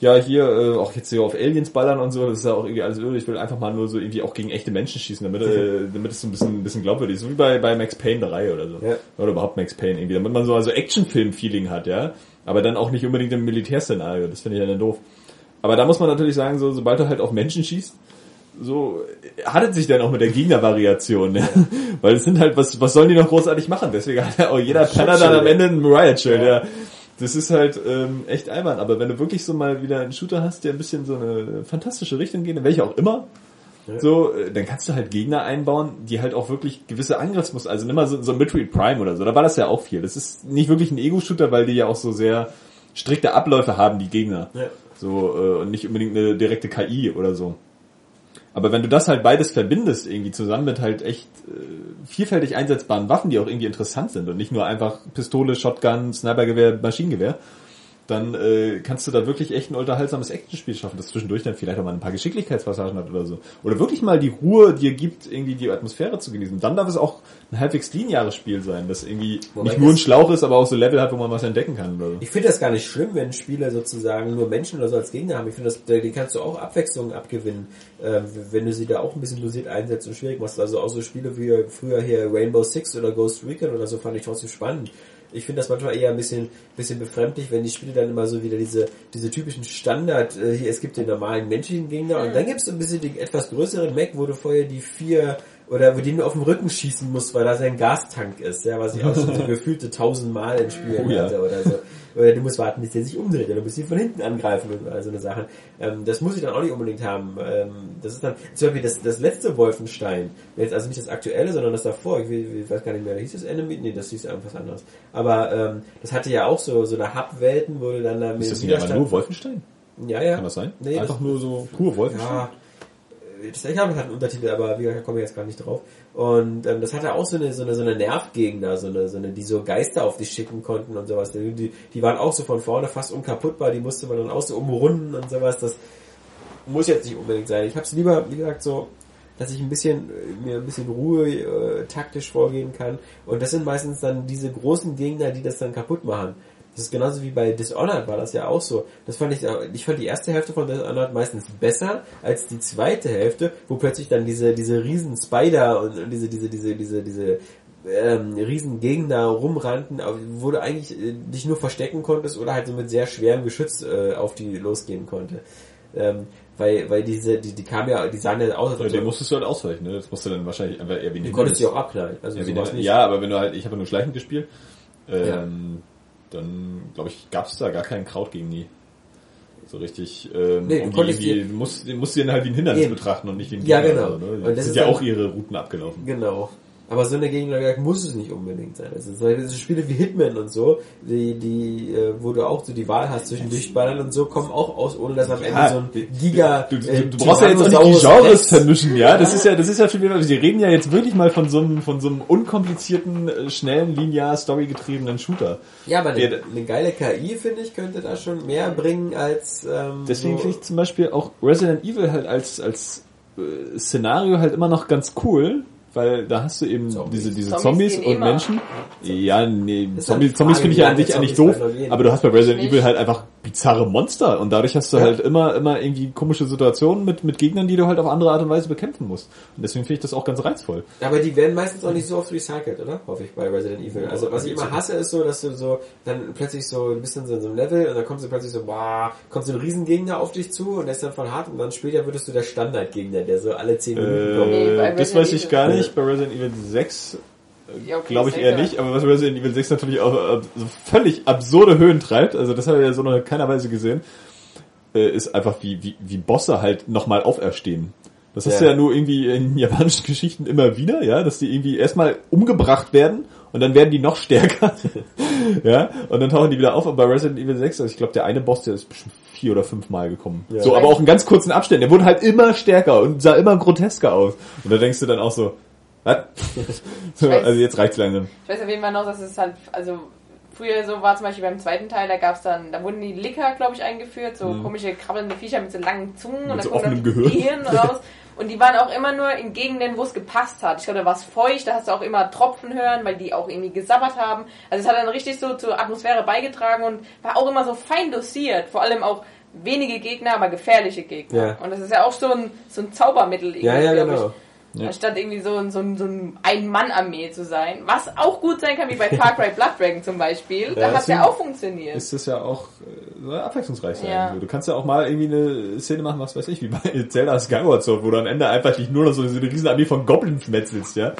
ja, hier, äh, auch jetzt hier auf Aliens ballern und so, das ist ja auch irgendwie alles öde. Ich will einfach mal nur so irgendwie auch gegen echte Menschen schießen, damit, äh, damit es so ein bisschen, ein bisschen glaubwürdig ist. So wie bei, bei Max Payne 3 oder so. Ja. Oder überhaupt Max Payne irgendwie. Damit man so also Actionfilm-Feeling hat, ja. Aber dann auch nicht unbedingt im Militärszenario. Das finde ich ja dann doof. Aber da muss man natürlich sagen, so, sobald du halt auf Menschen schießt, so äh, hat es sich dann auch mit der Gegnervariation, ja. Weil es sind halt, was, was sollen die noch großartig machen? Deswegen hat ja auch jeder Penner dann am Ende ein Riot-Schild, ja. Das ist halt ähm, echt albern, aber wenn du wirklich so mal wieder einen Shooter hast, der ein bisschen so eine fantastische Richtung geht, in welche auch immer, so, äh, dann kannst du halt Gegner einbauen, die halt auch wirklich gewisse Angriffsmuster, also nimm mal so, so Metroid Prime oder so, da war das ja auch viel. Das ist nicht wirklich ein Ego-Shooter, weil die ja auch so sehr strikte Abläufe haben, die Gegner. Ja. So, äh, und nicht unbedingt eine direkte KI oder so. Aber wenn du das halt beides verbindest, irgendwie zusammen mit halt echt äh, vielfältig einsetzbaren Waffen, die auch irgendwie interessant sind und nicht nur einfach Pistole, Shotgun, Snipergewehr, Maschinengewehr, dann äh, kannst du da wirklich echt ein unterhaltsames Actionspiel schaffen, das zwischendurch dann vielleicht auch mal ein paar Geschicklichkeitspassagen hat oder so. Oder wirklich mal die Ruhe dir gibt, irgendwie die Atmosphäre zu genießen. Dann darf es auch ein halbwegs lineares Spiel sein, das irgendwie Wobei nicht nur ein Schlauch ist, aber auch so Level hat, wo man was entdecken kann. Oder so. Ich finde das gar nicht schlimm, wenn Spieler sozusagen nur Menschen oder so als Gegner haben. Ich finde, das, die kannst du auch Abwechslung abgewinnen, ähm, wenn du sie da auch ein bisschen dosiert einsetzt und schwierig machst. Also auch so Spiele wie früher hier Rainbow Six oder Ghost Recon oder so fand ich trotzdem spannend. Ich finde das manchmal eher ein bisschen, bisschen befremdlich, wenn die Spiele dann immer so wieder diese, diese typischen Standard, äh, hier, es gibt den normalen menschlichen Gegner und dann gibt es ein bisschen den etwas größeren Mac, wo du vorher die vier oder wo den du auf dem Rücken schießen musst, weil da sein Gastank ist, ja, was ich auch schon so gefühlte tausendmal in Spielen Oh ja. hatte oder so. Oder du musst warten, bis der sich umdreht, oder du musst ihn von hinten angreifen und all so eine Sachen. Ähm, das muss ich dann auch nicht unbedingt haben. Ähm, das ist dann, zum Beispiel das, das letzte Wolfenstein, jetzt also nicht das aktuelle, sondern das davor, ich, will- ich weiß gar nicht mehr, hieß das Enemy? Nee, das hieß einfach was anderes. Aber ähm, das hatte ja auch so, so eine Hub-Welten, wo du dann da mit Ist das nicht nur Wolfenstein? Ja, ja. Kann das sein? Nee, einfach das, nur so pur Wolfenstein? ja, äh, das, ich glaube, hat einen Untertitel, aber wie gesagt, da komme ich jetzt gar nicht drauf. Und ähm, das hatte auch so eine, so eine, so eine Nervgegner, so eine, so eine, die so Geister auf dich schicken konnten und sowas. Die, die, waren auch so von vorne fast unkaputtbar, die musste man dann auch so umrunden und sowas. Das muss jetzt nicht unbedingt sein. Ich habe es lieber, wie gesagt, so, dass ich ein bisschen äh, mir ein bisschen Ruhe äh, taktisch vorgehen kann. Und das sind meistens dann diese großen Gegner, die das dann kaputt machen. Das ist genauso wie bei Dishonored war das ja auch so. Das fand ich, ich fand die erste Hälfte von Dishonored meistens besser als die zweite Hälfte, wo plötzlich dann diese, diese riesen Spider und, und diese, diese, diese, diese, diese, ähm, riesen Gegner rumrannten, wo du eigentlich äh, dich nur verstecken konntest oder halt so mit sehr schwerem Geschütz äh, auf die losgehen konnte. Ähm, weil, weil diese, die, die kamen ja, die sahen ja aus, als Ja, ob den du, musst du halt ausweichen, ne? Das musst du dann wahrscheinlich einfach eher wie ein du konntest die Hindernis- auch abknallen. Also ja, ja, aber wenn du halt, ich habe nur schleichend gespielt, ähm, dann glaube ich, gab es da gar keinen Kraut gegen die. So richtig, ähm, Nee, du um die du musst, du musst sie dann halt wie ein Hindernis Eben. betrachten und nicht wie ein Ja, genau. oder so, ne? Und das Das sind ja auch ihre Routen abgelaufen. Genau. Aber so eine Gegner wie gesagt, muss es nicht unbedingt sein. Also so Spiele wie Hitman und so, die, die, äh, wo du auch so die Wahl hast zwischen Durchballern und so, kommen auch aus, ohne dass am Ende so ein Giga. Du, du, äh, du brauchst ja jetzt auch nicht die Genres vermischen, ja. Das ist ja, das ist ja viel mehr. Sie reden ja jetzt wirklich mal von so einem, von so einem unkomplizierten, äh, schnellen, linear, storygetriebenen Shooter. Ja, aber eine, eine geile KI, finde ich, könnte da schon mehr bringen als, ähm, Deswegen so, finde ich zum Beispiel auch Resident Evil halt als, als äh, Szenario halt immer noch ganz cool, weil da hast du eben Zombies. diese, diese Zombies Zombies, und immer. Menschen. Ja, nee, ist Zombies, Zombies finde ich ja an sich eigentlich doof, aber du hast bei Resident. Evil halt einfach bizarre Monster und dadurch hast du Ja. halt immer, immer irgendwie komische Situationen mit, mit Gegnern, die du halt auf andere Art und Weise bekämpfen musst. Und deswegen finde ich das auch ganz reizvoll. Aber die werden meistens auch nicht so oft recycelt, oder? Hoffe ich bei Resident Evil. Also was ich immer hasse ist so, dass du so dann plötzlich so ein bisschen so in so einem Level und dann kommst du plötzlich so, boah, kommt so ein Riesengegner auf dich zu und der ist dann voll hart und dann später würdest du der Standardgegner, der so alle 10 Minuten kommt. Nee, Äh, das weiß ich Evil. gar nicht. Bei Resident Evil 6 Ja, okay, glaube ich eher nicht, aber was Resident Evil 6 natürlich auch äh, so völlig absurde Höhen treibt, also das habe ich ja so noch in keiner Weise gesehen, äh, ist einfach wie, wie, wie Bosse halt nochmal auferstehen. Das hast Ja. du ja nur irgendwie in japanischen Geschichten immer wieder, ja, dass die irgendwie erstmal umgebracht werden und dann werden die noch stärker. ja, und dann tauchen die wieder auf, aber bei Resident Evil 6, also ich glaube, der eine Boss, der ist bestimmt vier oder fünf Mal gekommen. Ja. So, aber auch in ganz kurzen Abständen. Der wurde halt immer stärker und sah immer grotesker aus. Und da denkst du dann auch so, was? so, weiß- also jetzt reicht's langsam. Ich weiß auf jeden Fall noch, dass es halt, also früher so war zum Beispiel beim zweiten Teil, da gab's dann, da wurden die Licker, glaube ich, eingeführt, so komische krabbelnde Viecher mit so langen Zungen und Mhm. so offenem Gehirn. raus. Und die waren auch immer nur in Gegenden, wo es gepasst hat. Ich glaube, da war es feucht, da hast du auch immer Tropfen hören, weil die auch irgendwie gesabbert haben. Also es hat dann richtig so zur Atmosphäre beigetragen und war auch immer so fein dosiert. Vor allem auch wenige Gegner, aber gefährliche Gegner. Ja. Und das ist ja auch so ein, so ein Zaubermittel irgendwie, Ja, ja, genau. ich. Ja. Anstatt irgendwie so, ein- so, ein- so ein Ein-Mann-Armee zu sein. Was auch gut sein kann, wie bei Far Cry Blood Dragon zum Beispiel. Da hat ja auch funktioniert. Ist das ja auch äh, abwechslungsreich sein. Ja. Du kannst ja auch mal irgendwie eine Szene machen, was weiß ich, wie bei Zelda Skyward Sword, wo du am Ende einfach dich nur noch so, so eine riesen Armee von Goblins metzelst, ja.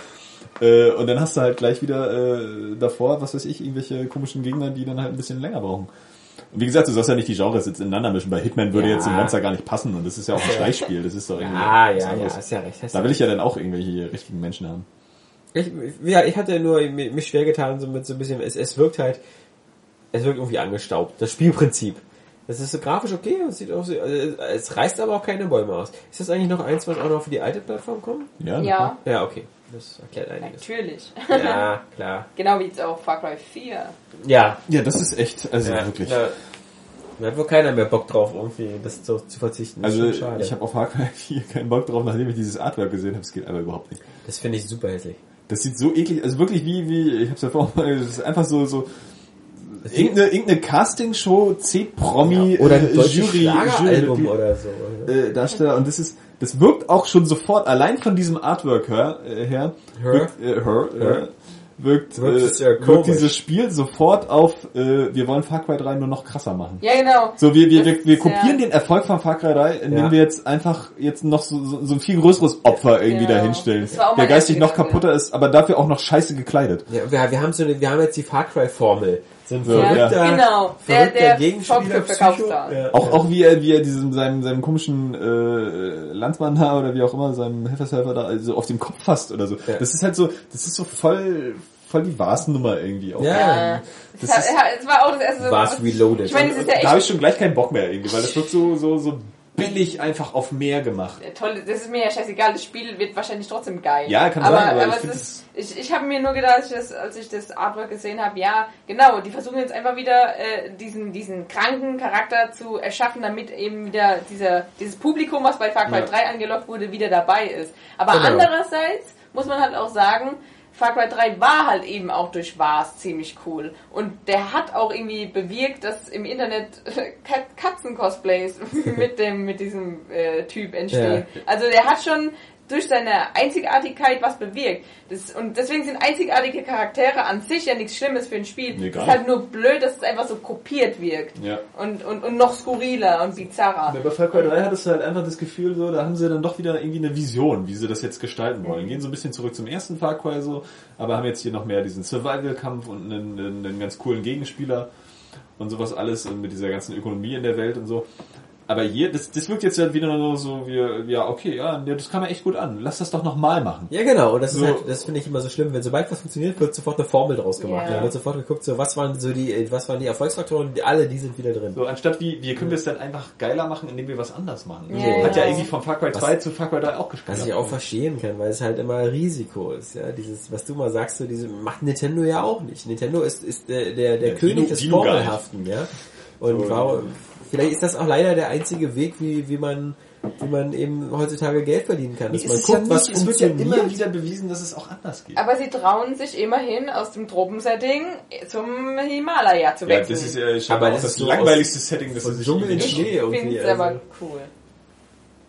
Äh, und dann hast du halt gleich wieder äh, davor, was weiß ich, irgendwelche komischen Gegner, die dann halt ein bisschen länger brauchen. Und wie gesagt, du sollst ja nicht die Genres jetzt ineinander mischen. Bei Hitman würde Ja. jetzt ein Monster gar nicht passen und das ist ja auch ein Schleichspiel. Das ist doch irgendwie Ah, ja, ja, anderes. hast ja recht. Hast Da ja will ich ja dann auch irgendwelche richtigen Menschen haben. Ich, ja, ich hatte nur mi- mich schwer getan, so mit so ein bisschen, es, es wirkt halt, es wirkt irgendwie angestaubt. Das Spielprinzip. Das ist so grafisch okay, es sieht auch so, also es reißt aber auch keine Bäume aus. Ist das eigentlich noch eins, was auch noch für die alte Plattform kommt? Ja. Ja, Ja, okay. Das erklärt einiges. natürlich. Ja, klar. genau wie jetzt auch Far Cry 4. Ja. Ja, das ist echt, also ja wirklich. Da, da hat wohl keiner mehr Bock drauf, irgendwie das zu, zu verzichten. Das ist Also ich habe auf Far Cry 4 keinen Bock drauf, nachdem ich dieses Artwork gesehen habe. Es geht aber überhaupt nicht. das finde ich super hässlich. Das sieht so eklig, also wirklich wie, wie, ich hab's ja vorhin mal, das ist einfach so, so, irgendeine, irgendeine Castingshow, C-Promi, Oder ein äh, Jury, Jury, oder so. äh, Darsteller und das ist, das wirkt auch schon sofort, allein von diesem Artwork her, äh, her Her? wirkt, äh, her, Her? wirkt, Wirkt äh, wirkt dieses Spiel sofort auf, äh, wir wollen Far Cry 3 nur noch krasser machen. Ja, genau. So, wir, wir, wir, wir kopieren ja- den Erfolg von Far Cry 3, indem Ja. wir jetzt einfach jetzt noch so, so, so ein viel größeres Opfer irgendwie Genau. dahinstellen, der geistig noch kaputter ist, aber dafür auch noch scheiße gekleidet. Ja, wir, wir haben so eine, wir haben jetzt die Far Cry Formel. Ein So, ja. verrückter, Genau. Der, verrückter der Gegenspieler. Psycho. Ja. Auch, auch wie er, wie er diesem, seinem, seinem komischen äh, Landsmann da oder wie auch immer, seinem Helfershelfer da also auf den Kopf fasst oder so. Ja. Das ist halt so, das ist so voll, voll die Varsennummer irgendwie auch. Ja. Das Es, ist- war auch das erste so. War's reloaded. Ich meine, es ist ja da habe echt ich schon gleich keinen Bock mehr irgendwie, weil das wird so, so, so billig einfach auf mehr gemacht. toll. Das ist mir ja scheißegal. Das Spiel wird wahrscheinlich trotzdem geil. Ja, kann aber, sein, aber aber ich ist, ich, ich habe mir nur gedacht, als ich das, als ich das Artwork gesehen habe, ja, genau, die versuchen jetzt einfach wieder äh, diesen, diesen kranken Charakter zu erschaffen, damit eben wieder dieser, dieses Publikum, was bei Far Cry Ja. 3 angelockt wurde, wieder dabei ist. Aber Genau. andererseits muss man halt auch sagen, Far Cry 3 war halt eben auch durch Wars ziemlich cool. Und der hat auch irgendwie bewirkt, dass im Internet Kat- Katzen-Cosplays mit dem, mit diesem äh, Typ entstehen. Also der hat schon durch seine Einzigartigkeit was bewirkt. Das, und deswegen sind einzigartige Charaktere an sich ja nichts Schlimmes für ein Spiel. Nee, es ist halt nur blöd, dass es einfach so kopiert wirkt. Ja. Und, und, und noch skurriler und bizarrer. Ja, Bei Far Cry 3 hattest du halt einfach das Gefühl, so, da haben sie dann doch wieder irgendwie eine Vision, wie sie das jetzt gestalten wollen. Gehen so ein bisschen zurück zum ersten Far Cry so, aber haben jetzt hier noch mehr diesen Survival-Kampf und einen, einen, einen ganz coolen Gegenspieler und sowas alles und mit dieser ganzen Ökonomie in der Welt und so. Aber hier, das, das wirkt jetzt halt wieder nur so, wie, ja, okay, ja, das kann man echt gut an. Lass das doch nochmal machen. Ja, genau. Und das ist So. halt, das finde ich immer so schlimm, wenn sobald was funktioniert, wird sofort eine Formel draus gemacht. Ja. Da wird sofort geguckt, so was waren so die, was waren die Erfolgsfaktoren, die, alle, die sind wieder drin. So, anstatt wie, wie können wir es dann einfach geiler machen, indem wir was anders machen. Ja, so, hat ja irgendwie von Far Cry 2 zu Far Cry 3 auch gespielt. Was ich auch verstehen kann, weil es halt immer Risiko ist, ja. Dieses, was du mal sagst, so diese, macht Nintendo ja auch nicht. Nintendo ist, ist der, der, der Ja, König Dino- des. Formelhaften, ja. Und So, warum, vielleicht ist das auch leider der einzige Weg, wie, wie man, wie man eben heutzutage Geld verdienen kann. Dass Es man guckt, ja was nicht, es wird ja immer wieder bewiesen, dass es auch anders geht. Aber sie trauen sich immerhin aus dem Tropensetting zum Himalaya zu Ja, wechseln. das ist ja schon Aber auch das das, so langweiligste Setting, das es sich Dschungel in Schnee Ich finde es also- aber cool.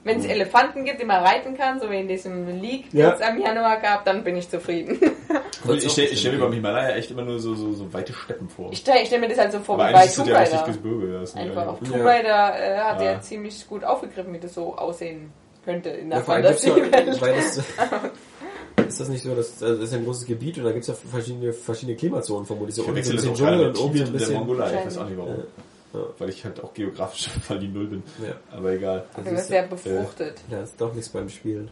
Wenn es Elefanten gibt, die man reiten kann, so wie in diesem League, Ja. den es am Januar gab, dann bin ich zufrieden. Ich stelle stell mir beim Himalaya echt immer nur so, so, so weite Steppen vor. Ich stelle stell mir das halt so vor Aber wie bei Tomb ja Raider. Gebirge. Das ist Einfach auf ja, Tomb Ja. Raider äh, hat Ja. er ziemlich gut aufgegriffen, wie das so aussehen könnte in der Ja, ja, Fantasiewelt. ist das nicht so, dass also das ist ja ein großes Gebiet und da gibt es ja verschiedene, verschiedene Klimazonen vermutlich. So ich unten so ein bisschen auch Dschungel und oben ein und der bisschen. Mongolei. Ich weiß auch nicht warum. Ja. Weil ich halt auch geografisch voll die Null bin. Ja. Aber egal. Du bist sehr befruchtet. Ja, ist doch nichts beim Spielen.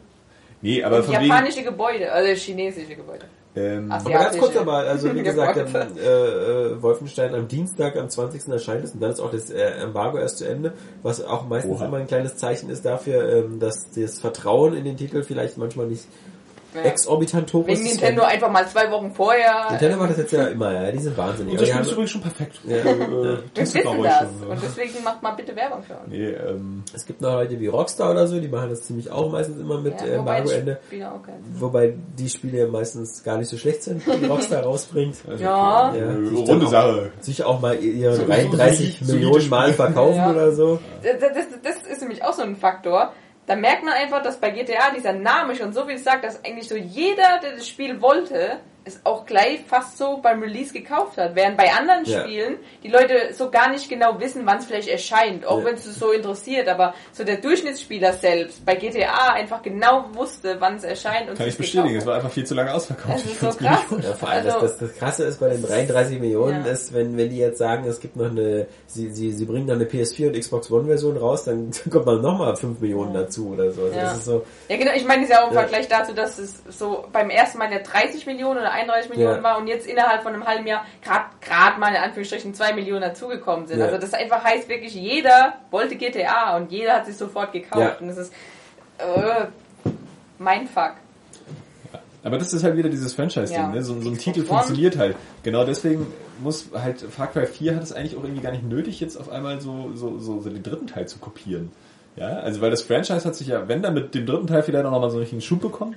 Nee, aber von wegen... japanische Gebäude, also chinesische Gebäude. Ähm, Ach, Aber ganz kurz Asiatische aber, also wie gesagt, ähm, äh, äh, Wolfenstein am Dienstag, am 20. erscheint es und dann ist auch das äh, Embargo erst zu Ende, was auch meistens Oha. immer ein kleines Zeichen ist dafür, ähm, dass das Vertrauen in den Titel vielleicht manchmal nicht Ja. exorbitant hoch Wegen ist. Nintendo einfach mal zwei Wochen vorher. Nintendo macht das jetzt ja immer, ja, die sind wahnsinnig. unser Spiel ist übrigens schon perfekt. Ja. Äh, Wir wissen das. schon, Und so. deswegen macht mal bitte Werbung für uns. Nee, ähm, es gibt noch Leute wie Rockstar oder so, die machen das ziemlich auch meistens immer mit äh, Ja, wobei das Embargo-Ende. Wobei die Spiele ja meistens gar nicht so schlecht sind, die Rockstar rausbringt. also, Ja. äh, Ja, sich dann runde auch- Sache. Sich auch mal ihre So- so 33 solide- Millionen solide Mal verkaufen Ja. oder so. Das, das, das ist nämlich auch so ein Faktor. Da merkt man einfach, dass bei GTA dieser Name schon so viel sagt, dass eigentlich so jeder, der das Spiel wollte, es auch gleich fast so beim Release gekauft hat. Während bei anderen Ja. Spielen die Leute so gar nicht genau wissen, wann es vielleicht erscheint, auch Ja. wenn es so interessiert. Aber so der Durchschnittsspieler selbst bei GTA einfach genau wusste, wann es erscheint und Kann ich bestätigen, es war einfach viel zu lange ausverkauft. Das ist so krass. Ja, vor allem Also- das, das, das Krasse ist bei den 33 Millionen Ja. ist, wenn, wenn die jetzt sagen, es gibt noch eine, sie, sie, sie bringen dann eine PS4 und Xbox One Version raus, dann kommt man nochmal 5 Millionen dazu oder so. Also Ja. das ist so, Ja, genau. Ich meine, es ist ja auch im Ja. Vergleich dazu, dass es so beim ersten Mal ja 30 Millionen oder 31 Millionen Ja. war und jetzt innerhalb von einem halben Jahr gerade mal in Anführungsstrichen 2 Millionen dazugekommen sind. Ja. Also das einfach heißt wirklich, jeder wollte GTA und jeder hat sich sofort gekauft. Ja. Und das ist äh, mein Fuck. Aber das ist halt wieder dieses Franchise-Ding, Ja. ne? So, so ein Titel funktioniert halt. Genau deswegen muss halt Far Cry 4 hat es eigentlich auch irgendwie gar nicht nötig, jetzt auf einmal so, so, so, so den dritten Teil zu kopieren. Ja, also weil das Franchise hat sich ja, wenn dann mit dem dritten Teil vielleicht auch nochmal so einen richtigen Schub bekommen.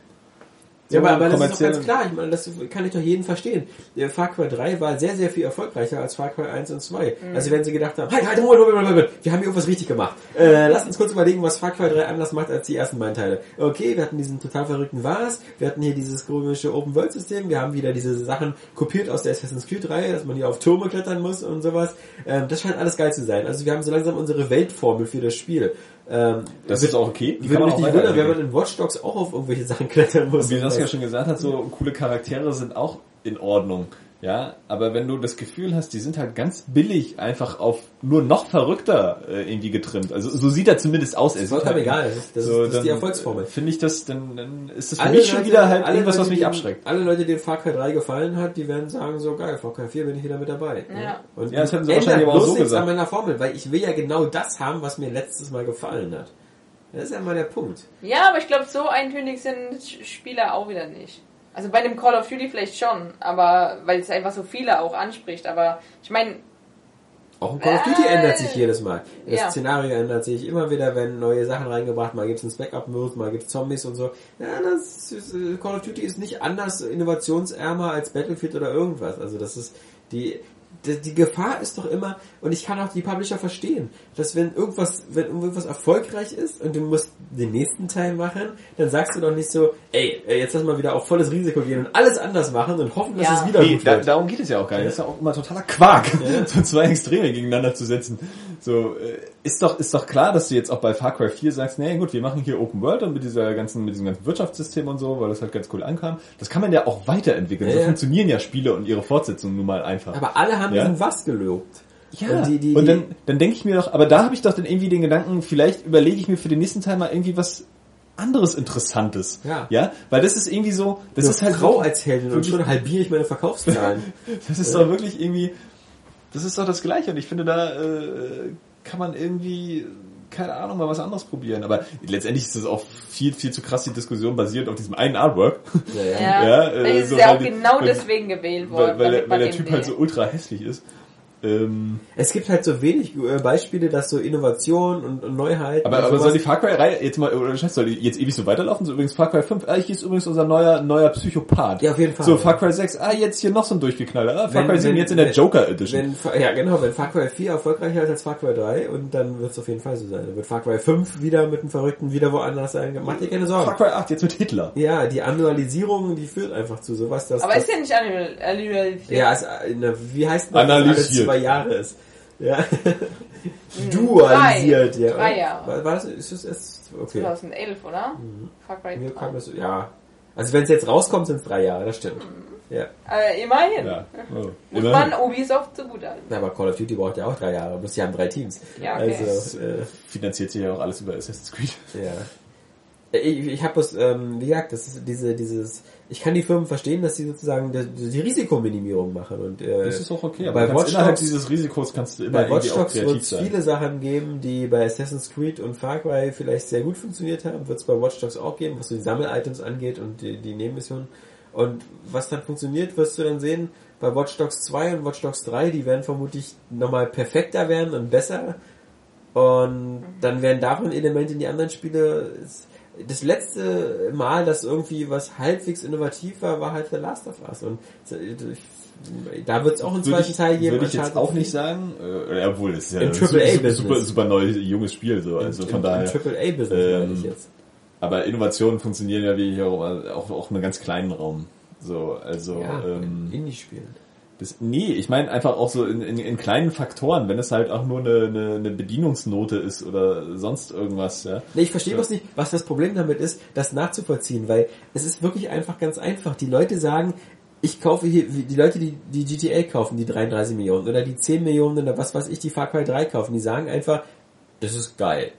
Ja, aber, aber das ist doch ganz klar. Ich meine, das kann ich doch jeden verstehen. Der Far Cry 3 war sehr, sehr viel erfolgreicher als Far Cry 1 und 2. Mhm. Also wenn sie gedacht haben, halt, halt, Moment, Moment, Moment, Moment, wir haben hier irgendwas richtig gemacht. Äh, lass uns kurz überlegen, was Far Cry 3 anders macht als die ersten beiden Teile. Okay, wir hatten diesen total verrückten Vars, wir hatten hier dieses komische Open-World-System, wir haben wieder diese Sachen kopiert aus der Assassin's Creed-Reihe, dass man hier auf Türme klettern muss und sowas. Ähm, das scheint alles geil zu sein. Also wir haben so langsam unsere Weltformel für das Spiel. Ähm, Das ist auch okay. Die würde mich nicht wundern, wenn man in Watch Dogs auch auf irgendwelche Sachen klettern muss. Wie Saskia schon gesagt hat, so coole Charaktere sind auch in Ordnung. Ja, aber wenn du das Gefühl hast, die sind halt ganz billig einfach auf nur noch verrückter äh, irgendwie getrimmt. Also so sieht er zumindest aus. Er sieht vollkommen halt- egal, das ist- das ist- das ist die Erfolgsformel. Finde ich das, dann, dann ist das für Alle mich schon Leute- wieder halt irgendwas, was Leute, mich denen- abschreckt. Alle Leute, denen Far Cry 3 gefallen hat, die werden sagen, so geil, Far Cry 4 bin ich wieder mit dabei. Ja. Und Ja, das hätten sie wahrscheinlich aber auch bloß so nichts gesagt. an meiner Formel, weil ich will ja genau das haben, was mir letztes Mal gefallen hat. Das ist ja mal der Punkt. Ja, aber ich glaube, so eintönig sind Spieler auch wieder nicht. Also bei einem Call of Duty vielleicht schon, aber weil es einfach so viele auch anspricht. Aber ich meine, Auch ein Call of Duty Äh, ändert sich jedes Mal. Das ja. Szenario ändert sich immer wieder, wenn neue Sachen reingebracht, mal gibt's einen Spec-Up-Mode, mal gibt's Zombies und so. Ja, das ist, äh, Call of Duty ist nicht anders innovationsärmer als Battlefield oder irgendwas. Also das ist die, die, Gefahr ist doch immer, und ich kann auch die Publisher verstehen, dass wenn irgendwas, wenn irgendwas erfolgreich ist und du musst den nächsten Teil machen, dann sagst du doch nicht so, ey, ey, jetzt lass mal wieder auf volles Risiko gehen und alles anders machen und hoffen, dass Ja. es wieder Nee, gut da, wird. darum geht es ja auch gar nicht. Das ist ja auch immer totaler Quark, so zwei Extreme gegeneinander zu setzen. So, äh, ist doch, ist doch klar, dass du jetzt auch bei Far Cry 4 sagst, nee, gut, wir machen hier Open World und mit dieser ganzen, mit diesem ganzen Wirtschaftssystem und so, weil das halt ganz cool ankam. Das kann man ja auch weiterentwickeln. Ja, so ja. funktionieren ja Spiele und ihre Fortsetzungen nun mal einfach. Aber alle haben Ja. was gelobt. Ja, Und die- die- und dann, dann denke ich mir doch, aber da habe ich doch dann irgendwie den Gedanken, vielleicht überlege ich mir für den nächsten Teil mal irgendwie was anderes Interessantes. Ja. Ja, weil das ist irgendwie so, das Das ist halt Frau als Heldin und schon halbiere ich meine Verkaufszahlen. Das ist doch wirklich irgendwie, das ist doch das Gleiche und ich finde, da äh, kann man irgendwie, keine Ahnung, mal was anderes probieren. Aber letztendlich ist das auch viel, viel zu krass, die Diskussion basiert auf diesem einen Artwork. ja, ja. ja, Ja, äh, ist so, es ja weil auch die- genau weil- deswegen gewählt worden. Weil, weil, weil der Typ will. halt so ultra hässlich ist. Ähm, Es gibt halt so wenig äh, Beispiele, dass so Innovation und, und Neuheit. aber, und aber soll die Far Cry-Reihe jetzt mal, oder Scheiß, soll die jetzt ewig so weiterlaufen? So übrigens Far Cry 5, ah, hier ist übrigens unser neuer, neuer Psychopath. Ja, auf jeden Fall. So, Far Cry 6, ah, jetzt hier noch so ein Durchgeknaller. Ah, Far Wenn- Cry 7 wenn- jetzt in der wenn- Joker Edition. Ja, genau, wenn Far Cry 4 erfolgreicher ist als Far Cry 3 und dann wird es auf jeden Fall so sein. Dann wird Far Cry 5 wieder mit einem Verrückten wieder woanders sein. Macht dir keine Sorgen. Far Cry 8 jetzt mit Hitler. Ja, die Annualisierung, die führt einfach zu sowas, dass... Aber dass, ist ja nicht annual. annual ja, es, äh, wie heißt das, Analysiert. Zwei Jahre ist? Ja. Hm, Dualisiert, drei. ja. Drei Jahre. War, war das, ist das erst, okay. 2011, oder? Far Cry Mir 3. kam das, ja. Also wenn es jetzt rauskommt, sind es drei Jahre, das stimmt. Ja. Aber immerhin. Ja. Oh, Muss immerhin. man Ubisoft zugutehalten. Aber Call of Duty braucht ja auch drei Jahre, bloß die haben drei Teams. Ja, okay. Also, äh, finanziert sich ja auch alles über Assassin's Creed. ja. Ich, ich habe es, ähm, wie gesagt, das ist diese, dieses, ich kann die Firmen verstehen, dass sie sozusagen die, die Risikominimierung machen und äh, Das ist auch okay, bei aber kannst Watch Dogs- dieses Risikos kannst du immer bei Watch Dogs wird es viele Sachen geben, die bei Assassin's Creed und Far Cry vielleicht sehr gut funktioniert haben, wird es bei Watch Dogs auch geben, was so die Sammel-Items angeht und die, die Nebenmissionen. Und was dann funktioniert, wirst du dann sehen, bei Watch Dogs 2 und Watch Dogs 3, die werden vermutlich nochmal perfekter werden und besser. Und dann werden davon Elemente in die anderen Spiele. Das letzte Mal, dass irgendwie was halbwegs innovativ war, war halt The Last of Us. Und da wird es auch einen Würde zweiten ich, Teil geben. würde ich jetzt auch nicht sagen, äh, obwohl es ist ja ein super, super, super neues, junges Spiel, so, also Im- von im, daher. AAA-Business ähm, ich jetzt. Aber Innovationen funktionieren ja wie hier auch, auch, auch in einem ganz kleinen Raum. So, also, Ja, ähm, Indie-Spielen. Das, nee, ich meine einfach auch so in, in, in kleinen Faktoren, wenn es halt auch nur eine, eine, eine Bedienungsnote ist oder sonst irgendwas, ja. Nee, ich verstehe Ja. bloß nicht, was das Problem damit ist, das nachzuvollziehen, weil es ist wirklich einfach ganz einfach. Die Leute sagen, ich kaufe hier, die Leute, die die GTA kaufen, die 33 Millionen oder die 10 Millionen oder was weiß ich, die Far Cry 3 kaufen, die sagen einfach, das ist geil.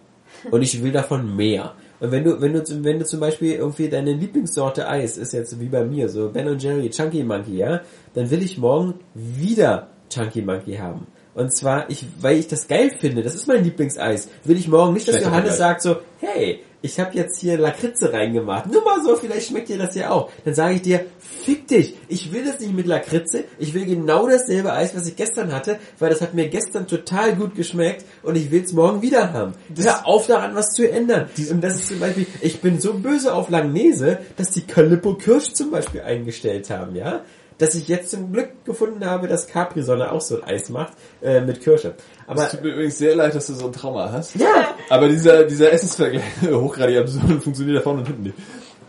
Und ich will davon mehr. Und wenn du, wenn du, wenn du zum Beispiel irgendwie deine Lieblingssorte Eis ist jetzt wie bei mir, so Ben Jerry, Chunky Monkey, ja, dann will ich morgen wieder Chunky Monkey haben. Und zwar, ich, weil ich das geil finde, das ist mein Lieblingseis, will ich morgen nicht, dass Johannes sagt so, hey, ich habe jetzt hier Lakritze reingemacht. Nur mal so, vielleicht schmeckt dir das ja auch. Dann sage ich dir, fick dich, ich will das nicht mit Lakritze, ich will genau dasselbe Eis, was ich gestern hatte, weil das hat mir gestern total gut geschmeckt und ich will es morgen wieder haben. Hör auf daran, was zu ändern. Und das ist zum Beispiel, ich bin so böse auf Langnese, dass die Calippo Kirsch zum Beispiel eingestellt haben, ja? Dass ich jetzt zum Glück gefunden habe, dass Capri-Sonne auch so ein Eis macht, äh, mit Kirsche. Aber, Es tut mir übrigens sehr leid, dass du so ein Trauma hast. ja, Aber dieser, dieser Essensvergleich, hochgradig absurd, funktioniert da vorne und hinten nicht.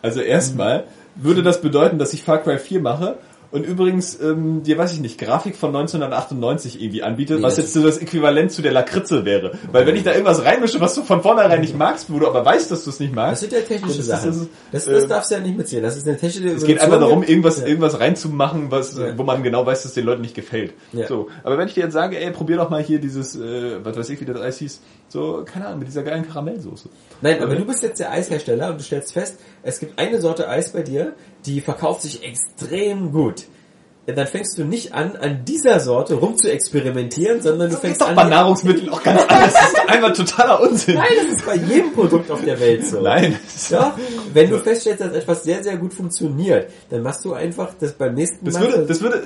Also erstmal würde das bedeuten, dass ich Far Cry 4 mache und übrigens ähm, dir, weiß ich nicht, Grafik von 1998 irgendwie anbietet, Nee, was das jetzt so das Äquivalent zu der Lakritze wäre. Weil wenn ich da irgendwas reinmische, was du von vornherein nicht magst, wo du aber weißt, dass du es nicht das magst, sind ja technische Das ist- Sachen. das Das, das äh, darfst du ja nicht mitzählen. Das ist eine technische es geht einfach darum, irgendwas, Ja. irgendwas reinzumachen, was, Ja. wo man genau weiß, dass den Leuten nicht gefällt. Ja. So. Aber wenn ich dir jetzt sage, ey, probier doch mal hier dieses, äh, was weiß ich, wie das Eis hieß, so, keine Ahnung, mit dieser geilen Karamellsoße. Nein, aber Okay. du bist jetzt der Eishersteller und du stellst fest, es gibt eine Sorte Eis bei dir, die verkauft sich extrem gut. Ja, Dann fängst du nicht an, an dieser Sorte rum zu experimentieren, sondern du Das fängst ist doch an. bei Nahrungsmitteln auch ganz anders. Das ist einfach totaler Unsinn. Nein, das ist bei jedem Produkt auf der Welt so. Nein. Doch, wenn du feststellst, dass etwas sehr, sehr gut funktioniert, dann machst du einfach das beim nächsten Das Mal. würde, das würde,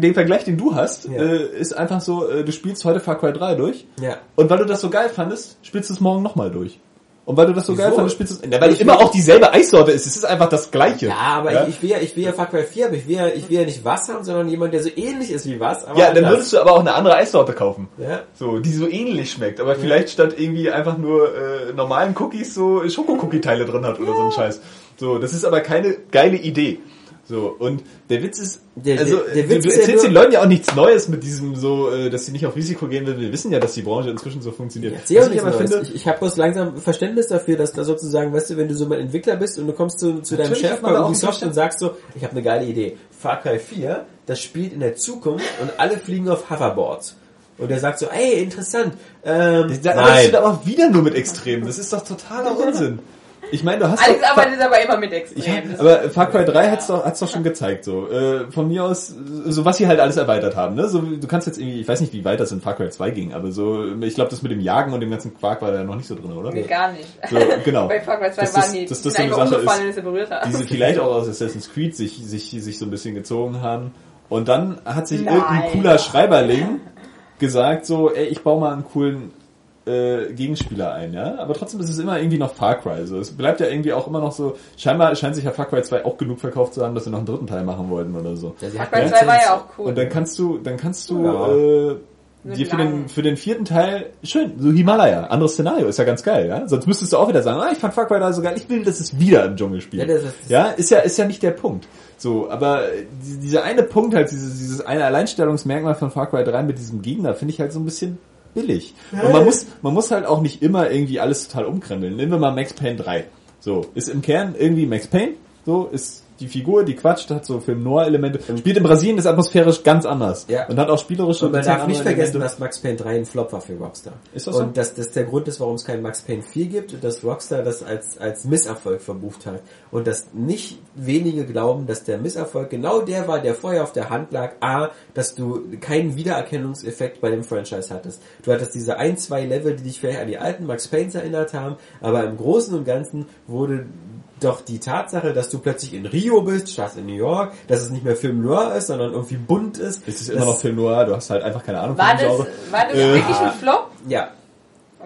den Vergleich, den du hast, Ja. äh, ist einfach so, äh, du spielst heute Far Cry 3 durch ja. und weil du das so geil fandest, spielst du es morgen nochmal durch. Und weil du das so Wieso? geil fandest, spielst du es, ja, weil es Ich immer auch dieselbe Eissorte ist. Es ist einfach das Gleiche. Ja, aber ja? Ich, ich will ja, ich will ja Far Cry 4, aber ich will ja, ich will ja nicht was haben, sondern jemand, der so ähnlich ist wie was, aber ja, dann anders. würdest du aber auch eine andere Eissorte kaufen. ja. So, die so ähnlich schmeckt, aber vielleicht statt irgendwie einfach nur äh, normalen Cookies so Schoko-Cookie-Teile drin hat oder so ein Scheiß. So, das ist aber keine geile Idee. So, und der Witz ist, Der- also der- der du, Witz du ja erzählst nur- den Leuten ja auch nichts Neues mit diesem so, äh, dass sie nicht auf Risiko gehen will. Wir wissen ja, dass die Branche inzwischen so funktioniert. Ich aber Neues. finde, ich ich habe bloß langsam Verständnis dafür, dass da sozusagen, weißt du, wenn du so mal Entwickler bist und du kommst zu, zu deinem Chef bei Ubisoft und sagst so, ich habe eine geile Idee. Far Cry 4, das spielt in der Zukunft und alle fliegen auf Hoverboards. Und er sagt so, ey, interessant. Ähm, da arbeitest du da auch wieder nur mit Extremen. Das ist doch totaler Unsinn. Ich meine, du hast Alex doch, arbeitet aber immer mit Ja, Extremen. Das aber Far Cry 3 hat's doch, hat's doch schon gezeigt, so. Äh, von mir aus, so was sie halt alles erweitert haben, ne? So, du kannst jetzt irgendwie, ich weiß nicht, wie weit das in Far Cry 2 ging, aber so, ich glaube, das mit dem Jagen und dem ganzen Quark war da noch nicht so drin, oder? Nee, gar nicht. So, genau. Bei Far Cry 2 Dass waren das- die, die das sind so eine Sache ist. Die sie vielleicht auch aus Assassin's Creed sich, sich, sich so ein bisschen gezogen haben. Und dann hat sich Nein. irgendein cooler Schreiberling gesagt, so, ey, ich baue mal einen coolen äh, Gegenspieler ein, ja. Aber trotzdem ist es immer irgendwie noch Far Cry. So, es bleibt ja irgendwie auch immer noch so. Scheinbar scheint sich ja Far Cry 2 auch genug verkauft zu haben, dass sie noch einen dritten Teil machen wollten oder so. Ja, Far hat Cry eine 2 war ja auch cool. Und dann kannst du, dann kannst du Ja. äh, dir für den, für den vierten Teil schön, so Himalaya, anderes Szenario, ist ja ganz geil, ja. Sonst müsstest du auch wieder sagen, ah, ich fand Far Cry 3 so geil, ich will, dass es wieder im Dschungel spielt. Ja, das ist- ja, ist ja, ist ja nicht der Punkt. So, aber die- dieser eine Punkt halt, dieses, dieses eine Alleinstellungsmerkmal von Far Cry 3 mit diesem Gegner, finde ich halt so ein bisschen billig. Und man muss, man muss halt auch nicht immer irgendwie alles total umkrempeln. Nehmen wir mal Max Payne 3. So, ist im Kern irgendwie Max Payne, so, ist die Figur, die quatscht, hat so Film-Noir-Elemente, spielt in Brasilien, ist atmosphärisch ganz anders. Ja. Und hat auch spielerische Und man darf nicht vergessen, Elemente. dass Max Payne 3 ein Flop war für Rockstar. Ist das so? Und dass das der Grund ist, warum es keinen Max Payne 4 gibt und dass Rockstar das als, als Misserfolg verbucht hat. Und dass nicht wenige glauben, dass der Misserfolg genau der war, der vorher auf der Hand lag. A, dass du keinen Wiedererkennungseffekt bei dem Franchise hattest. Du hattest diese ein, zwei Level, die dich vielleicht an die alten Max Paynes erinnert haben, aber im Großen und Ganzen wurde doch die Tatsache, dass du plötzlich in Rio bist, statt in New York, dass es nicht mehr Film Noir ist, sondern irgendwie bunt ist. Es ist immer noch Film Noir, du hast halt einfach keine Ahnung War das, war das Äh, wirklich ein Flop? Ja,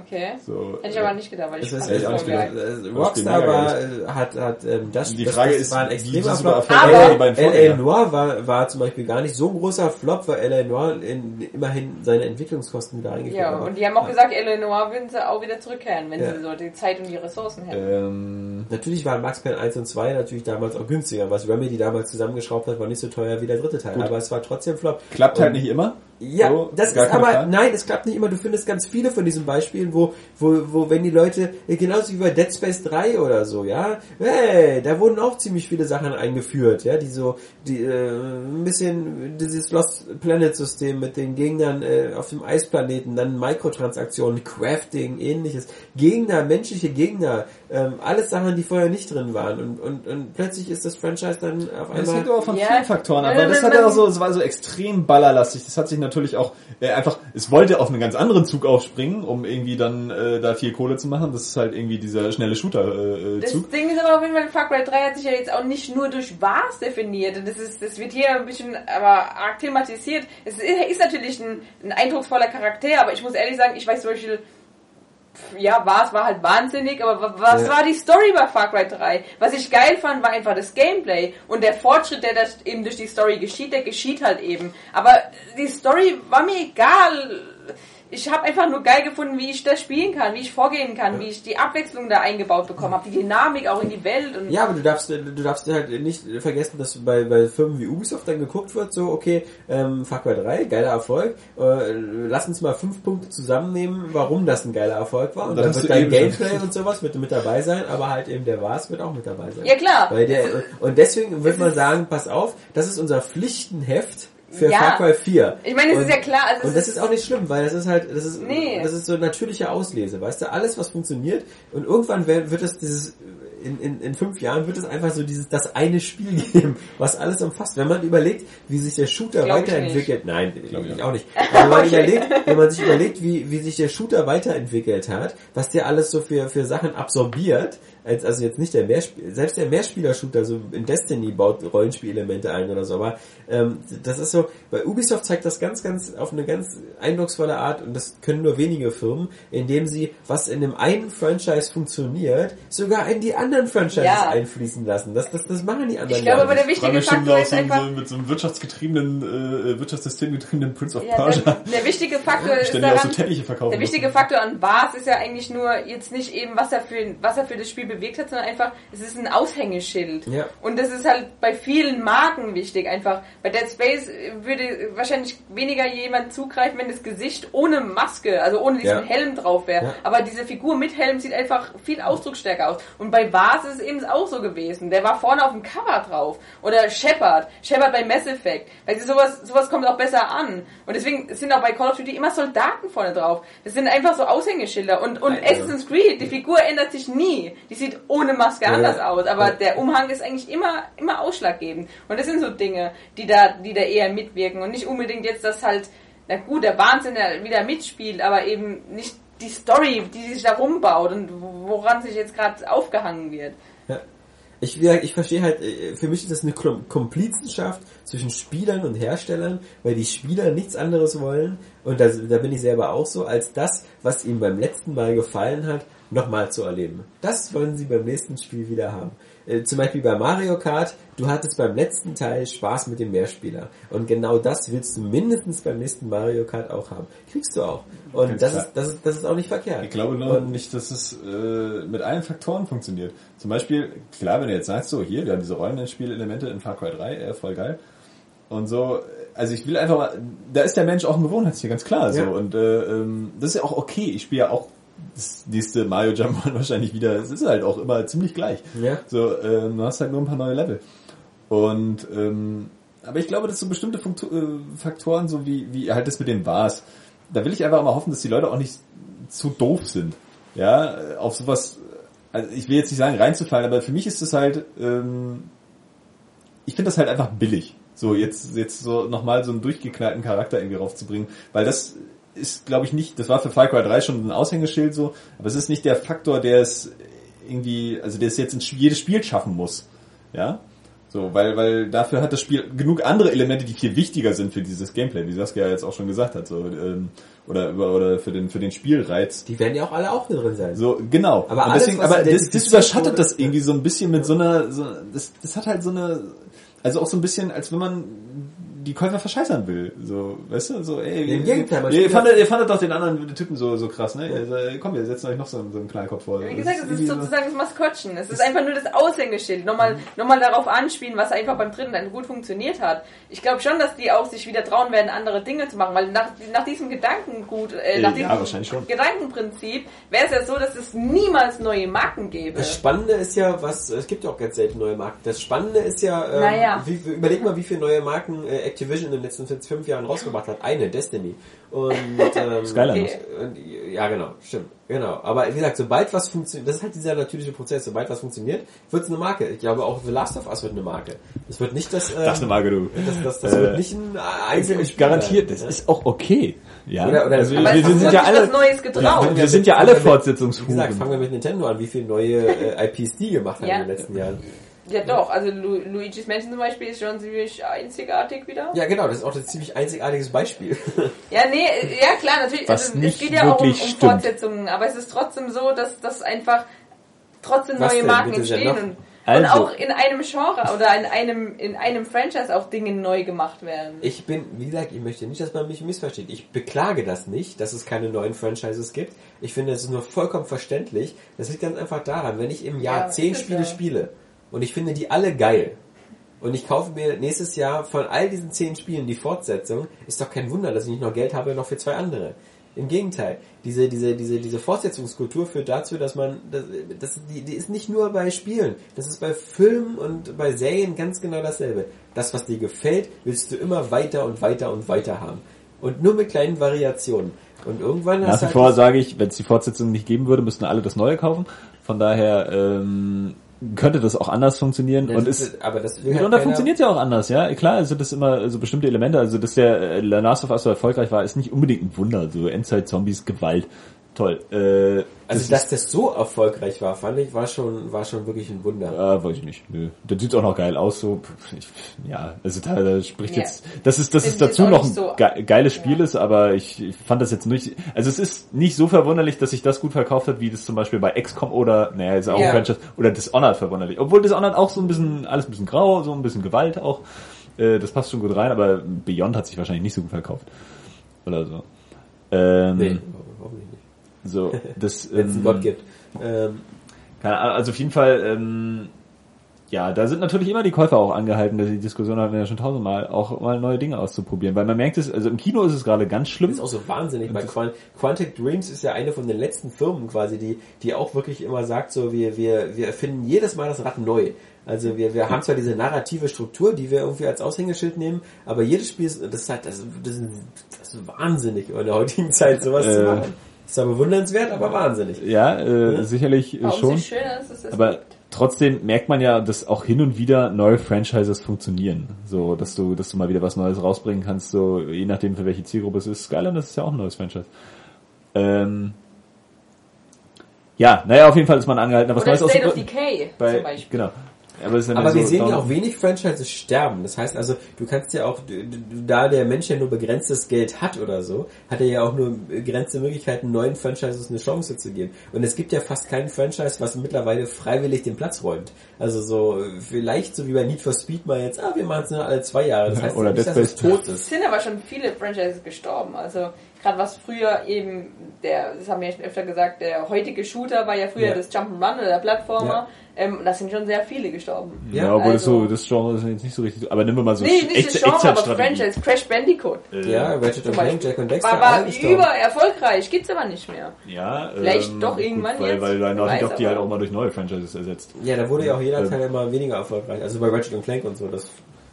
Okay. So, Hätte ich aber nicht gedacht, weil ich ist, fand ich das auch voll nicht geil. gedacht. äh, Das Rockstar war, äh, hat, hat ähm, das, Die das, Frage das ist, war ein extremer super Flop. Aber L.A. Noir war, war zum Beispiel gar nicht so ein großer Flop, weil L.A. Noir in, immerhin seine Entwicklungskosten wieder eingeführt Ja, hat. und die haben auch gesagt, Eleanor würden sie auch wieder zurückkehren, wenn Ja. sie so die Zeit und die Ressourcen hätten. Ähm, Natürlich waren Max Payne 1 und 2 natürlich damals auch günstiger. Was Remedy damals zusammengeschraubt hat, war nicht so teuer wie der dritte Teil. Gut. Aber es war trotzdem Flop. klappt halt Und- nicht immer. Ja, So, das ist aber, Frage. nein, es klappt nicht immer. Du findest ganz viele von diesen Beispielen, wo, wo, wo, wenn die Leute, äh, genauso wie bei Dead Space 3 oder so, ja, hey, da wurden auch ziemlich viele Sachen eingeführt, ja, die so, die, äh, ein bisschen dieses Lost Planet System mit den Gegnern äh, auf dem Eisplaneten, dann Mikrotransaktionen, Crafting, ähnliches, Gegner, menschliche Gegner, ähm, alles Sachen, die vorher nicht drin waren und, und, und plötzlich ist das Franchise dann auf Das einmal, hängt aber von Ja, vielen Faktoren ab, wenn- weil das hat ja auch so, es war so extrem ballerlastig. Das hat sich natürlich auch äh, einfach, es wollte auf einen ganz anderen Zug aufspringen, um irgendwie dann äh, da viel Kohle zu machen. Das ist halt irgendwie dieser schnelle Das Shooter-Zug. Ding ist aber auf jeden Fall, Far Cry 3 hat sich ja jetzt auch nicht nur durch Was definiert. Und das ist, das wird hier ein bisschen aber arg thematisiert. Es ist, ist natürlich ein, ein eindrucksvoller Charakter, aber ich muss ehrlich sagen, ich weiß zum Beispiel, ja, Was war halt wahnsinnig, aber wa- was Ja. war die Story bei Far Cry 3? Was ich geil fand, war einfach das Gameplay. Und der Fortschritt, der das eben durch die Story geschieht, der geschieht halt eben. Aber die Story war mir egal ich habe einfach nur geil gefunden, wie ich das spielen kann, wie ich vorgehen kann, wie ich die Abwechslung da eingebaut bekommen habe, die Dynamik auch in die Welt und Ja, aber du darfst, du darfst halt nicht vergessen, dass bei, bei Firmen wie Ubisoft dann geguckt wird, so, okay, ähm, Far Cry 3, geiler Erfolg, äh, lass uns mal fünf Punkte zusammennehmen, warum das ein geiler Erfolg war. Und Das dann hast wird dein Gameplay und sowas mit, mit dabei sein, aber halt eben der Was wird auch mit dabei sein. Ja, klar. Weil der, und deswegen wird man sagen, pass auf, das ist unser Pflichtenheft für Ja. Far Cry 4. Ich meine, es und, ist ja klar, also es und das ist- auch nicht schlimm, weil das ist halt, das ist, Nee. das ist so natürliche Auslese, weißt du, alles was funktioniert und irgendwann wird es dieses, in, in, in fünf Jahren wird es einfach so dieses, das eine Spiel geben, was alles umfasst. Wenn man überlegt, wie sich der Shooter Glaub ich weiterentwickelt, nein, Glaub ich auch auch nicht. Aber wenn man, Okay. überlegt, wenn man sich überlegt, wie, wie sich der Shooter weiterentwickelt hat, was der alles so für, für Sachen absorbiert, als, also jetzt nicht der Mehrspiel, selbst der Mehrspieler-Shooter, so in Destiny baut Rollenspielelemente ein oder so, aber ähm, das ist so, bei Ubisoft zeigt das ganz, ganz auf eine ganz eindrucksvolle Art und das können nur wenige Firmen, indem sie, was in dem einen Franchise funktioniert, sogar in die anderen Franchises Ja. einfließen lassen. Das, das, das machen die anderen ich glaube, aber der wichtige Faktor ist so, so einfach, mit so einem wirtschaftsgetriebenen, äh, Wirtschaftssystemgetriebenen Prince of ja, Persia. der, der wichtige Faktor ist so daran, Teppiche verkaufen. Der wichtige Faktor an Bars ist ja eigentlich nur jetzt nicht eben, was er für, was er für das Spiel bewegt hat, sondern einfach, es ist ein Aushängeschild. Ja. Und das ist halt bei vielen Marken wichtig. Einfach bei Dead Space würde wahrscheinlich weniger jemand zugreifen, wenn das Gesicht ohne Maske, also ohne diesen Ja. Helm drauf wäre. Ja. Aber diese Figur mit Helm sieht einfach viel ausdrucksstärker aus. Und bei Vars ist es eben auch so gewesen. Der war vorne auf dem Cover drauf. Oder Shepard. Shepard bei Mass Effect. Weil sowas, sowas kommt auch besser an. Und deswegen sind auch bei Call of Duty immer Soldaten vorne drauf. Das sind einfach so Aushängeschilder. Und, und Ja. Assassin's Creed, die Figur ändert sich nie. Die sieht ohne Maske Ja. anders aus. Aber der Umhang ist eigentlich immer, immer ausschlaggebend. Und das sind so Dinge, die da, die da eher mitwirken. Und nicht unbedingt jetzt, dass halt, na gut, der Wahnsinn der wieder mitspielt, aber eben nicht die Story, die sich da rumbaut und woran sich jetzt gerade aufgehangen wird. Ja. Ich, ich verstehe halt, äh, für mich ist das eine Kom- Komplizenschaft zwischen Spielern und Herstellern, weil die Spieler nichts anderes wollen, und da, da bin ich selber auch so, als das, was ihnen beim letzten Mal gefallen hat, nochmal zu erleben. Das wollen sie beim nächsten Spiel wieder haben. Äh, Zum Beispiel bei Mario Kart, du hattest beim letzten Teil Spaß mit dem Mehrspieler. Und genau das willst du mindestens beim nächsten Mario Kart auch haben. Kriegst du auch. Und Ganz das klar. ist, das ist, das ist auch nicht verkehrt. Ich glaube nur Und- nicht, dass es äh, mit allen Faktoren funktioniert. Zum Beispiel, klar, wenn du jetzt sagst, so hier, wir haben diese Rollenspielelemente in Far Cry 3, äh, voll geil. Und so, also ich will einfach mal, da ist der Mensch auch ein Gewohnheitstier, ganz klar. So. Ja. Und äh, ähm, das ist ja auch okay. Ich spiele ja auch das nächste Mario Jump'n'Run wahrscheinlich wieder. Es ist halt auch immer ziemlich gleich. Ja. So, ähm, du hast halt nur ein paar neue Level. Und ähm, aber ich glaube, dass so bestimmte Funktu äh, Faktoren, so wie, wie halt das mit den Bars, da will ich einfach mal hoffen, dass die Leute auch nicht zu doof sind. Ja, äh, auf sowas, also ich will jetzt nicht sagen reinzufallen, aber für mich ist das halt, ähm, ich finde das halt einfach billig. So, jetzt, jetzt so nochmal so einen durchgeknallten Charakter irgendwie raufzubringen, weil das ist, glaube ich, nicht, das war für Far Cry 3 schon ein Aushängeschild so, aber es ist nicht der Faktor, der es irgendwie, also der es jetzt in jedes Spiel schaffen muss. Ja? So, weil, weil dafür hat das Spiel genug andere Elemente, die viel wichtiger sind für dieses Gameplay, wie Saskia jetzt auch schon gesagt hat, so, ähm, oder, oder für den, für den Spielreiz. Die werden ja auch alle auch drin sein. So, genau. Aber alles, deswegen, aber das, das überschattet das irgendwie so ein bisschen mit so einer, so, das, das hat halt so eine, also auch so ein bisschen, als wenn man die Käufer verscheißern will. So, weißt du, so, ey, Im Gegenteil, ihr, ihr, fandet, ihr fandet doch den anderen Typen so, so krass, ne? Also, komm, wir setzen euch noch so, einen- so einen Knallkopf vor. Wie gesagt, es ist so- sozusagen das Maskottchen. Es ist einfach nur das Aushängeschild. Nochmal, nochmal darauf anspielen, was einfach beim dritten dann gut funktioniert hat. Ich glaube schon, dass die auch sich wieder trauen werden, andere Dinge zu machen, weil nach, nach diesem Gedankengut, äh, nach Ja, diesem. Gedankenprinzip wäre es ja so, dass es niemals neue Marken gäbe. Das Spannende ist ja, was es gibt ja auch ganz selten neue Marken. Das Spannende ist ja, ähm, Naja. wie, überleg mal, wie viele neue Marken äh, Activision in den letzten fünf Jahren rausgebracht hat. Eine, Destiny. Und ähm, Skylanders. Und, ja, genau, stimmt. Genau. Aber wie gesagt, sobald was funktioniert, das ist halt dieser natürliche Prozess, sobald was funktioniert, wird es eine Marke. Ich glaube auch The Last of Us wird eine Marke. Es wird nicht das, ähm, Das ist eine Marke, du. das, das, das Äh, wird nicht ein einzelnes Spiel Garantiert, das ne? ist auch okay. Ja, Oder- oder- also, wir, sind ja alle, Neues getraut. wir, wir sind ja alle Wie gesagt, fangen Fortsetzungshuren. wir mit Nintendo an, wie viele neue äh, IPs die gemacht haben Ja. in den letzten Jahren. Ja doch, also Lu Luigi's Mansion zum Beispiel ist schon ziemlich einzigartig wieder. Ja, genau, das ist auch ein ziemlich einzigartiges Beispiel. Ja, nee, ja klar, natürlich. Was also, es geht ja auch um, um. Fortsetzungen, aber es ist trotzdem so, dass, dass einfach trotzdem Was neue? Marken entstehen noch? und, Also- und auch in einem Genre oder in einem in einem Franchise auch Dinge neu gemacht werden. Ich bin, wie gesagt, ich möchte nicht, dass man mich missversteht. Ich beklage das nicht, dass es keine neuen Franchises gibt. Ich finde, es ist nur vollkommen verständlich. Das liegt ganz einfach daran, wenn ich im Jahr Ja, zehn Spiele ja. spiele und ich finde die alle geil und ich kaufe mir nächstes Jahr von all diesen zehn Spielen die Fortsetzung, ist doch kein Wunder, dass ich nicht noch Geld habe noch für zwei andere. Im Gegenteil, diese, diese, diese, diese Fortsetzungskultur führt dazu, dass man, das, das, die, die ist nicht nur bei Spielen, das ist bei Filmen und bei Serien ganz genau dasselbe. Das, was dir gefällt, willst du immer weiter und weiter und weiter haben. Und nur mit kleinen Variationen. Und irgendwann Nach hast wie halt vor sage ich, wenn es die Fortsetzung nicht geben würde, müssten alle das Neue kaufen. Von daher ähm, könnte das auch anders funktionieren. Ja, und das ist ist- aber das mitunter halt keiner- funktioniert ja auch anders, ja. Klar, also das immer so bestimmte Elemente, also dass der äh, Last of Us so erfolgreich war, ist nicht unbedingt ein Wunder. So Endzeit-Zombies, Gewalt, toll. Äh, Also, dass das so erfolgreich war, fand ich, war schon, war schon wirklich ein Wunder. Äh, weiß ich nicht. Nö. Das sieht auch noch geil aus, so. Ich, ja, also da, da spricht Ja. jetzt, das ist, das ist dazu noch ein so- ge geiles Spiel Ja. ist, aber ich, ich fand das jetzt nicht, also es ist nicht so verwunderlich, dass sich das gut verkauft hat, wie das zum Beispiel bei XCOM oder, naja, ist auch Ja. ein Franchise, oder Dishonored verwunderlich. Obwohl Dishonored auch so ein bisschen, alles ein bisschen grau, so ein bisschen Gewalt auch, äh, das passt schon gut rein, aber Beyond hat sich wahrscheinlich nicht so gut verkauft. Oder so. Ähm, Nee. So, das, Wenn es einen ähm, Gott gibt. Ähm, keine Ahnung, also auf jeden Fall, ähm, ja, da sind natürlich immer die Käufer auch angehalten, die Diskussion hatten wir ja schon tausendmal, auch mal neue Dinge auszuprobieren. Weil man merkt es, also im Kino ist es gerade ganz schlimm. Das ist auch so wahnsinnig. Bei das- Quant Quantic Dreams ist ja eine von den letzten Firmen quasi, die, die auch wirklich immer sagt, so wir, wir, wir erfinden jedes Mal das Rad neu. Also wir, wir haben zwar diese narrative Struktur, die wir irgendwie als Aushängeschild nehmen, aber jedes Spiel ist, das ist halt, das, das, ist, das ist wahnsinnig in der heutigen Zeit sowas zu Äh. machen. Ist zwar bewundernswert, aber wahnsinnig. Ja, äh, sicherlich äh, Warum schon. das Aber gibt? trotzdem merkt man ja, dass auch hin und wieder neue Franchises funktionieren. So, dass du, dass du mal wieder was Neues rausbringen kannst, so, je nachdem für welche Zielgruppe es ist. Skyland ist ja auch ein neues Franchise. Ähm, ja, naja, auf jeden Fall ist man angehalten, aber was Oder Neues State of. Decay Bei, zum Beispiel. genau. Aber, es Aber wir so sehen ja auch wenig Franchises sterben. Das heißt also, du kannst ja auch, da der Mensch ja nur begrenztes Geld hat oder so, hat er ja auch nur begrenzte Möglichkeiten, neuen Franchises eine Chance zu geben. Und es gibt ja fast keinen Franchise, was mittlerweile freiwillig den Platz räumt. Also so, vielleicht so wie bei Need for Speed mal jetzt, ah, wir machen es nur alle zwei Jahre. Das heißt Oder nicht, dass es tot Es ist. sind aber schon viele Franchises gestorben. Also gerade was früher eben der, das haben wir ja schon öfter gesagt, der heutige Shooter war ja früher Ja. das Jump'n'Run oder der Plattformer. Ja. Ähm, und das sind schon sehr viele gestorben. Ja, Ja, obwohl das also- so, das Genre ist jetzt nicht so richtig, aber nehmen wir mal so nee, nicht das Genre, aber. Franchise. Crash Bandicoot. Äh, Ja, Ratchet und Clank. Jack und Dexter, War, war über erfolgreich, gibt's aber nicht mehr. Ja, Vielleicht ähm, doch irgendwann gut, weil, jetzt, Weil, weil Naughty Dog die aber- halt auch mal durch neue Franchises ersetzt. Ja, da wurde ja auch jeder Ähm. Teil immer weniger erfolgreich. Also bei Ratchet und Clank und so. Das,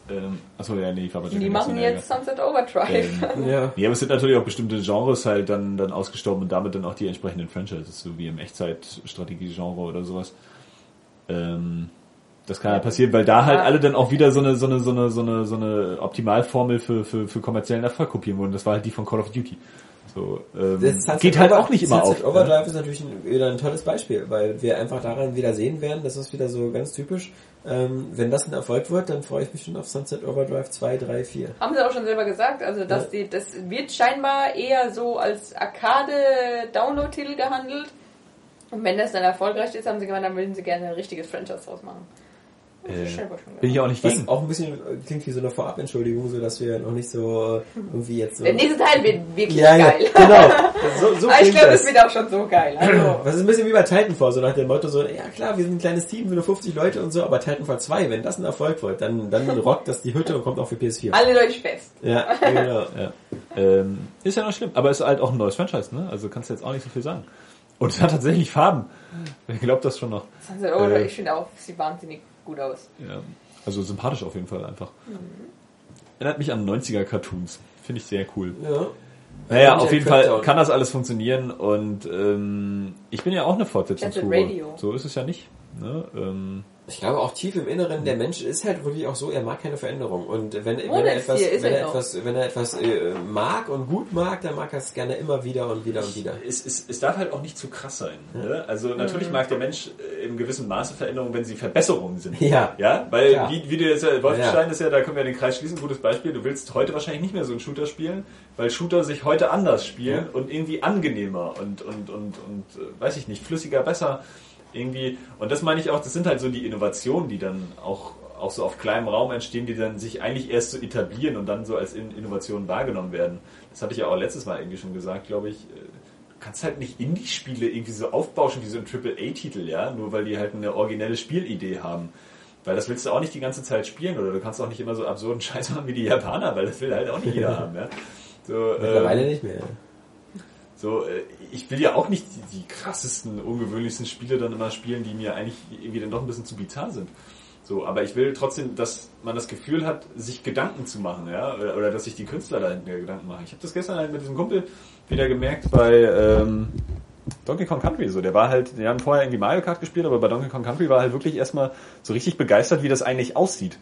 Ähm, achso, ja, nee, ich war bei Die Jack machen Nicholson, jetzt Sunset Overdrive. Ähm, ja. Ja, aber es sind natürlich auch bestimmte Genres halt dann, dann ausgestorben und damit dann auch die entsprechenden Franchises, so wie im Echtzeit-Strategie-Genre oder sowas. Ähm, das kann ja passieren, weil da halt Ja. alle dann auch wieder so eine, so eine, so eine, so eine, so eine Optimalformel für, für, für kommerziellen Erfolg kopieren wurden. Das war halt die von Call of Duty. So, ähm, Das Sunset geht halt Over- auch nicht immer Sunset auf. Overdrive ne? ist natürlich ein, wieder ein tolles Beispiel, weil wir einfach daran wieder sehen werden, das ist wieder so ganz typisch. Ähm, wenn das ein Erfolg wird, dann freue ich mich schon auf Sunset Overdrive 2, 3, 4. Haben sie auch schon selber gesagt, also dass Ja. die, das wird scheinbar eher so als Arcade-Download-Titel gehandelt. Und wenn das dann erfolgreich ist, haben sie gemeint, dann würden sie gerne ein richtiges Franchise draus machen. Äh, bin ich auch nicht Was gegen. auch ein bisschen äh, klingt wie so eine Vorabentschuldigung, so dass wir noch nicht so äh, irgendwie jetzt so. Der nächste Teil wird wirklich ja, ja, geil. genau. So, so ich glaube, das. das wird auch schon so geil. Also, Was ist ein bisschen wie bei Titanfall, so nach dem Motto so, ja klar, wir sind ein kleines Team, wir nur 50 Leute und so, aber Titanfall 2, wenn das ein Erfolg wird, dann, dann rockt das die Hütte und kommt auch für PS4. alle euch fest. Ja, genau. Ja. Ähm, ist ja noch schlimm, aber es ist halt auch ein neues Franchise, ne? Also kannst du jetzt auch nicht so viel sagen. Und es hat tatsächlich Farben. Wer glaubt das schon noch? 20 Euro, Äh. ich finde auch, sieht wahnsinnig gut aus. Ja. Also sympathisch auf jeden Fall einfach. Erinnert mich an 90er Cartoons. Finde ich sehr cool. Ja. Naja, auf jeden Fall kann das alles funktionieren und ähm, ich bin ja auch eine Fortsetzung. So ist es ja nicht. Ne? Ähm, Ich glaube auch tief im Inneren, der Mensch ist halt wirklich auch so, er mag keine Veränderung. Und wenn, wenn er etwas, wenn er er etwas, wenn er etwas äh, mag und gut mag, dann mag er es gerne immer wieder und wieder und wieder. es, es, es darf halt auch nicht zu krass sein. Ne? Also natürlich mag der Mensch äh, im gewissen Maße Veränderungen, wenn sie Verbesserungen sind. Ja. Ja, weil Klar. wie, wie du jetzt, äh, Wolfenstein ist ja, da können wir den Kreis schließen, gutes Beispiel. Du willst heute wahrscheinlich nicht mehr so einen Shooter spielen, weil Shooter sich heute anders spielen und irgendwie angenehmer und und und und äh, weiß ich nicht, flüssiger, besser irgendwie. Und das meine ich auch, das sind halt so die Innovationen, die dann auch auch so auf kleinem Raum entstehen, die dann sich eigentlich erst so etablieren und dann so als In Innovationen wahrgenommen werden. Das hatte ich ja auch letztes Mal irgendwie schon gesagt, glaube ich. Äh, Du kannst halt nicht Indie-Spiele irgendwie so aufbauschen wie so ein AAA-Titel, ja, nur weil die halt eine originelle Spielidee haben. Weil das willst du auch nicht die ganze Zeit spielen oder du kannst auch nicht immer so absurden Scheiß machen wie die Japaner, weil das will halt auch nicht jeder haben, ja. So, Mittlerweile ähm, nicht mehr. so, äh, ich will ja auch nicht die, die krassesten, ungewöhnlichsten Spiele dann immer spielen, die mir eigentlich irgendwie dann doch ein bisschen zu bizarr sind. So, aber ich will trotzdem, dass man das Gefühl hat, sich Gedanken zu machen, ja, oder, oder dass sich die Künstler dahinter Gedanken machen. Ich habe das gestern halt mit diesem Kumpel wieder gemerkt bei ähm, Donkey Kong Country. So, der war halt, die haben vorher irgendwie Mario Kart gespielt, aber bei Donkey Kong Country war halt wirklich erstmal so richtig begeistert, wie das eigentlich aussieht.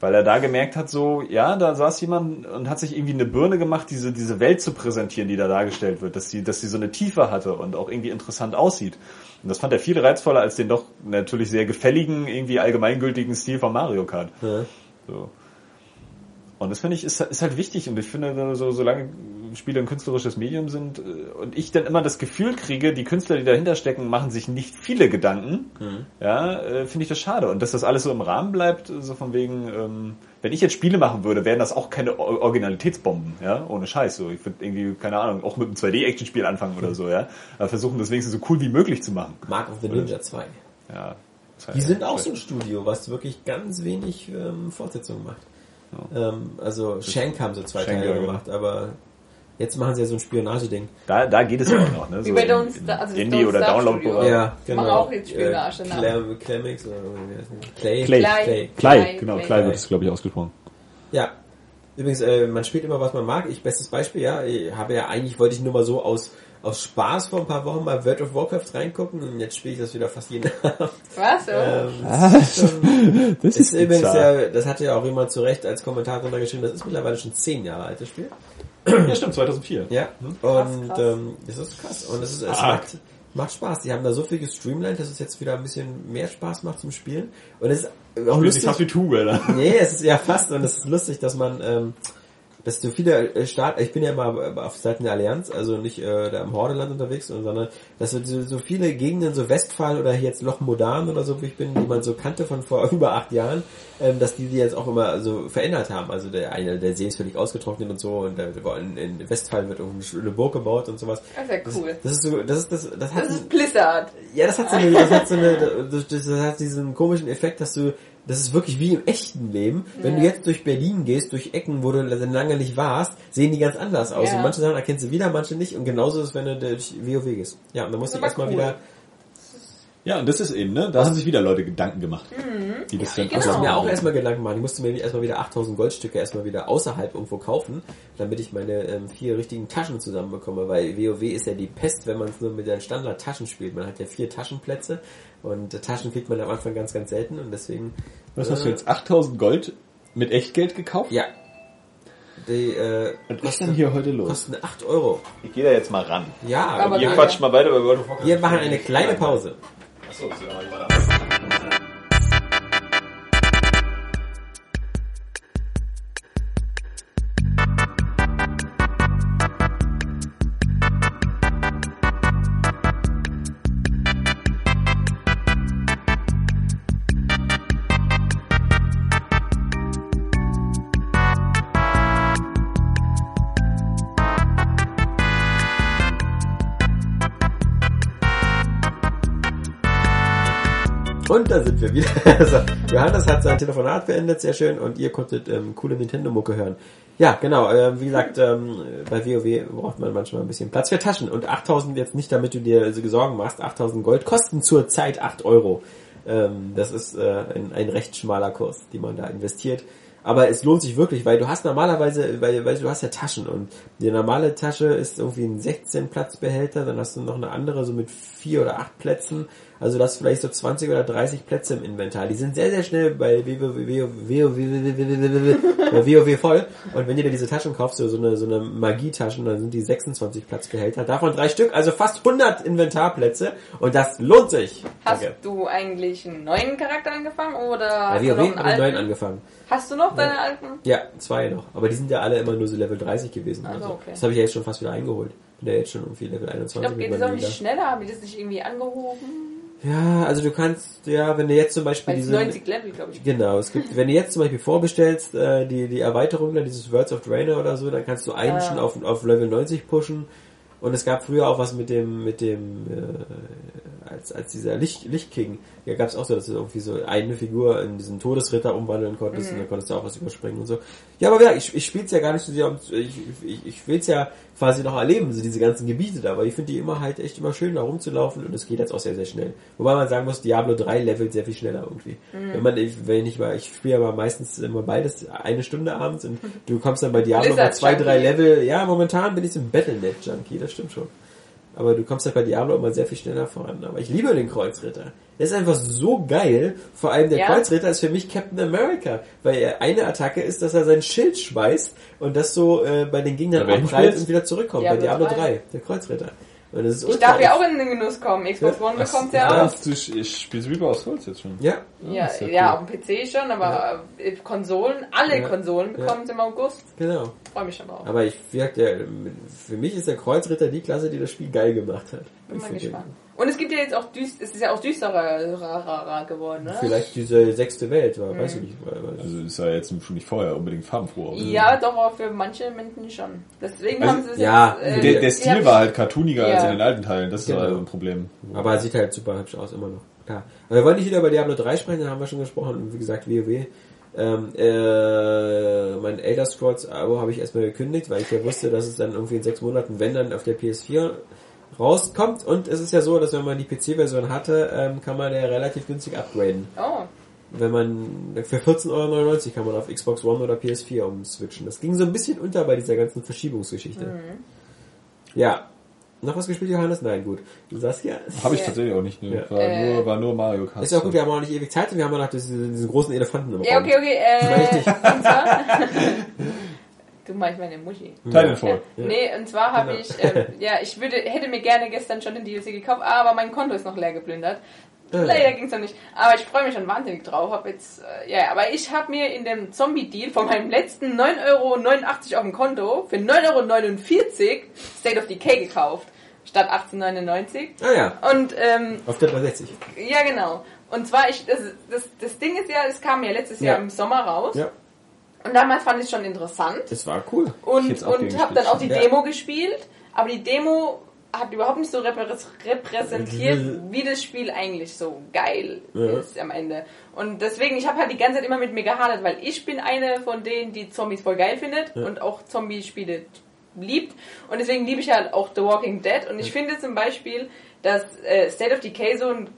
Weil er da gemerkt hat, so, ja, da saß jemand und hat sich irgendwie eine Birne gemacht, diese, diese Welt zu präsentieren, die da dargestellt wird, dass sie, dass sie so eine Tiefe hatte und auch irgendwie interessant aussieht. Und das fand er viel reizvoller als den doch natürlich sehr gefälligen, irgendwie allgemeingültigen Stil von Mario Kart. Ja. So. Und das finde ich ist, ist halt wichtig und ich finde, so, solange Spiele ein künstlerisches Medium sind äh, und ich dann immer das Gefühl kriege, die Künstler, die dahinter stecken, machen sich nicht viele Gedanken, ja, äh, finde ich das schade. Und dass das alles so im Rahmen bleibt, so von wegen, ähm, wenn ich jetzt Spiele machen würde, wären das auch keine Or- Originalitätsbomben, ja, ohne Scheiß. So, ich würde irgendwie, keine Ahnung, auch mit einem 2D-Action-Spiel anfangen oder so, ja. Versuchen das wenigstens so cool wie möglich zu machen. Mark of the Ninja 2. Ja. Die sind auch so ein Studio, was wirklich ganz wenig ähm, Fortsetzungen macht. Ähm, also Shank haben so zwei Shank, Teile genau. gemacht, aber jetzt machen sie ja so ein Spionageding. Da, da geht es ja auch noch, ne? Wie so bei in- Don't in also Indie Don't oder Download-Programm. Studio. Ja, Die machen auch jetzt Spionage, Äh, ne? Clem, Clemix oder wie heißt das? Clay. Clay. Clay. Clay. Klei, Klei, genau, Klei. Klei wird es, glaube ich, ausgesprochen. Ja. Übrigens, äh, man spielt immer, was man mag. Ich, bestes Beispiel, ja, ich habe ja eigentlich, wollte ich nur mal so aus, aus Spaß vor ein paar Wochen mal World of Warcraft reingucken und jetzt spiele ich das wieder fast jeden Abend. Was? Oh. Ähm, Das ist übrigens ja, das hatte ja auch jemand zu Recht als Kommentator da geschrieben, das ist mittlerweile schon zehn Jahre altes Spiel. Ja, stimmt, 2004. Ja. Krass, Und krass. ähm, das ist krass. Und es, ist, es macht, macht Spaß. Die haben da so viel gestreamlined, dass es jetzt wieder ein bisschen mehr Spaß macht zum Spielen. Und es ist auch Spielt sich lustig. fast wie Tomb Raider. Nee, es ist ja fast und es ist lustig, dass man, ähm, dass so viele äh, Staat, ich bin ja mal auf Seiten der Allianz, also nicht äh, da im Hordeland unterwegs, sondern dass so, so viele Gegenden, so Westfalen oder jetzt Loch Modan oder so, wie ich bin, die man so kannte von vor über acht Jahren, ähm, dass die die jetzt auch immer so verändert haben. Also der eine, der See ist völlig ausgetrocknet und so und da in, in Westfalen wird irgendeine schöne Burg gebaut und sowas. Das ist ja cool. Das ist so, das ist das, das hat Das ist Blizzard. ja, das hat so eine, das hat so eine, das, das hat diesen komischen Effekt, dass du, das ist wirklich wie im echten Leben. Wenn du Ja. jetzt durch Berlin gehst, durch Ecken, wo du lange nicht warst, sehen die ganz anders aus. Ja. Und manche Sachen erkennst du wieder, manche nicht. Und genauso ist es, wenn du durch WoW gehst. Ja, und dann musst du erstmal cool. wieder, Ja, und das ist eben, ne? Da haben sich wieder Leute Gedanken gemacht. Wie das dann genau. ich musste mir auch erstmal Gedanken machen. Ich musste mir erstmal wieder 8000 Goldstücke erstmal wieder außerhalb irgendwo kaufen, damit ich meine ähm, vier richtigen Taschen zusammenbekomme, weil WoW ist ja die Pest, wenn man es nur mit den Standard-Taschen spielt. Man hat ja vier Taschenplätze und äh, Taschen kriegt man am Anfang ganz, ganz selten und deswegen Was hast du jetzt? 8000 Gold mit Echtgeld gekauft? Ja. Die äh, Was ist denn hier heute los? kosten 8 Euro. Ich gehe da jetzt mal ran. Ja, Aber Ihr ja, quatscht mal weiter über World of Warcraft. wir machen eine kleine Pause. Achso, ist ja Und da sind wir wieder. Also, Johannes hat sein Telefonat beendet, sehr schön, und ihr konntet ähm, coole Nintendo-Mucke hören. Ja, genau, äh, wie gesagt, ähm, bei WoW braucht man manchmal ein bisschen Platz für Taschen. Und 8000 jetzt nicht, damit du dir so Sorgen machst, 8000 Gold kosten zurzeit 8 Euro. Ähm, das ist äh, ein, ein recht schmaler Kurs, die man da investiert. Aber es lohnt sich wirklich, weil du hast normalerweise, weil, weil du hast ja Taschen und die normale Tasche ist irgendwie ein 16 Platz Behälter, dann hast du noch eine andere so mit vier oder acht Plätzen. Also du hast vielleicht so 20 oder 30 Plätze im Inventar. Die sind sehr, sehr schnell bei WoW voll. Und wenn du dir diese Taschen kaufst, so eine, so eine Magietaschen, dann sind die 26 Platzbehälter. Davon drei Stück, also fast 100 Inventarplätze. Und das lohnt sich. Hast Danke. du eigentlich einen neuen Charakter angefangen oder Bei WoW noch einen habe ich neuen angefangen. Hast du noch deine alten? Ja, zwei noch. Aber die sind ja alle immer nur so Level 30 gewesen. Also, Also, okay. Das habe ich ja jetzt schon fast wieder eingeholt. Bin ja jetzt schon irgendwie Level 21 Ich glaube, geht das auch nicht schneller? Haben die das nicht irgendwie angehoben? Ja, also du kannst, ja, wenn du jetzt zum Beispiel diese... 90 Level, glaube ich. Genau, es gibt, wenn du jetzt zum Beispiel vorbestellst, äh, die, die Erweiterung, da, dieses Words of Draenor oder so, dann kannst du einen Ah. schon auf, auf Level 90 pushen. Und es gab früher auch was mit dem, mit dem, äh, als, als dieser Licht, Lichtking, da gab es auch so, dass du irgendwie so eine Figur in diesen Todesritter umwandeln konntest Mhm. und dann konntest du auch was überspringen und so. Ja, aber ja, ich, ich spiel's ja gar nicht so sehr, ich, ich, ich will's ja quasi noch erleben, so diese ganzen Gebiete da, aber ich finde die immer halt echt immer schön, da rumzulaufen und es geht jetzt auch sehr, sehr schnell. Wobei man sagen muss, Diablo 3 levelt sehr viel schneller irgendwie. Mhm. Wenn man, wenn ich mal, ich spiele aber meistens immer beides eine Stunde abends und du kommst dann bei Diablo bei zwei, drei Junkie. Level, ja, momentan bin ich so ein Battlenet-Junkie, das stimmt schon. Aber du kommst halt bei Diablo immer sehr viel schneller voran. Aber ich liebe den Kreuzritter. Der ist einfach so geil. Vor allem der Ja. Kreuzritter ist für mich Captain America. Weil er eine Attacke ist, dass er sein Schild schmeißt und das so äh, bei den Gegnern Spiel? und wieder zurückkommt. Diablo bei Diablo 3. 3. der Kreuzritter. Und das ist Ich darf ja auch in den Genuss kommen. Xbox Ja. One bekommt ja ja. auch. Du spielst Reaper aus Holz jetzt schon. Ja, Ja, ist ja ja, cool. auf dem PC schon, aber äh, Konsolen, alle Ja. Konsolen bekommen es im August. genau. Freue mich schon drauf. Aber ich der, für mich ist der Kreuzritter die Klasse, die das Spiel geil gemacht hat. Bin Ich mal gespannt. Und es gibt ja jetzt auch düst, es ist ja auch düsterer geworden, ne? Vielleicht diese sechste Welt, war, weiß ich nicht. Weil, weil Also ist ja jetzt schon nicht vorher unbedingt farbenfroh. aber- Ja, doch, aber für manche Menschen schon. Deswegen Also, haben sie es ja, jetzt... Der, der ja, Stil war halt cartooniger als Ja. in den alten Teilen, das ist Genau. also ein Problem. Aber er sieht halt super hübsch aus, immer noch. Klar. Aber wir wollen nicht wieder über Diablo 3 sprechen, da haben wir schon gesprochen. Und wie gesagt, WoW. Ähm, äh, mein Elder Scrolls Abo habe ich erstmal gekündigt, weil ich ja wusste, dass es dann irgendwie in sechs Monaten, wenn dann auf der PS4 rauskommt. Und es ist ja so, dass wenn man die PC-Version hatte, ähm, kann man ja relativ günstig upgraden. Oh, Wenn man für 14,99 Euro kann man auf Xbox One oder PS4 umswitchen. Das ging so ein bisschen unter bei dieser ganzen Verschiebungsgeschichte. Mhm. Ja. Noch was gespielt, Johannes? Nein, gut. Saskia? Habe ich Ja. tatsächlich auch nicht. Ne? Ja. War, Äh. nur, war nur Mario Kart. Ist ja auch gut, wir haben auch nicht ewig Zeit und wir haben ja noch diesen, diesen großen Elefanten im ja, Raum. okay, okay, äh, Richtig. du meinst meine Muschi. Titanfall. Ja. Nee, und zwar habe Genau. ich, ähm, ja, ich würde, hätte mir gerne gestern schon den DLC gekauft, aber mein Konto ist noch leer geplündert. Leider ging's noch nicht. Aber ich freue mich schon wahnsinnig drauf. Hab jetzt, äh, ja, aber ich habe mir in dem Zombie-Deal von meinem letzten 9,89 Euro auf dem Konto für 9,49 Euro State of Decay gekauft. Statt 18,99. Ah ja, Und, ähm, auf der 360. ja, genau. Und zwar, ich, das, das, das Ding ist ja, es kam ja letztes Ja. Jahr im Sommer raus. Ja, Und damals fand ich es schon interessant. das war cool. Und, und habe dann auch die gespielt. Ja. Demo gespielt, aber die Demo hat überhaupt nicht so reprä- repräsentiert, wie das Spiel eigentlich so geil Ja. ist am Ende. Und deswegen, ich habe halt die ganze Zeit immer mit mir gehadert, weil ich bin eine von denen, die Zombies voll geil findet Ja. und auch Zombie-Spiele liebt. Und deswegen liebe ich halt auch The Walking Dead. Und ich finde zum Beispiel, dass äh, State of Decay so ein,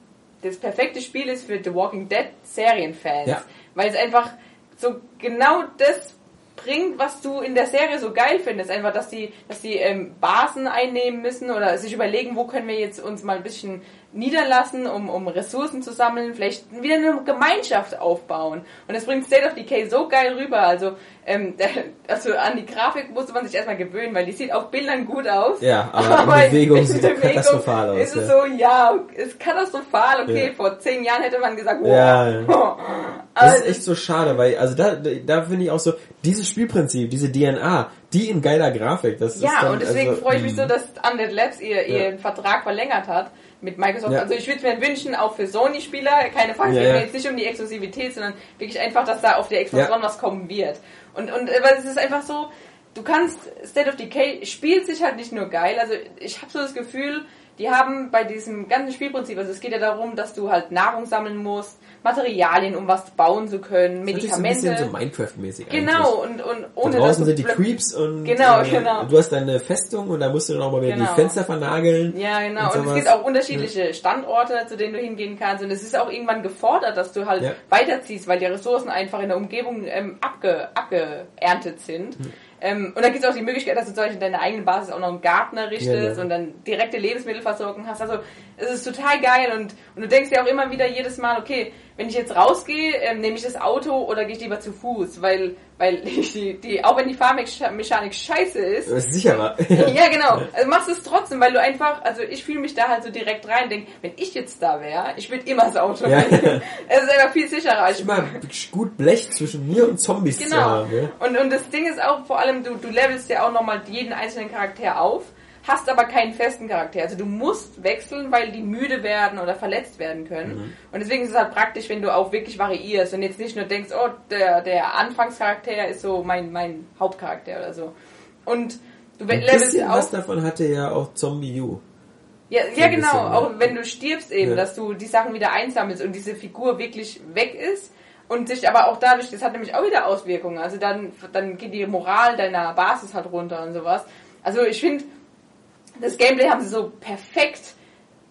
das perfekte Spiel ist für The Walking Dead Serienfans. Ja. Weil es einfach so genau das bringt, was du in der Serie so geil findest. Einfach, dass die, dass die ähm, Basen einnehmen müssen oder sich überlegen, wo können wir jetzt uns mal ein bisschen niederlassen, um, um Ressourcen zu sammeln, vielleicht wieder eine Gemeinschaft aufbauen. Und das bringt State of Decay so geil rüber. Also, ähm, also an die Grafik musste man sich erstmal gewöhnen, weil die sieht auf Bildern gut aus. Ja, aber in Bewegung sieht Bewegung katastrophal aus. Ist es ja. so, ja, ist katastrophal. Okay, Ja. vor zehn Jahren hätte man gesagt, wow. Ja, ja. Das Aber ist echt so schade, weil, also da, da finde ich auch so, dieses Spielprinzip, diese DNA, die in geiler Grafik, das ist Ja, und deswegen also, freue ich mich so, dass Undead Labs ihr, Ja. ihren Vertrag verlängert hat mit Microsoft. Ja. Also ich würde mir wünschen, auch für Sony-Spieler, keine Frage, es Ja, geht mir ja. jetzt nicht um die Exklusivität, sondern wirklich einfach, dass da auf der Xbox Ja. Was kommen wird. Und, und äh, weil es ist einfach so, du kannst, State of Decay spielt sich halt nicht nur geil, also ich habe so das Gefühl, die haben bei diesem ganzen Spielprinzip, also es geht ja darum, dass du halt Nahrung sammeln musst, Materialien, um was bauen zu können, Medikamente. So ein bisschen so Minecraft-mäßig Genau, und, und ohne da draußen sind die Creeps und Genau, äh, genau. du hast deine Festung und da musst du dann auch mal wieder Genau. die Fenster vernageln. Ja, genau. und Und, es gibt auch unterschiedliche Standorte, zu denen du hingehen kannst. Und es ist auch irgendwann gefordert, dass du halt Ja. weiterziehst, weil die Ressourcen einfach in der Umgebung ähm, abge, abgeerntet sind. Hm. Ähm, und dann gibt es auch die Möglichkeit, dass du zum Beispiel in deiner eigenen Basis auch noch einen Garten errichtest Genau. und dann direkte Lebensmittelversorgung hast. Also es ist total geil und, und du denkst dir auch immer wieder jedes Mal, okay, wenn ich jetzt rausgehe, ähm, nehme ich das Auto oder gehe ich lieber zu Fuß, weil, weil ich die, die, auch wenn die Fahrmechanik scheiße ist, Das ist sicherer. ja, genau. Also machst du es trotzdem, weil du einfach, also ich fühle mich da halt so direkt rein, denk, wenn ich jetzt da wäre, ich würde immer das Auto Ja. nehmen. Es ist einfach viel sicherer als Immer gut Blech zwischen mir und Zombies zu Genau. haben. Ja? Und, und das Ding ist auch vor allem, du, du levelst ja auch nochmal jeden einzelnen Charakter auf, hast aber keinen festen Charakter. Also du musst wechseln, weil die müde werden oder verletzt werden können. Mhm. Und deswegen ist es halt praktisch, wenn du auch wirklich variierst und jetzt nicht nur denkst, oh, der, der Anfangscharakter ist so mein, mein Hauptcharakter oder so. Und du Ein levelst auf. was davon hatte ja auch Zombie U. Ja, ja genau, bisschen, ne? auch wenn du stirbst eben, Ja. dass du die Sachen wieder einsammelst und diese Figur wirklich weg ist und sich aber auch dadurch, das hat nämlich auch wieder Auswirkungen, also dann, dann geht die Moral deiner Basis halt runter und sowas. Also ich finde, das Gameplay haben sie so perfekt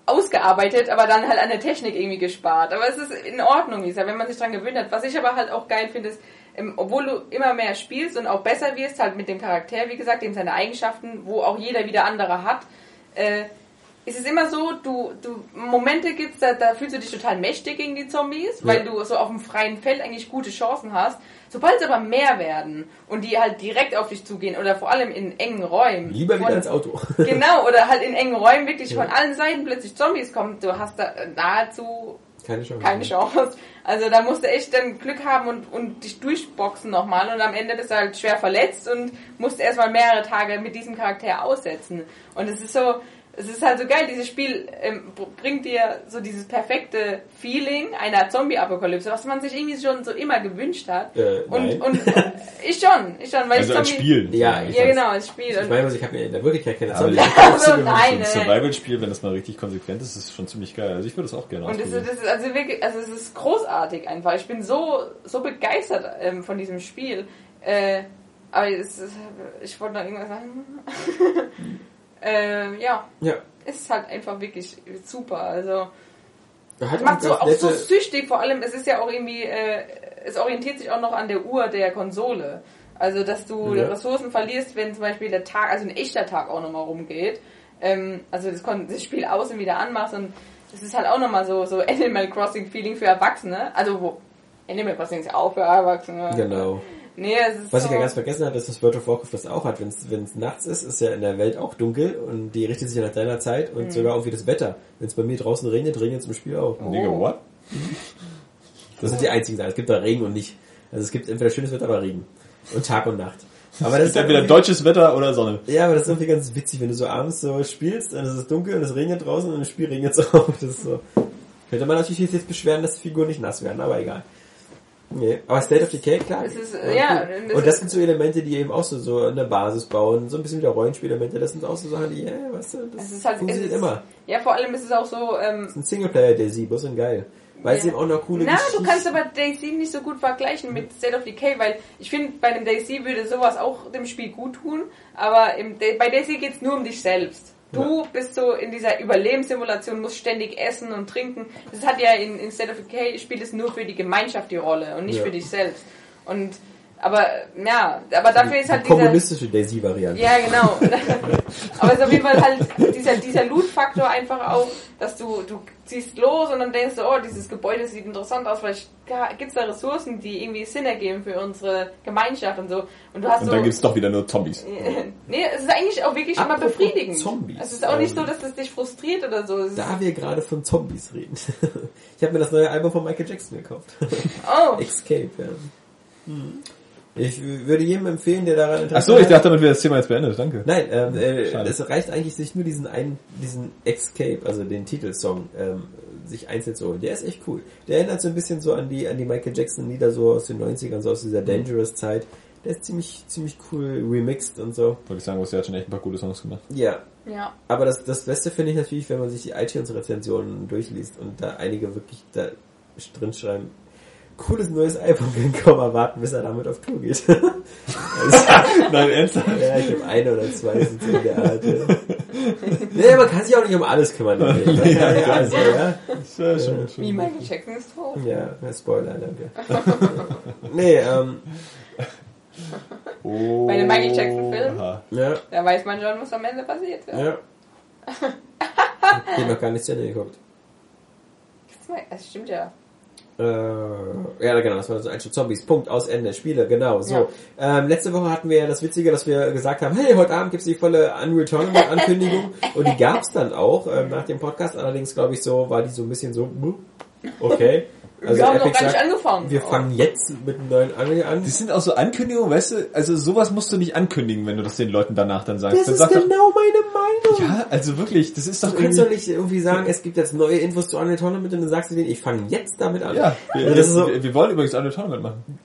ausgearbeitet, aber dann halt an der Technik irgendwie gespart. Aber es ist in Ordnung, gesagt, wenn man sich dran gewöhnt hat. Was ich aber halt auch geil finde, ist, ähm, obwohl du immer mehr spielst und auch besser wirst, halt mit dem Charakter, wie gesagt, dem seine Eigenschaften, wo auch jeder wieder andere hat, äh, ist es immer so, du, du Momente gibt's, da, da fühlst du dich total mächtig gegen die Zombies, weil du so auf dem freien Feld eigentlich gute Chancen hast. Sobald es aber mehr werden und die halt direkt auf dich zugehen oder vor allem in engen Räumen. Lieber wieder von- ins Auto. Genau, oder halt in engen Räumen wirklich von allen Seiten plötzlich Zombies kommen. Du hast da nahezu Keine Chance. keine Chance. Also da musst du echt dann Glück haben und, und dich durchboxen nochmal und am Ende bist du halt schwer verletzt und musst erstmal mehrere Tage mit diesem Charakter aussetzen. Und es ist so, es ist halt so geil, dieses Spiel ähm, br- bringt dir so dieses perfekte Feeling einer Zombie-Apokalypse, was man sich irgendwie schon so immer gewünscht hat. Äh, und, nein. und ich schon, ich schon, weil Also ich als Zombie... Spiel. Ja, ich Ja, genau, als Spiel. Ich meine, ich habe mir in der Wirklichkeit keine ja. Also Ein Survival-Spiel, wenn das mal richtig konsequent ist, ist schon ziemlich geil. Also ich würde das auch gerne Und ausprobieren. ist- das ist also wirklich, also es ist großartig einfach. Ich bin so, so begeistert ähm, von diesem Spiel. Äh, aber es ich wollte noch irgendwas sagen. äh, ja, Ja. es ist halt einfach wirklich super. Also Hat macht so auch so süchtig. Vor allem, es ist ja auch irgendwie, äh, es orientiert sich auch noch an der Uhr der Konsole. Also, dass du Ja. Ressourcen verlierst, wenn zum Beispiel der Tag, also ein echter Tag auch nochmal rumgeht. Ähm, also das, das Spiel aus und wieder anmachst und das ist halt auch nochmal so, so Animal Crossing Feeling für Erwachsene. Also wo Animal Crossing ist ja auch für Erwachsene. Genau. Nee, es ist Was so, ich ja ganz vergessen hatte, ist, dass World of Warcraft das auch hat. Wenn es nachts ist, ist ja in der Welt auch dunkel und die richtet sich ja nach deiner Zeit Mhm. und sogar auch wie das Wetter. Wenn es bei mir draußen regnet, regnet es im Spiel auch. Oh. Digga, what? Das sind die einzigen Sachen. Es gibt da Regen und nicht. Also es gibt entweder schönes Wetter oder Regen. Und Tag und Nacht. Aber das Ist ist halt entweder irgendwie- deutsches Wetter oder Sonne. Ja, aber das ist irgendwie ganz witzig, wenn du so abends so spielst, dann ist es dunkel und es regnet draußen und im Spiel regnet es auch. Das ist so. Könnte man natürlich jetzt beschweren, dass die Figuren nicht nass werden, aber egal. Nee. Aber State of Decay, klar. Es ist, Ja, ja, cool. es und das sind so Elemente, die eben auch so, so eine Basis bauen, so ein bisschen wieder Rollenspielelemente, das sind auch so Sachen, die, ja, weißt du, das Es ist halt, es funktioniert immer. Ja, vor allem ist es auch so, ähm, Das ist ein Singleplayer-Daisy, bloß und geil. Weil es Ja. eben auch noch coole Na, Geschichten- du kannst aber Daisy nicht so gut vergleichen mit State of Decay, weil ich finde, bei einem Daisy würde sowas auch dem Spiel gut tun, aber im, bei Daisy geht's nur um dich selbst. Du bist so in dieser Überlebenssimulation, musst ständig essen und trinken. Das hat ja in, in State of Decay spielt es nur für die Gemeinschaft die Rolle und nicht Ja. für dich selbst. Und aber ja, aber dafür ist halt die dieser kommunistische Daisy-Variante. ja, genau. Aber es ist auf jeden Fall halt dieser, dieser Loot-Faktor einfach auch, dass du, du ziehst los und dann denkst du, oh, dieses Gebäude sieht interessant aus, vielleicht gibt es da Ressourcen, die irgendwie Sinn ergeben für unsere Gemeinschaft und so. Und du hast Und so. dann gibt's doch wieder nur Zombies. nee, es ist eigentlich auch wirklich immer Apropos befriedigend. Zombies, es ist auch nicht ähm, so, dass es dich frustriert oder so. Es Da wir gerade von Zombies reden. ich habe mir das neue Album von Michael Jackson gekauft. oh, Escape, ja. Ich würde jedem empfehlen, der daran Ach so, ich dachte, damit wäre das Thema jetzt beendet. Danke. Nein, ähm, äh, es reicht eigentlich, sich nur diesen einen, diesen Escape, also den Titelsong, ähm, sich einzeln zu holen. Der ist echt cool. Der erinnert so ein bisschen so an die, an die Michael Jackson Lieder so aus den 90ern, so aus dieser Dangerous Zeit. der ist ziemlich, ziemlich cool remixed und so. Wollte ich sagen, was der hat schon echt ein paar gute Songs gemacht. Ja. Ja. Aber das, das Beste finde ich natürlich, wenn man sich die iTunes-Rezensionen durchliest und da einige wirklich da drin schreiben, cooles neues Album kann man warten, bis er damit auf Tour geht. also, Nein, ernsthaft? ja, ich glaube eine oder zwei sind so in der Art. Ja. Nee, man kann sich auch nicht um alles kümmern. Nee, Ja, ja, also, ja. Das war schon, schon Wie Michael Jackson ist tot. Ja, ja, Spoiler, danke. nee, ähm, Oh, Bei dem Michael Jackson-Film? Ja, Da weiß man schon, was am Ende passiert. Ja. ja. Ich hab noch gar nicht zu Ende geguckt. Das stimmt ja. Äh, ja, genau, das war so ein Stück Zombies. Punkt, aus Ende, Spiele, genau, so. Ja. Ähm, letzte Woche hatten wir ja das Witzige, dass wir gesagt haben, hey, heute Abend gibt's die volle Unreal Tournament Ankündigung und die gab's dann auch ähm, nach dem Podcast, allerdings glaube ich so, war die so ein bisschen so, okay. Also wir haben noch Epic gar nicht sagt, angefangen. wir fangen jetzt mit einem neuen Unreal an. Das sind auch so Ankündigungen, weißt du, also sowas musst du nicht ankündigen, wenn du das den Leuten danach dann sagst. Das dann ist sag doch, genau meine Meinung. ja, also wirklich, das ist doch Du kannst doch nicht irgendwie sagen, es gibt jetzt neue Infos zu Unreal Tournament und dann sagst du denen, ich fange jetzt damit an. ja, wir, Also das ist so, wir, wir wollen übrigens eine Tournament machen.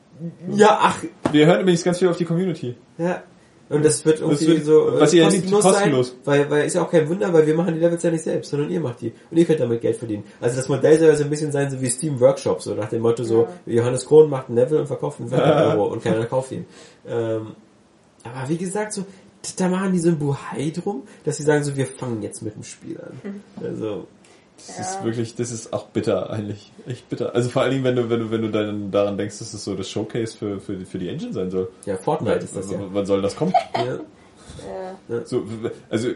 ja, ach, Wir hören übrigens ganz viel auf die Community. Ja. Und das wird irgendwie wird- so äh, was ihr liebt, kostenlos kostenlos. sein, weil, weil ist ja auch kein Wunder, weil wir machen die Levels ja nicht selbst, sondern ihr macht die. Und ihr könnt damit Geld verdienen. Also das Modell soll ja so ein bisschen sein, so wie Steam Workshop, so nach dem Motto so, Johannes Krohn macht ein Level und verkauft ihn für einen Euro und keiner kauft ihn. Ähm, aber wie gesagt, so, da machen die so ein Buhai drum, dass sie sagen so, wir fangen jetzt mit dem Spiel an. Also, Das Ja. ist wirklich, das ist auch bitter eigentlich. Echt bitter. Also vor allen Dingen, wenn du, wenn du, wenn du dann daran denkst, dass das so das Showcase für, für, für die Engine sein soll. ja, Fortnite ist das ja. W- Wann soll das kommen? ja. Ja. So, w- also,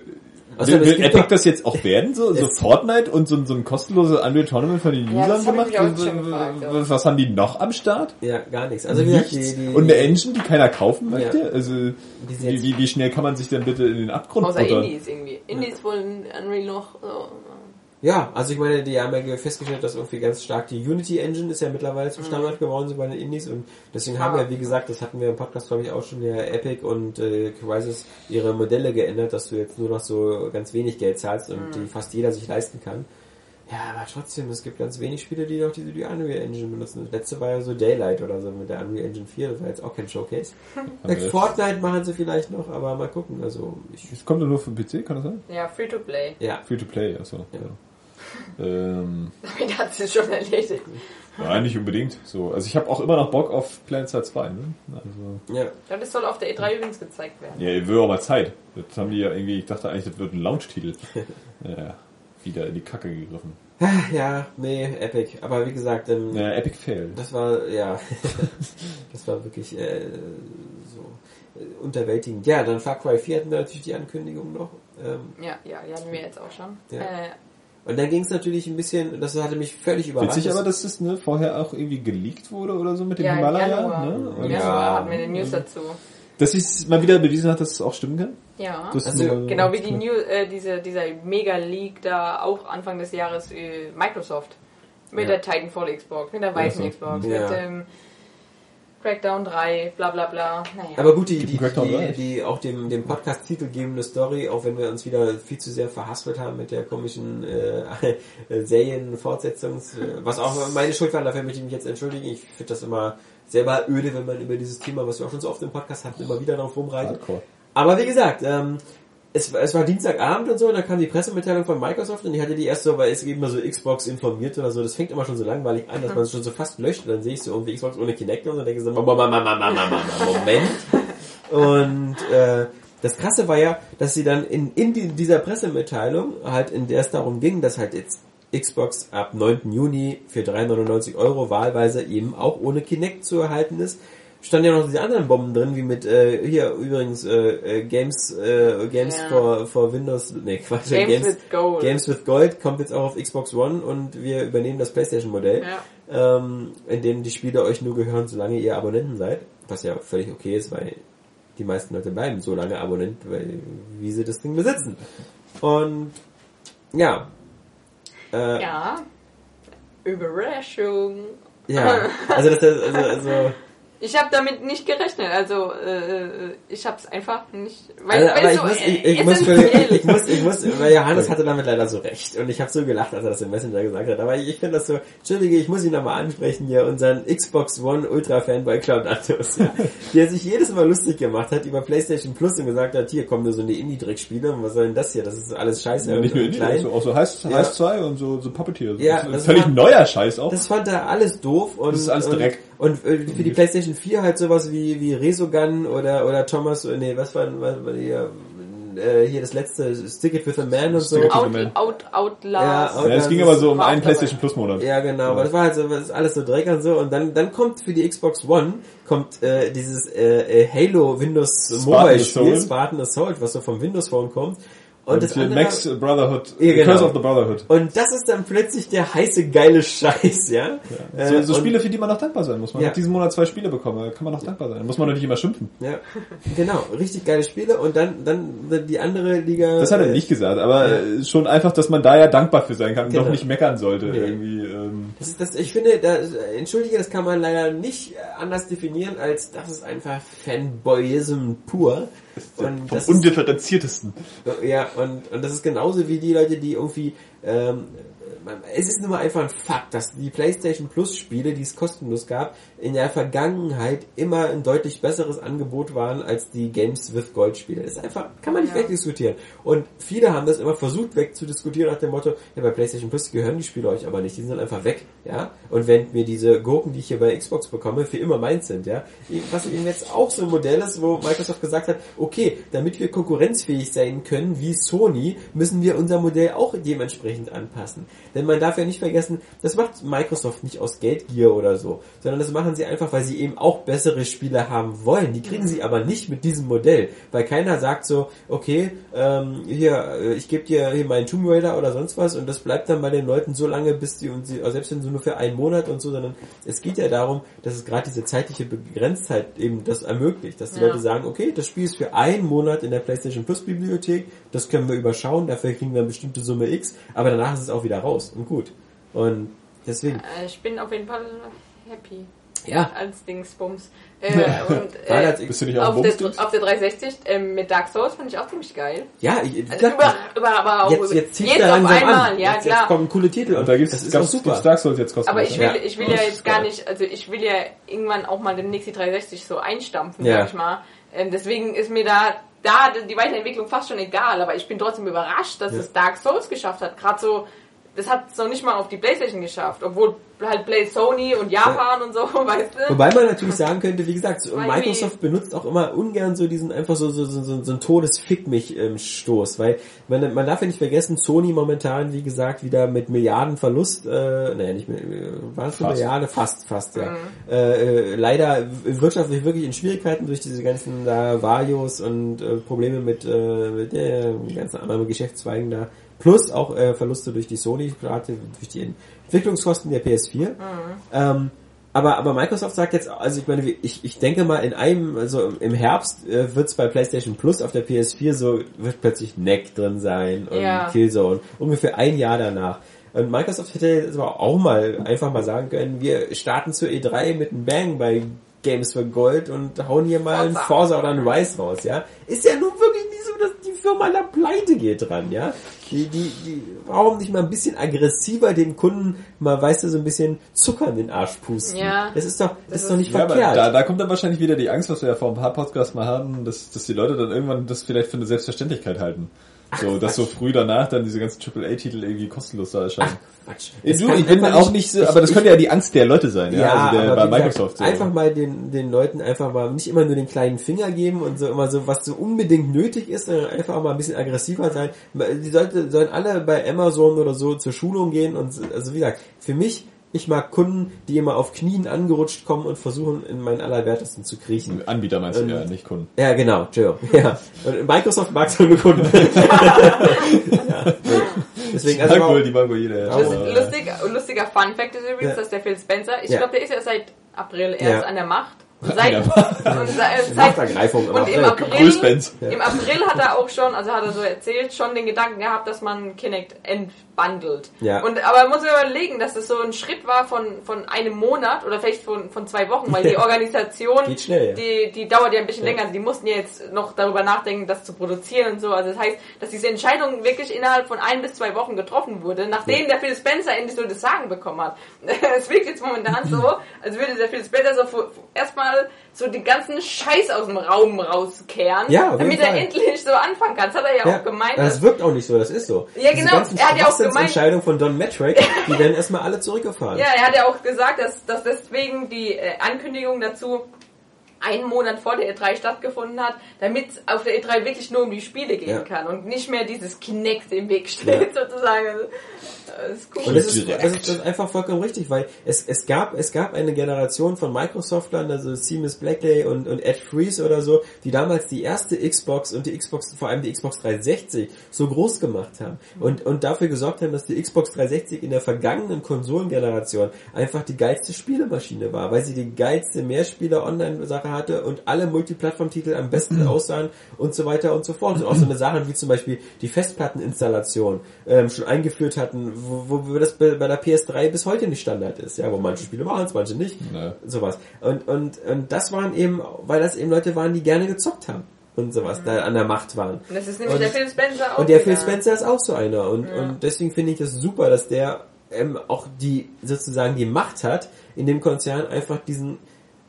Also, will, es will Epic das jetzt auch werden? So, so Es- Fortnite und so, so ein kostenloses Unreal Tournament von den Ja, Usern gemacht? W- w- gefragt, w- ja. Was haben die noch am Start? Ja, gar nichts. Also Nichts? die, die, und eine Engine, die keiner kaufen Ja. möchte? Also, Die sind wie, wie, wie schnell kann man sich denn bitte in den Abgrund Außer buttern? Indies irgendwie. Indies wollen Unreal noch. So. Ja, also ich meine, die haben ja festgestellt, dass irgendwie ganz stark die Unity Engine ist ja mittlerweile Mhm. zum Standard geworden, so bei den Indies und deswegen haben ja, wie gesagt, das hatten wir im Podcast, glaube ich, auch schon, ja Epic und äh, Crysis ihre Modelle geändert, dass du jetzt nur noch so ganz wenig Geld zahlst und Mhm. die fast jeder sich leisten kann. Ja, aber trotzdem, es gibt ganz wenig Spiele, die noch diese die Unreal Engine benutzen. Das letzte war ja so Daylight oder so mit der Unreal Engine 4, das war jetzt auch kein Showcase. Like das- Fortnite machen sie vielleicht noch, aber mal gucken. Also ich, Das kommt nur für PC, kann das sein? Ja, free to play. ja, Free to play, achso. Ja. Ja. Ähm, Damit hat sie schon erledigt. ja, nicht unbedingt. So, also ich habe auch immer noch Bock auf PlanetSide 2. Ne? Also, ja. Ja, Das soll auf der E3 übrigens gezeigt werden. ja, wird auch mal Zeit. Das haben die ja irgendwie, ich dachte eigentlich, das wird ein Launch-Titel. ja, wieder in die Kacke gegriffen. Ja, nee, Epic. Aber wie gesagt, ähm, Ja, Epic Fail. Das war, ja, das war wirklich äh, so äh, unterwältigend. Ja, dann Far Cry 4 hatten wir natürlich die Ankündigung noch. Ähm, Ja, ja, die hatten wir jetzt auch schon. Ja. Äh, und dann ging es natürlich ein bisschen, das hatte mich völlig überrascht. Witzig aber, dass das ne, vorher auch irgendwie geleakt wurde oder so mit dem ja, im Himalaya. Januar. Ne? Und Ja. Januar hatten wir eine News dazu. Dass es mal wieder bewiesen hat, dass es auch stimmen kann. Ja. Das Also, nur Genau wie die New, äh, diese, dieser Mega-Leak da auch Anfang des Jahres äh, Microsoft. Mit Ja. der Titanfall Xbox, mit der weißen. Xbox, Ja. mit dem Crackdown 3, bla bla bla. Naja. aber gut, die, die, die, die auch dem, dem Podcast titelgebende Story, auch wenn wir uns wieder viel zu sehr verhaspelt haben mit der komischen äh, Serienfortsetzungs, äh, was auch meine Schuld war, dafür möchte ich mich jetzt entschuldigen. Ich finde das immer selber öde, wenn man über dieses Thema, was wir auch schon so oft im Podcast hatten, immer wieder darauf rumreitet. Hardcore. Aber wie gesagt, ähm, es, es war Dienstagabend und so, und dann kam die Pressemitteilung von Microsoft und ich hatte die erst so, weil es eben immer so Xbox informiert oder so, das fängt immer schon so langweilig an, dass man es schon so fast löscht und dann sehe ich so irgendwie Xbox ohne Kinect und dann denke ich so, Moment, Moment. Und äh, das Krasse war ja, dass sie dann in, in die, dieser Pressemitteilung, halt in der es darum ging, dass halt jetzt Xbox ab 9. Juni für 3,99 Euro wahlweise eben auch ohne Kinect zu erhalten ist, standen ja noch diese anderen Bomben drin, wie mit äh, hier übrigens äh, äh, Games äh, Games Ja. for, for Windows, nee Quatsch, Games with Gold. Games with Gold kommt jetzt auch auf Xbox One und wir übernehmen das PlayStation Modell, Ja. ähm, in dem die Spiele euch nur gehören, solange ihr Abonnenten seid, was ja völlig okay ist, weil die meisten Leute bleiben so lange Abonnent, weil wie sie das Ding besitzen. Und ja, äh, Ja. Überraschung. Ja, also das, das also, also Ich habe damit nicht gerechnet, also äh, ich habe es einfach nicht. Weil, Also, aber weil ich so muss, ich, ich, muss, essentiell ich muss, ich muss, weil Johannes hatte damit leider so recht. Und ich habe so gelacht, als er das im Messenger gesagt hat. Aber ich, ich finde das so, Entschuldige, ich muss ihn nochmal ansprechen hier, unseren Xbox One Ultra Fanboy Cloud Atlas, ja, der sich jedes Mal lustig gemacht hat über PlayStation Plus und gesagt hat, hier kommen nur so eine Indie-Dreck-Spiele und was soll denn das hier? Das ist alles scheiße Ja, und, nicht nur und Indie, klein. also auch so Heiß, Ja. Heiß 2 und so, so Puppeteer. Ja, das ist das völlig war- neuer Scheiß auch. Das fand er alles doof und Das ist alles und, Dreck. Und äh, für die PlayStation 4 halt sowas wie wie Resogun oder oder Thomas nee, was war, was war hier, äh, hier das letzte Stick It with a Man und so. Stick It Out, Man. out, Outlast. Ja, ja, es das ging aber so um einen. PlayStation Plus Monat. Ja, genau, aber das war halt so, das ist alles so Dreck und so und dann dann kommt für die Xbox One kommt äh, dieses äh, äh, Halo Windows Mobile Spiel Assault. Spartan Assault, was so vom Windows Phone kommt und, das andere, Max Brotherhood, Ja, genau. Curse of the Brotherhood. und das ist dann plötzlich der heiße geile Scheiß, ja? So, Äh, so Spiele, für die man noch dankbar sein muss. Man Ja. hat diesen Monat zwei Spiele bekommen, da kann man noch dankbar sein. Da muss man doch nicht immer schimpfen. Ja, genau, richtig geile Spiele und dann dann die andere Liga. Das hat er äh, nicht gesagt, aber äh, schon einfach, dass man da ja dankbar für sein kann und Genau. doch nicht meckern sollte. Nee. Irgendwie, ähm, Das ist das, ich finde, da, entschuldige, das kann man leider nicht anders definieren, als das ist einfach Fanboyism pur. Und vom das ist, undifferenziertesten. ja, und, und das ist genauso wie die Leute, die irgendwie, ähm, es ist nur mal einfach ein Fakt, dass die PlayStation Plus Spiele, die es kostenlos gab, in der Vergangenheit immer ein deutlich besseres Angebot waren als die Games with Gold Spiele. Das ist einfach, kann man nicht Ja. wegdiskutieren. Und viele haben das immer versucht wegzudiskutieren nach dem Motto, ja, bei PlayStation Plus gehören die Spiele euch aber nicht, die sind einfach weg, ja. Und wenn mir diese Gurken, die ich hier bei Xbox bekomme, für immer meins sind, ja. Was eben jetzt auch so ein Modell ist, wo Microsoft gesagt hat, okay, damit wir konkurrenzfähig sein können wie Sony, müssen wir unser Modell auch dementsprechend anpassen. Denn man darf ja nicht vergessen, das macht Microsoft nicht aus Geldgier oder so, sondern das machen sie einfach, weil sie eben auch bessere Spiele haben wollen. Die kriegen sie aber nicht mit diesem Modell, weil keiner sagt so, okay, ähm, hier, äh, ich gebe dir hier meinen Tomb Raider oder sonst was und das bleibt dann bei den Leuten so lange, bis die und sie, also selbst wenn sie nur für einen Monat und so, sondern es geht ja darum, dass es gerade diese zeitliche Begrenztheit eben das ermöglicht, dass die Ja. Leute sagen, okay, das Spiel ist für einen Monat in der PlayStation Plus Bibliothek, das können wir überschauen, dafür kriegen wir eine bestimmte Summe X, aber danach ist es auch wieder raus und gut. Und deswegen, Äh, Ich bin auf jeden Fall happy ja, als Dingsbums. Äh, und, äh, Bist du nicht auf, ein der, auf der 360 ähm, mit Dark Souls fand ich auch ziemlich geil. ja, ich, Also über, über, aber auch jetzt, jetzt jetzt auf einmal, an. ja jetzt, klar. Jetzt kommen coole Titel Und da gibt's, das ist gab's, super. gibt's Dark Souls jetzt kostenlos. Aber ich will, Ja. ich will ja jetzt gar nicht, also ich will ja irgendwann auch mal demnächst die 360 so einstampfen, Ja. sag ich mal. Ähm, deswegen ist mir da, da die Weiterentwicklung fast schon egal, aber ich bin trotzdem überrascht, dass Ja. es Dark Souls geschafft hat. Gerade so, das hat es noch nicht mal auf die Playstation geschafft, obwohl halt Play Sony und Japan und so, weißt du? Wobei man natürlich sagen könnte, wie gesagt, Weil Microsoft benutzt auch immer ungern so diesen einfach so so so, so, so ein Todesfick mich ähm, Stoß, weil man, man darf ja nicht vergessen, Sony momentan, wie gesagt, wieder mit Milliarden Verlust, äh, naja, nicht mehr, äh, war es eine Fast. Milliarde? Fast, fast, ja. Äh, äh, leider wirtschaftlich wirklich in Schwierigkeiten durch diese ganzen da Varios und äh, Probleme mit, äh, mit der ganzen anderen Geschäftszweigen da. Plus auch äh, Verluste durch die Sony-Rate, durch die Entwicklungskosten der PS4. Ähm, aber, aber Microsoft sagt jetzt, also ich meine, ich, ich denke mal in einem, also im Herbst äh, wird es bei PlayStation Plus auf der PS4 so, wird plötzlich Neck drin sein und Ja. Killzone. Ungefähr ein Jahr danach. Und Microsoft hätte jetzt aber auch mal einfach mal sagen können, wir starten zur E3 mit einem Bang bei Games for Gold und hauen hier mal Forza. Forza oder ein Rise raus, ja. Ist ja nun wirklich nicht so, dass die Firma an der Pleite geht dran, ja. Die, die, die, warum nicht mal ein bisschen aggressiver den Kunden mal, weißt du, so ein bisschen Zucker in den Arsch pusten? Ja. Das ist doch, das, Das ist doch nicht Ja, aber verkehrt. da, da kommt dann wahrscheinlich wieder die Angst, was wir ja vor ein paar Podcasts mal hatten, dass, dass die Leute dann irgendwann das vielleicht für eine Selbstverständlichkeit halten. So, dass so früh danach dann diese ganzen AAA-Titel irgendwie kostenlos da erscheinen. Es du, kann ich bin einfach auch nicht so, aber das könnte ja die Angst der Leute sein, ja, Ja, also der, bei wie gesagt, Microsoft. So. einfach mal den, den Leuten einfach mal nicht immer nur den kleinen Finger geben und so immer so, was so unbedingt nötig ist, sondern einfach auch mal ein bisschen aggressiver sein. Die sollte, sollen alle bei Amazon oder so zur Schulung gehen und, so- also wie gesagt, für mich, ich mag Kunden, die immer auf Knien angerutscht kommen und versuchen, in meinen Allerwertesten zu kriechen. Anbieter meinst du Ähm, ja, nicht Kunden. Ja, genau, Entschuldigung. Ja. Und Microsoft mag so eine Kunden. ja. Deswegen, also, warum- die mag wohl jeder. ja. Lustig, lustiger Fun Fact ist übrigens, Ja. dass der Phil Spencer, ich Ja. glaube, der ist ja seit April erst Ja. an der Macht. Seit, der und seit, Machtergreifung. und im April. Ja. im April hat er auch schon, also hat er so erzählt, schon den Gedanken gehabt, dass man Kinect ent, bundelt. Ja. Und, aber man muss sich überlegen, dass das so ein Schritt war von, von einem Monat oder vielleicht von, von zwei Wochen, weil die Organisation, schnell, ja. die, die dauert ja ein bisschen Ja. länger. Also die mussten ja jetzt noch darüber nachdenken, das zu produzieren und so. Also das heißt, dass diese Entscheidung wirklich innerhalb von ein bis zwei Wochen getroffen wurde, nachdem der Phil Spencer endlich so das Sagen bekommen hat. Es wirkt jetzt momentan so, als würde der Phil Spencer so erstmal so den ganzen Scheiß aus dem Raum rauskehren, Ja, damit er endlich so anfangen kann. Das hat er ja, auch gemeint. das wirkt auch nicht so, das ist so. Ja, Diese genau. Er hat ja auch gemeint- Entscheidungen von Don Matrick, die werden erstmal alle zurückgefahren. Ja, er hat ja auch gesagt, dass, dass deswegen die äh, Ankündigung dazu einen Monat vor der E3 stattgefunden hat, damit auf der E3 wirklich nur um die Spiele gehen Ja. kann und nicht mehr dieses Kinect im Weg steht, sozusagen. Also, das ist cool. Und das ist, Direkt. das, ist, das ist einfach vollkommen richtig, weil es, es gab es gab eine Generation von Microsoftlern, also Seamus Blackley und, und Ed Freeze oder so, die damals die erste Xbox und die Xbox, vor allem die Xbox 360, so groß gemacht haben und, und dafür gesorgt haben, dass die Xbox 360 in der vergangenen Konsolengeneration einfach die geilste Spielemaschine war, weil sie die geilste Mehrspieler-Online-Sache hatte und alle Multiplattform-Titel am besten aussahen und so weiter und so fort. Und auch so eine Sachen wie zum Beispiel die Festplatteninstallation ähm, schon eingeführt hatten, wo, wo das bei bei der PS3 bis heute nicht Standard ist, ja, wo manche Spiele machen es, manche nicht, Ja. sowas. Und, und, und das waren eben, weil das eben Leute waren, die gerne gezockt haben und sowas, da an der Macht waren. Und das ist nämlich Und- der Phil Spencer auch. Und der Phil wieder. Spencer ist auch so einer. Und, und deswegen finde ich das super, dass der ähm, auch die sozusagen die Macht hat, in dem Konzern einfach diesen,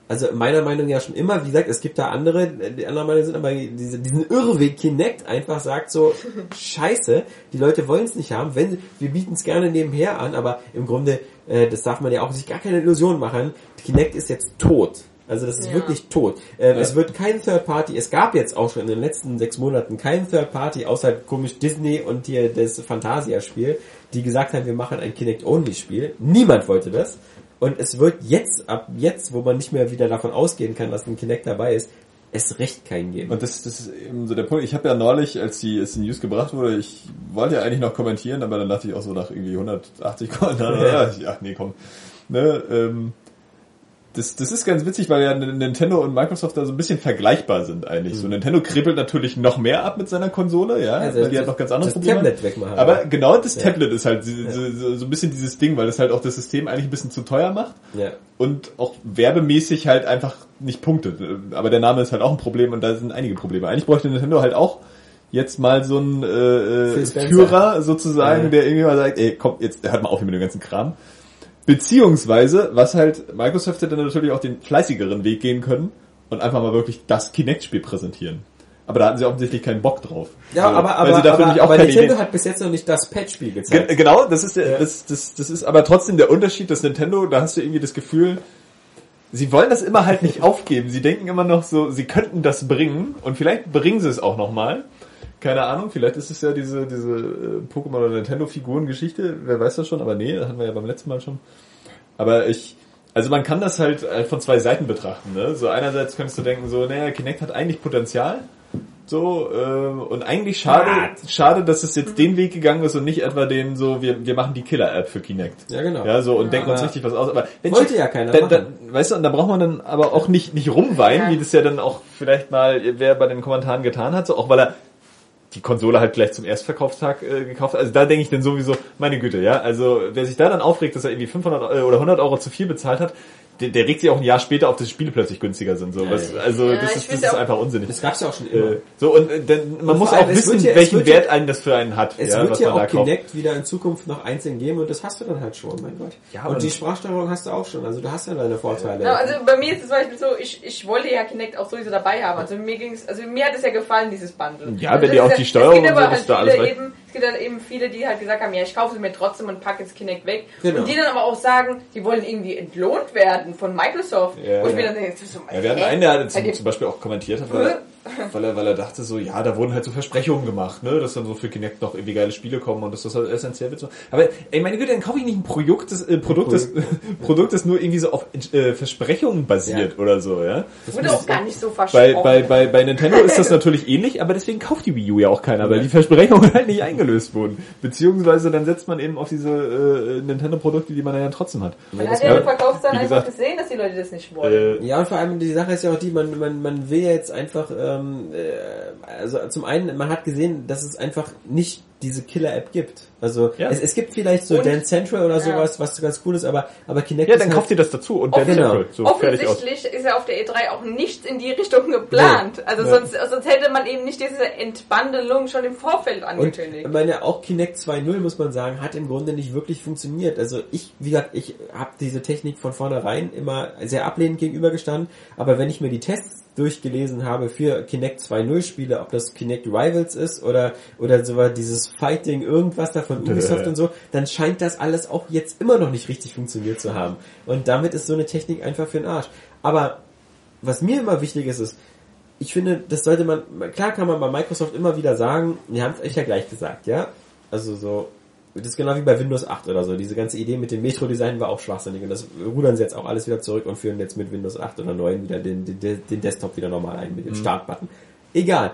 also meiner Meinung nach ja schon immer, wie gesagt, es gibt da andere, die anderen Meinung sind aber diese, diesen Irrweg Kinect einfach sagt so, scheiße, die Leute wollen es nicht haben, wenn wir bieten es gerne nebenher an, aber im Grunde, äh, das darf man ja auch sich gar keine Illusion machen, Kinect ist jetzt tot. Also das ist Ja. wirklich tot. Ähm, Ja. Es wird kein Third Party, es gab jetzt auch schon in den letzten sechs Monaten kein Third Party, außer komisch Disney und hier das Fantasia-Spiel, die gesagt haben, wir machen ein Kinect-Only-Spiel. Niemand wollte das. Und es wird jetzt, ab jetzt, wo man nicht mehr wieder davon ausgehen kann, dass ein Kinect dabei ist, es recht keinen geben. Und das, das ist eben so der Punkt. Ich habe ja neulich, als die, als die News gebracht wurde, ich wollte ja eigentlich noch kommentieren, aber dann dachte ich auch so nach irgendwie 180 Kommentaren, ja, ach nee, komm. Ne, ähm, das, das ist ganz witzig, weil ja Nintendo und Microsoft da so ein bisschen vergleichbar sind eigentlich. So Nintendo kribbelt natürlich noch mehr ab mit seiner Konsole, ja, Also weil die das- hat noch ganz andere das Probleme. Tablet wegmachen. Aber genau das Ja. Tablet ist halt so, so, so ein bisschen dieses Ding, weil es halt auch das System eigentlich ein bisschen zu teuer macht ja. und auch werbemäßig halt einfach nicht punktet. Aber der Name ist halt auch ein Problem und da sind einige Probleme. Eigentlich bräuchte Nintendo halt auch jetzt mal so einen äh, äh. Führer sozusagen, Ja. der irgendwie mal sagt, ey, komm, jetzt hört mal auf hier mit dem ganzen Kram. Beziehungsweise, was halt Microsoft hätte natürlich auch den fleißigeren Weg gehen können und einfach mal wirklich das Kinect-Spiel präsentieren. Aber da hatten sie offensichtlich keinen Bock drauf. Ja, So, aber, aber, aber, aber keine Nintendo hat bis jetzt noch nicht das Patch-Spiel Ge gezeigt. genau, das ist der, Ja. das, das, das ist aber trotzdem der Unterschied, dass Nintendo, da hast du irgendwie das Gefühl, sie wollen das immer halt nicht aufgeben. Sie denken immer noch so, sie könnten das bringen und vielleicht bringen sie es auch nochmal. Keine Ahnung, vielleicht ist es ja diese, diese äh, Pokémon oder Nintendo-Figuren-Geschichte, wer weiß das schon, aber nee, das hatten wir ja beim letzten Mal schon. Aber ich, also man kann das halt äh, von zwei Seiten betrachten, ne? So einerseits könntest du denken, so, naja, Kinect hat eigentlich Potenzial, so, äh, und eigentlich schade, schade, dass es jetzt den Weg gegangen ist und nicht etwa den so, wir, wir machen die Killer-App für Kinect. Ja, genau. Ja, so, und denken uns richtig was aus. Aber wenn wollte ja keiner dann, dann, machen. Weißt du, und da braucht man dann aber auch nicht, nicht rumweinen, Ja. wie das ja dann auch vielleicht mal wer bei den Kommentaren getan hat, so, auch weil er die Konsole halt gleich zum Erstverkaufstag äh, gekauft. Also da denke ich dann sowieso, meine Güte, ja, also wer sich da dann aufregt, dass er irgendwie 500 äh, oder 100 Euro zu viel bezahlt hat, der, der regt sich auch ein Jahr später auf, dass die Spiele plötzlich günstiger sind. So, was, also Ja, das ist, das finde ist auch- einfach unsinnig. Das gab's ja auch schon immer. Äh, so und äh, denn man Und muss auch wissen, ja- welchen wird ja- Wert einen das für einen hat. Es ja, wird was ja auch kauft. Kinect wieder in Zukunft noch einzeln geben und das hast du dann halt schon, mein Gott. Ja, und und- die Sprachsteuerung hast du auch schon, also du hast ja deine Vorteile. Ja, also bei mir ist es zum Beispiel so, ich, ich wollte ja Kinect auch sowieso dabei haben. Also mir ging's, also mir hat es ja gefallen, dieses Bundle. Ja, also wenn dir auch die ja- Steuerung und aber so, halt da alles weg- eben, es gibt dann eben viele, die halt gesagt haben, ja, ich kaufe es mir trotzdem und packe jetzt Kinect weg. Genau. Und die dann aber auch sagen, die wollen irgendwie entlohnt werden von Microsoft. Ja, Wo ich mir ja. dann denke, so, Ja, wir hatten einen, der zum, zum Beispiel auch kommentiert hat, weil er, weil, er, dachte so, ja, da wurden halt so Versprechungen gemacht, ne, dass dann so für Kinect noch irgendwie geile Spiele kommen und dass das halt essentiell wird. So. Aber ey, meine Güte, dann kaufe ich nicht ein Produkt, das, äh, Produkt, das, Produkt, das nur irgendwie so auf äh, Versprechungen basiert oder so, ja. Wurde auch gar nicht so Bei, versprochen. bei, bei, bei Nintendo ist das natürlich ähnlich, aber deswegen kauft die Wii U ja auch keiner, weil die Versprechungen halt nicht eingelöst wurden. Beziehungsweise dann setzt man eben auf diese äh, Nintendo-Produkte, die man ja trotzdem hat. Man das hat ja Verkaufszahlen wie einfach gesagt, gesehen, dass die Leute das nicht wollen. Äh, Ja, und vor allem die Sache ist ja auch die, man, man, man will ja jetzt einfach, ähm, äh, also zum einen, man hat gesehen, dass es einfach nicht diese Killer-App gibt. Also Ja. es, es gibt vielleicht so Und- Dance Central oder Ja. sowas, was ganz cool ist, aber, aber Kinect Ja, ist dann halt, kauft ihr das dazu und dann Genau. so. Offensichtlich ist ja auf der E3 auch nichts in die Richtung geplant. Also Ja. sonst, sonst hätte man eben nicht diese Entbandelung schon im Vorfeld Und angekündigt. ich meine, auch Kinect 2.0, muss man sagen, hat im Grunde nicht wirklich funktioniert. Also ich, wie gesagt, ich habe diese Technik von vornherein immer sehr ablehnend gegenübergestanden, aber wenn ich mir die Tests durchgelesen habe für Kinect 2.0 Spiele, ob das Kinect Rivals ist oder, oder so war Fighting irgendwas da von Ubisoft und so, dann scheint das alles auch jetzt immer noch nicht richtig funktioniert zu haben. Und damit ist so eine Technik einfach für den Arsch. Aber was mir immer wichtig ist, ist, ich finde, das sollte man, klar kann man bei Microsoft immer wieder sagen, wir haben es euch ja gleich gesagt, ja? Also so, das ist genau wie bei Windows 8 oder so. Diese ganze Idee mit dem Metro-Design war auch schwachsinnig und das rudern sie jetzt auch alles wieder zurück und führen jetzt mit Windows 8 oder 9 wieder den, den, den Desktop wieder normal ein mit dem Startbutton. Egal.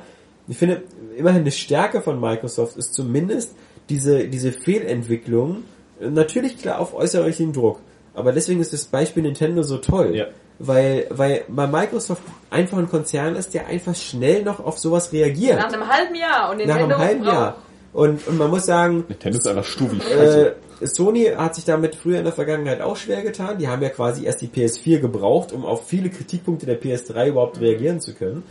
Ich finde, immerhin eine Stärke von Microsoft ist zumindest diese, diese Fehlentwicklung, natürlich klar auf äußerlichen Druck. Aber deswegen ist das Beispiel Nintendo so toll. Ja. Weil, weil bei Microsoft einfach ein Konzern ist, der einfach schnell noch auf sowas reagiert. Nach einem halben Jahr und Nach Nintendo einem halben braucht- Jahr. Und, und man muss sagen, Nintendo ist einfach stuvig. äh, Sony hat sich damit früher in der Vergangenheit auch schwer getan. Die haben ja quasi erst die PS4 gebraucht, um auf viele Kritikpunkte der PS3 überhaupt reagieren zu können.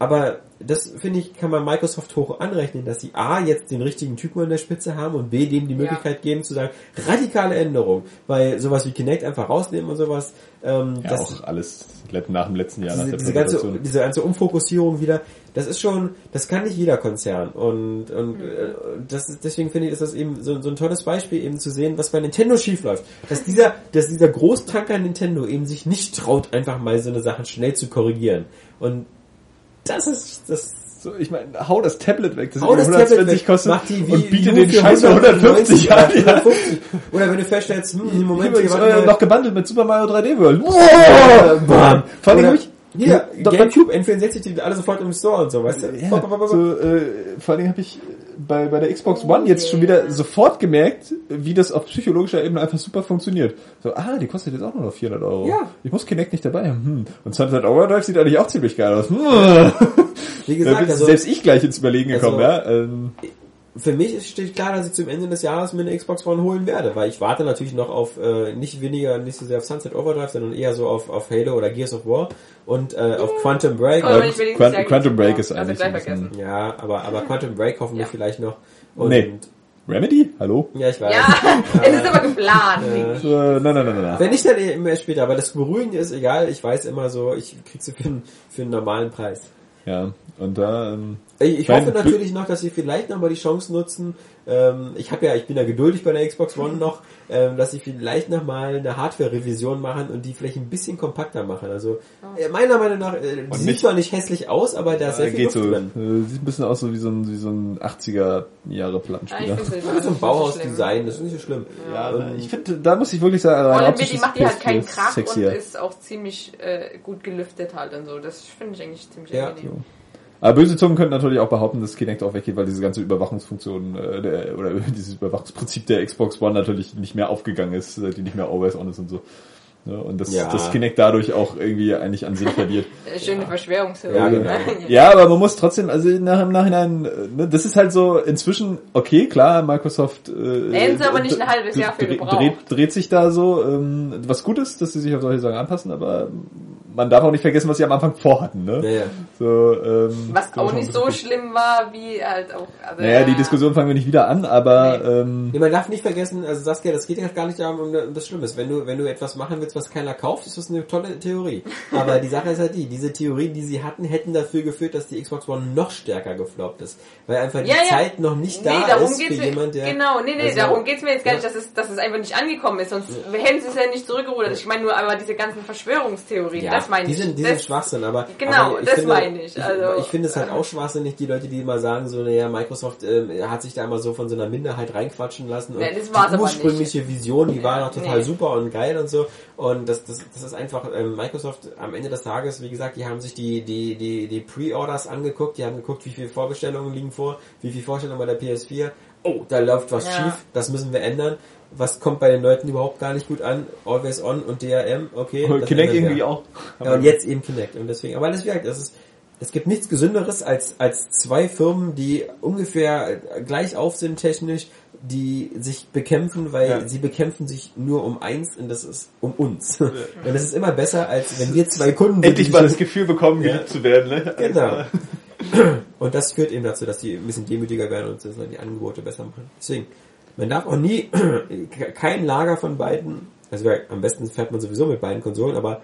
Aber das, finde ich, kann man Microsoft hoch anrechnen, dass sie A, jetzt den richtigen Typen an der Spitze haben und B, dem die Möglichkeit geben zu sagen, radikale Änderung. Weil sowas wie Kinect einfach rausnehmen und sowas, ähm, ja, das, auch alles nach dem letzten Jahr nach diese, der diese, ganze, diese ganze Umfokussierung wieder, das ist schon, das kann nicht jeder Konzern. Und, und äh, das ist, deswegen finde ich, ist das eben so, so ein tolles Beispiel, eben zu sehen, was bei Nintendo schief läuft. Dass dieser, dass dieser Großtanker Nintendo eben sich nicht traut, einfach mal so eine Sache schnell zu korrigieren. Und das ist, das So, ich meine, hau das Tablet weg, das Hau das 120 Tablet weg, kostet mach die und biete den Scheiß für 150 an. Ja. 150. Oder wenn du feststellst, hm, im Moment Übrigens, hier, äh, noch gebundelt mit Super Mario 3D World. Oh, bam. Allem hab ich Hier, Doch, Gamecube, N64-Titel, alle sofort im Store und so, weißt du? Ja, so, äh, vor allen Dingen habe ich bei, bei der Xbox One jetzt schon wieder sofort gemerkt, wie das auf psychologischer Ebene einfach super funktioniert. So, ah, die kostet jetzt auch nur noch 400 Euro. Ja. Ich muss Kinect nicht dabei haben. Hm. Und Sunset Overdrive sieht eigentlich auch ziemlich geil aus. Hm. Wie gesagt, also, selbst ich gleich ins Überlegen Also- gekommen, ja. Ähm, für mich ist- steht klar, dass ich zum Ende des Jahres mir eine Xbox One holen werde, weil ich warte natürlich noch auf, äh, nicht weniger, nicht so sehr auf Sunset Overdrive, sondern eher so auf, auf Halo oder Gears of War und äh, auf Quantum Break. Ihn Quantum- nicht Quantum Break ist eigentlich ein. Ja, aber, aber Quantum Break hoffen wir Ja. vielleicht noch. Und, Nee. Remedy? Hallo? Ja, ich weiß. Ja, es ist aber geplant. Äh, nein, nein, nein, nein, nein. Wenn nicht, dann eh immer später. Aber das Beruhigende ist egal. Ich weiß immer so, ich krieg sie für, einen- für einen normalen Preis. Ja, und da, ähm, Ich, ich hoffe natürlich noch, dass sie vielleicht nochmal die Chance nutzen. Ähm, ich habe ja, ich bin ja geduldig bei der Xbox One noch, ähm, dass sie vielleicht nochmal eine Hardware-Revision machen und die vielleicht ein bisschen kompakter machen. Also äh, meiner Meinung nach, äh, sieht nicht- zwar nicht hässlich aus, aber da ist sehr äh, viel geht Luft so. drin. Äh, sieht ein bisschen aus so wie so ein, wie so ein 80er Jahre Ja, Plattenspieler. Das ist so ein. Bauhaus-Design, das ist nicht so schlimm. Ja, Und- aber ich finde, da muss ich wirklich sagen, rein optisch die ist macht die halt PS4 keinen Krach sexier. und ist auch ziemlich äh, gut gelüftet halt und so. Das finde ich eigentlich ziemlich Ja. angenehm. Aber böse Zungen könnten natürlich auch behaupten, dass Kinect auch weggeht, weil diese ganze Überwachungsfunktion äh, der, oder dieses Überwachungsprinzip der Xbox One natürlich nicht mehr aufgegangen ist, äh, die nicht mehr always on ist und so. Ja, und das, Ja. das Kinect dadurch auch irgendwie eigentlich an Sinn verliert. Äh, Schöne Verschwörungstheorie. Ja, genau. Ja, aber man muss trotzdem, also nach, im Nachhinein, äh, ne, das ist halt so inzwischen, okay, klar, Microsoft äh, Hätten sie aber nicht ein halbes Jahr für gebraucht. dreht, dreht sich da so, ähm, was gut ist, dass sie sich auf solche Sachen anpassen, aber man darf auch nicht vergessen, was sie am Anfang vorhatten, ne? Ja, ja. So, ähm, Was auch nicht so schlimm war, wie halt auch... Also, Naja, die. Diskussion fangen wir nicht wieder an, aber ähm, Nee, man darf nicht vergessen, also Saskia, das geht ja gar nicht darum, um das Schlimmes. Wenn du, wenn du etwas machen willst, was keiner kauft, ist das eine tolle Theorie. Aber die Sache ist halt die, diese Theorien, die sie hatten, hätten dafür geführt, dass die Xbox One noch stärker gefloppt ist. Weil einfach die Ja, ja. Zeit noch nicht da nee, darum ist für geht's mir, jemand, der... Genau, nee, nee, also- darum geht's mir jetzt gar nicht, dass es, dass es einfach nicht angekommen ist, sonst hätten sie es ja nicht zurückgerudert. Ich meine nur aber diese ganzen Verschwörungstheorien, Ja, das meine die ich. sind, die das, sind Schwachsinn, aber Genau, aber ich das finde, meine ich, also- ich finde es halt auch schwachsinnig, die Leute, die immer sagen, so, naja, Microsoft ähm, hat sich da immer so von so einer Minderheit reinquatschen lassen und war's die ursprüngliche Vision, die war Ja, doch total nee. super und geil und so und das, das, das ist einfach, ähm, Microsoft am Ende des Tages, wie gesagt, die haben sich die, die, die, die Pre-Orders angeguckt, die haben geguckt, wie viele Vorbestellungen liegen vor, wie viele Vorstellungen bei der PS4, oh, da läuft was Ja. schief, das müssen wir ändern. Was kommt bei den Leuten überhaupt gar nicht gut an? Always on und DRM, okay. das Kinect irgendwie auch. Ja, und jetzt eben Kinect. Und deswegen, aber das wirkt, das ist, es gibt nichts Gesünderes als, als zwei Firmen, die ungefähr gleich auf sind technisch, die sich bekämpfen, weil Ja. sie bekämpfen sich nur um eins und das ist um uns. Und das ist immer besser, als wenn wir zwei Kunden sind, Endlich mal das Gefühl bekommen, geliebt zu werden. Ne? Genau. Und das führt eben dazu, dass die ein bisschen demütiger werden und die Angebote besser machen. Deswegen, man darf auch nie kein Lager von beiden, also am besten fährt man sowieso mit beiden Konsolen, aber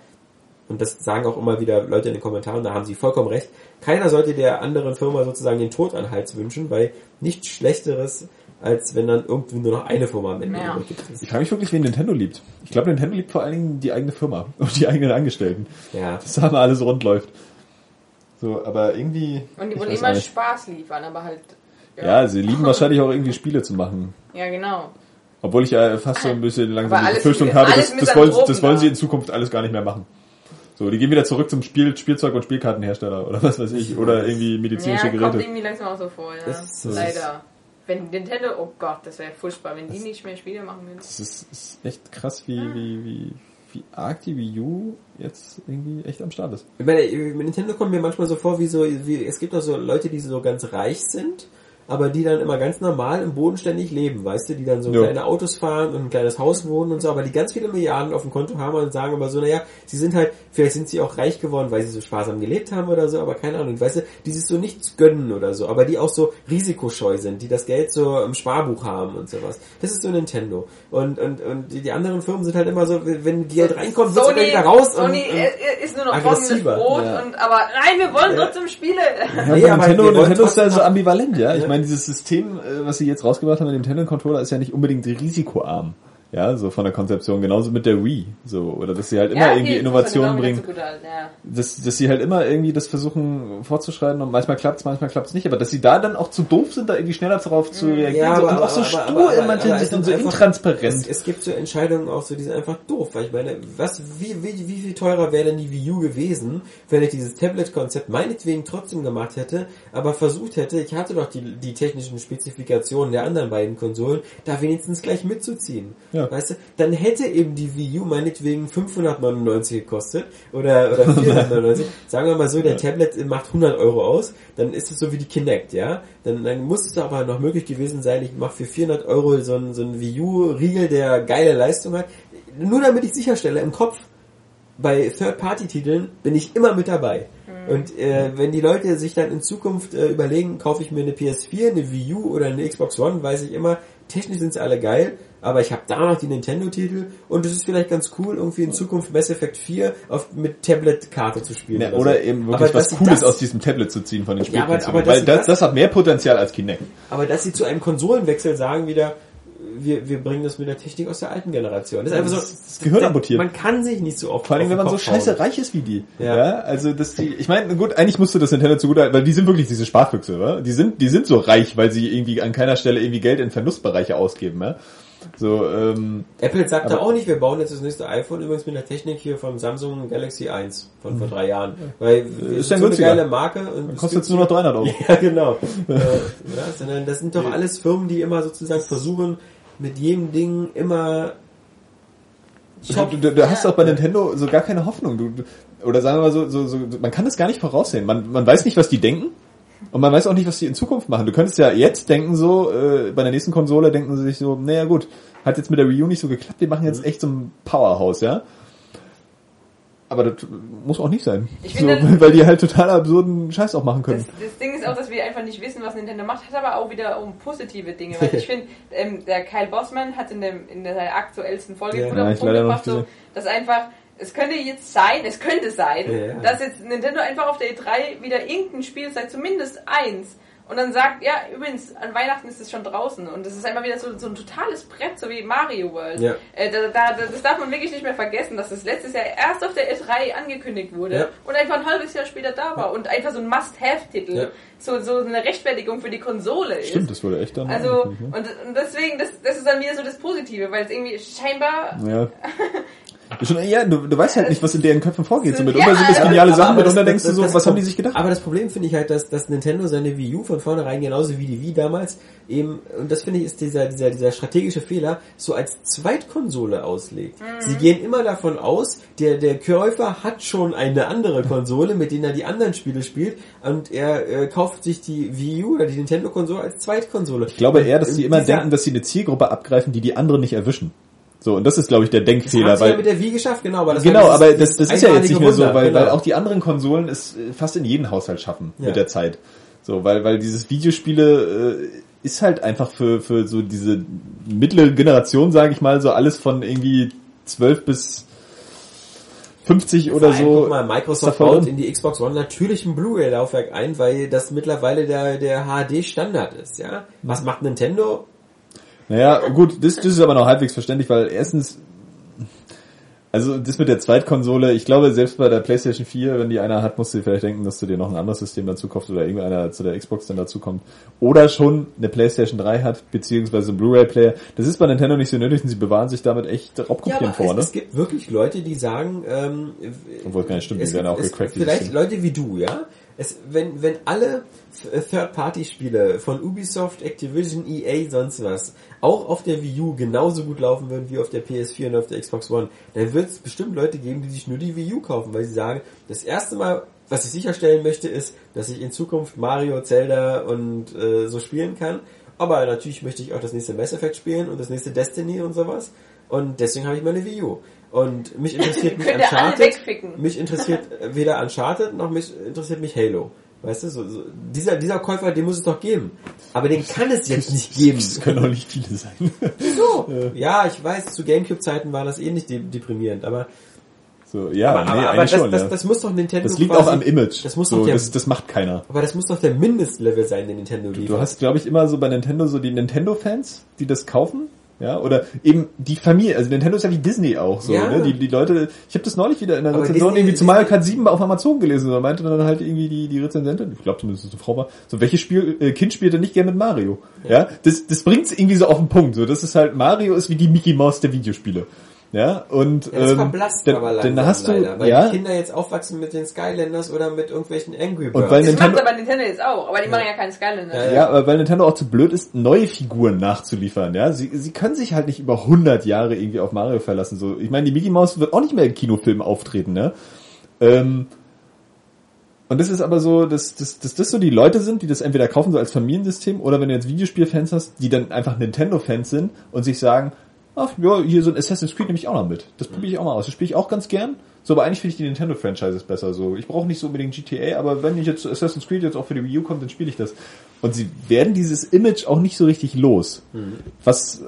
und das sagen auch immer wieder Leute in den Kommentaren, da haben sie vollkommen recht. Keiner sollte der anderen Firma sozusagen den Tod an Hals wünschen, weil nichts Schlechteres, als wenn dann irgendwie nur noch eine Firma am Ende Ja. gibt. Ich frage mich wirklich, wen Nintendo liebt. Ich glaube, Nintendo liebt vor allen Dingen die eigene Firma und die eigenen Angestellten. Ja. Dass da mal alles rund läuft. So, aber irgendwie. Und die ich wollen immer nicht. Spaß liefern, aber halt. Ja, sie lieben wahrscheinlich auch irgendwie Spiele zu machen. Ja, genau. Obwohl ich ja fast so ein bisschen langsam Aber die Befürchtung habe, das, das, wollen, das wollen sie in Zukunft alles gar nicht mehr machen. So, die gehen wieder zurück zum Spiel, Spielzeug- und Spielkartenhersteller oder was weiß ich. Oder irgendwie medizinische Ja, kommt Geräte. irgendwie langsam auch so vor, ja. Das ist so- Leider. Wenn Nintendo, oh Gott, das wäre furchtbar, wenn die nicht mehr Spiele machen würden. Das ist, ist echt krass, wie, wie, wie, wie arg die Wii U jetzt irgendwie echt am Start ist. Ich meine, mit Nintendo kommt mir manchmal so vor, wie so, wie, es gibt auch so Leute, die so ganz reich sind, aber die dann immer ganz normal im bodenständig leben, weißt du, die dann so Ja. kleine Autos fahren und ein kleines Haus wohnen und so, aber die ganz viele Milliarden auf dem Konto haben und sagen aber so, naja, sie sind halt, vielleicht sind sie auch reich geworden, weil sie so sparsam gelebt haben oder so, aber keine Ahnung, weißt du, die sich so nichts gönnen oder so, aber die auch so risikoscheu sind, die das Geld so im Sparbuch haben und sowas. Das ist so Nintendo. Und, und, und die, die anderen Firmen sind halt immer so, wenn Geld reinkommt, wird es Sony, wieder raus und, Sony und äh, ist nur noch aggressiver. Brot Ja. und aber nein, wir wollen Ja. trotzdem Spiele. Ja, Nee, aber Nintendo, Nintendo ist da trotzdem so ambivalent, ja. Ich Ja. Meine, dieses System, äh, was sie jetzt rausgebracht haben mit dem Nintendo-Controller, ist ja nicht unbedingt risikoarm. Ja, so von der Konzeption. Genauso mit der Wii. So, oder dass sie halt immer Ja, irgendwie okay, Innovationen das ist bringen. so gut halt, ja. dass, dass sie halt immer irgendwie das versuchen vorzuschreiten und manchmal klappt's, manchmal klappt's nicht, aber dass sie da dann auch zu doof sind, da irgendwie schneller darauf zu reagieren so, und auch so stur in manchen es Situationen, ist so einfach- intransparent. Es, es gibt so Entscheidungen auch so, die sind einfach doof, weil ich meine, was, wie, wie, wie viel teurer wäre denn die Wii U gewesen, wenn ich dieses Tablet-Konzept meinetwegen trotzdem gemacht hätte, aber versucht hätte, ich hatte doch die, die technischen Spezifikationen der anderen beiden Konsolen, da wenigstens gleich mitzuziehen. Ja. Weißt du, dann hätte eben die Wii U meinetwegen 599 gekostet oder, oder 499. Sagen wir mal so, der Tablet macht 100 Euro aus, dann ist es so wie die Kinect, ja? Dann, dann muss es aber noch möglich gewesen sein, ich mache für 400 Euro so einen, so einen Wii U-Riegel, der geile Leistung hat. Nur damit ich sicherstelle, im Kopf, bei Third-Party-Titeln bin ich immer mit dabei. Und äh, wenn die Leute sich dann in Zukunft äh, überlegen, kaufe ich mir eine PS4, eine Wii U oder eine Xbox One, weiß ich immer, technisch sind sie alle geil, aber ich habe da noch die Nintendo-Titel und es ist vielleicht ganz cool, irgendwie in Zukunft Mass Effect 4 auf, mit Tablet-Karte zu spielen. Ja, so. oder eben Aber wirklich was dass sie Cooles das- aus diesem Tablet zu ziehen von den Ja, aber- Spielkonsolen. aber dass Weil das, das- das hat mehr Potenzial als Kinect. Aber dass sie zu einem Konsolenwechsel sagen wieder, wir, wir bringen das mit der Technik aus der alten Generation. Das ist einfach so, das Gehirn amputiert. Man kann sich nicht so oft Vor allem, wenn man so Kopf scheiße hauen. reich ist wie die. Ja. Ja. also, dass die, ich meine, gut, eigentlich musste das Nintendo zugute, weil die sind wirklich diese Sparfüchse, oder? Die sind, die sind so reich, weil sie irgendwie an keiner Stelle irgendwie Geld in Verlustbereiche ausgeben, ja. So, ähm, Apple sagt da Aber- auch nicht, wir bauen jetzt das nächste iPhone übrigens mit der Technik hier vom Samsung Galaxy 1 von vor drei Jahren. Weil Mhm. Ist ja so eine geile Marke und kostet jetzt nur noch 300 Euro. Ja, genau. äh, ja, sondern das sind doch alles Firmen, die immer sozusagen versuchen, mit jedem Ding immer Du, du, du hast auch bei Nintendo so gar keine Hoffnung. Du, oder sagen wir mal so, so, so, man kann das gar nicht voraussehen. Man, man weiß nicht, was die denken. Und man weiß auch nicht, was die in Zukunft machen. Du könntest ja jetzt denken so, äh, bei der nächsten Konsole denken sie sich so, naja gut, hat jetzt mit der Wii U nicht so geklappt, wir machen Mhm. jetzt echt so ein Powerhouse, ja. Aber das muss auch nicht sein. Ich so, finde- weil, weil die halt total absurden Scheiß auch machen Das, können. das Ding ist auch, dass wir einfach nicht wissen, was Nintendo macht, hat aber auch wieder um positive Dinge. Weil ich finde, ähm, der Kyle Bossman hat in, dem, in der aktuellsten Folge Ja. gut auf den Punkt gebracht, so, dass einfach, es könnte jetzt sein, es könnte sein, Ja, dass jetzt Nintendo einfach auf der E3 wieder irgendein Spiel sagt, zumindest eins, und dann sagt, ja, übrigens, an Weihnachten ist es schon draußen und es ist einfach wieder so, so ein totales Brett, so wie Mario World. Ja. Äh, da, da, das darf man wirklich nicht mehr vergessen, dass das letztes Jahr erst auf der E3 angekündigt wurde Ja. und einfach ein halbes Jahr später da war und einfach so ein Must-Have-Titel, Ja. so, so eine Rechtfertigung für die Konsole ist. Stimmt, das wurde echt dann. Also, und, und deswegen, das, das ist dann wieder so das Positive, weil es irgendwie scheinbar, ne? ja. Schon, ja, du, du weißt halt nicht, was in deren Köpfen vorgeht. So mit Ja, sind das geniale aber- Sachen, aber und das- dann denkst das- du so, was haben die sich gedacht? Aber das Problem finde ich halt, dass, dass Nintendo seine Wii U von vornherein genauso wie die Wii damals eben, und das finde ich ist dieser, dieser, dieser strategische Fehler, so als Zweitkonsole auslegt. Sie gehen immer davon aus, der, der Käufer hat schon eine andere Konsole, mit der er die anderen Spiele spielt, und er äh, kauft sich die Wii U oder die Nintendo-Konsole als Zweitkonsole. Ich glaube eher, dass die immer denken, dass sie eine Zielgruppe abgreifen, die die anderen nicht erwischen. So, und das ist, glaube ich, der das Denkfehler, sie ja mit weil, der Wii geschafft, genau. Aber das genau, war dieses- aber das, das ist ja jetzt nicht mehr so, weil, Wunder, weil genau. auch die anderen Konsolen es äh, fast in jeden Haushalt schaffen Ja. mit der Zeit. So, weil, weil dieses Videospiele äh, ist halt einfach für, für so diese mittlere Generation, sage ich mal, so alles von irgendwie 12 bis 50 oder allem, so. Guck mal, Microsoft baut in die Xbox One natürlich ein Blu-ray-Laufwerk ein, weil das mittlerweile der, der HD-Standard ist, ja. Was macht Nintendo? Naja, gut, das, das ist aber noch halbwegs verständlich, weil erstens, also das mit der Zweitkonsole, ich glaube, selbst bei der PlayStation 4, wenn die einer hat, musst du dir vielleicht denken, dass du dir noch ein anderes System dazu kaufst oder irgendeiner zu der Xbox dann dazu kommt. Oder schon eine PlayStation 3 hat, beziehungsweise ein Blu-ray-Player. Das ist bei Nintendo nicht so nötig und sie bewahren sich damit echt Raubkopien vor, es, ne? es gibt wirklich Leute, die sagen, ähm, Obwohl, keine stimmt, es die werden auch es- gecrackt. Vielleicht. Leute wie du, ja. Es, wenn, wenn alle F- Third-Party-Spiele von Ubisoft, Activision, EA, sonst was, auch auf der Wii U genauso gut laufen würden wie auf der PS4 und auf der Xbox One, dann wird es bestimmt Leute geben, die sich nur die Wii U kaufen, weil sie sagen, das erste Mal, was ich sicherstellen möchte, ist, dass ich in Zukunft Mario, Zelda und äh, so spielen kann. Aber natürlich möchte ich auch das nächste Mass Effect spielen und das nächste Destiny und sowas. Und deswegen habe ich meine Wii U. Und mich interessiert nicht alle Uncharted. wegficken. Mich interessiert äh, weder Uncharted noch mich interessiert mich Halo. Weißt du, so, so, dieser, dieser Käufer, den muss es doch geben. Aber den kann es jetzt nicht geben. Das können auch nicht viele sein. So. Ja, ich weiß, zu Gamecube-Zeiten war das eh nicht de- deprimierend, aber, So, ja, aber, nee, aber, aber eigentlich das, schon, das, ja. das muss doch Nintendo Das liegt quasi, auch am Image. Das muss so, doch der, das, das macht keiner. aber das muss doch der Mindestlevel sein, den Nintendo liefert. Du hast, glaube ich, immer so bei Nintendo so die Nintendo-Fans, die das kaufen. Ja, oder eben die Familie, also Nintendo ist ja wie Disney auch so, Ja. ne? Die, die Leute, ich habe das neulich wieder in der Aber Rezension Disney- irgendwie zu Mario Kart 7 auf Amazon gelesen, da meinte dann halt irgendwie die, die Rezensentin, ich glaube zumindest, dass eine Frau war, so welches Spiel, äh, Kind spielt denn nicht gerne mit Mario? Ja, das, das bringt's irgendwie so auf den Punkt, so, das ist halt, Mario ist wie die Mickey Mouse der Videospiele. Ja, und, Ja, das ähm, verblasst dann, aber langsam dann hast du, leider, weil ja, die Kinder jetzt aufwachsen mit den Skylanders oder mit irgendwelchen Angry Birds. Und weil Das Nintendo- macht aber Nintendo jetzt auch, aber die machen ja keinen Skylander. Ja, Ja, aber weil Nintendo auch zu blöd ist, neue Figuren nachzuliefern, ja. Sie, sie können sich halt nicht über 100 Jahre irgendwie auf Mario verlassen, so. Ich meine, die Mickey Mouse wird auch nicht mehr in Kinofilmen auftreten, ne? Ähm, und das ist aber so, dass, dass, dass das so die Leute sind, die das entweder kaufen so als Familiensystem oder wenn du jetzt Videospielfans hast, die dann einfach Nintendo-Fans sind und sich sagen, ach ja, hier so ein Assassin's Creed nehme ich auch noch mit. Das probiere ich auch mal aus. Das spiele ich auch ganz gern. So, aber eigentlich finde ich die Nintendo-Franchises besser. So, ich brauche nicht so unbedingt GTA, aber wenn ich jetzt Assassin's Creed jetzt auch für die Wii U kommt, dann spiele ich das. Und sie werden dieses Image auch nicht so richtig los. Was